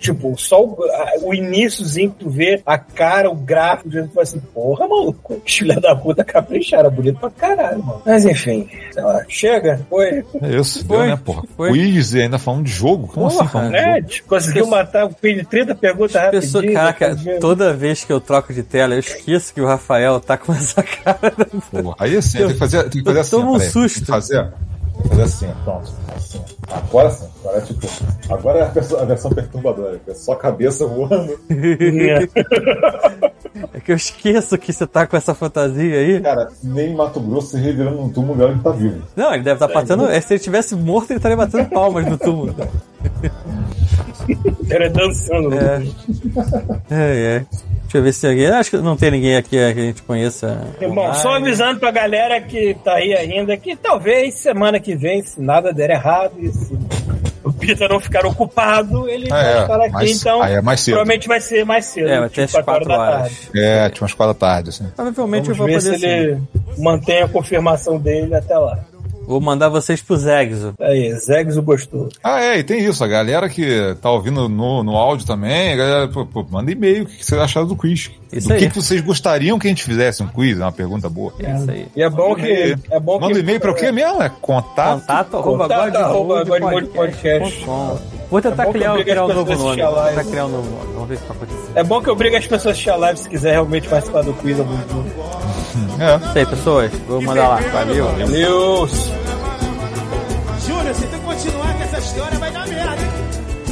tipo, só o, a- o iníciozinho que tu vê, a cara, o gráfico, tu fala assim, porra, maluco, que filha da puta capricharam, bonito pra caralho, mano. Mas enfim, sei lá, chega, foi. É isso, Foi, deu, né, porra? foi. Quiz e ainda falando de jogo? Como Porra, assim falando de É, jogo? conseguiu matar o filho de 30 perguntas Pessoa, rapidinho. caraca, rapidinho. toda vez que eu troco de tela, eu esqueço que o Rafael tá com essa [laughs] cara. Porra, Aí assim, tem que fazer, tem que fazer eu assim, tomo um susto. Tem que fazer, fazer assim, ó, pronto. Assim, ó. Agora sim, agora é tipo. Agora é a, perso- a versão perturbadora, que é só a cabeça voando. [laughs] É que eu esqueço que você tá com essa fantasia aí. Cara, nem Mato Grosso se revirando num túmulo melhor que tá vivo. Não, ele deve estar batendo. é, Se ele tivesse morto, ele estaria batendo palmas no túmulo. [laughs] [laughs] O cara dançando. É. É, é. Deixa eu ver se alguém. Acho que não tem ninguém aqui é, que a gente conheça. Irmão, só online. avisando pra galera que tá aí ainda que talvez semana que vem, se nada der errado, e se o Pita não ficar ocupado, ele Ah, vai é, estar aqui. então, aí é mais cedo. provavelmente vai ser mais cedo. É, vai ter tipo às quatro da horas. tarde. É, tinha umas quatro da tarde, assim. Provavelmente eu Vamos vou ver poder se sim. ele mantém a confirmação dele até lá. Vou mandar vocês pro Zegzo. Aí, Zegs o gostoso. Ah, é, e tem isso, a galera que tá ouvindo no, no áudio também, a galera, pô, pô, manda e-mail, o que vocês acharam do quiz? Isso do aí. que, que vocês gostariam que a gente fizesse um quiz? É uma pergunta boa. É isso aí. E é bom que. É bom Manda que e-mail pra o quê mesmo? É contato? Contato arroba Contato arroba godmodepodcast.com. godmodepodcast. Vou tentar É criar, criar um novo nome. Vou tentar criar um novo nome. Vamos ver o que vai acontecer. É bom que obriga as pessoas a assistir a live se quiser realmente participar do quiz algum dia. É. Isso aí, pessoas. Vou mandar lá. Valeu. Valeu! Júnior, se tu continuar com essa história, vai dar merda, hein?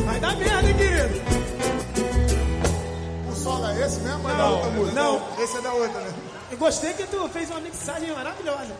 Vai dar merda, hein, querido? O solo é esse mesmo? ou é da outra música? Não. Esse é da outra, né? Eu gostei que tu fez uma mixagem maravilhosa.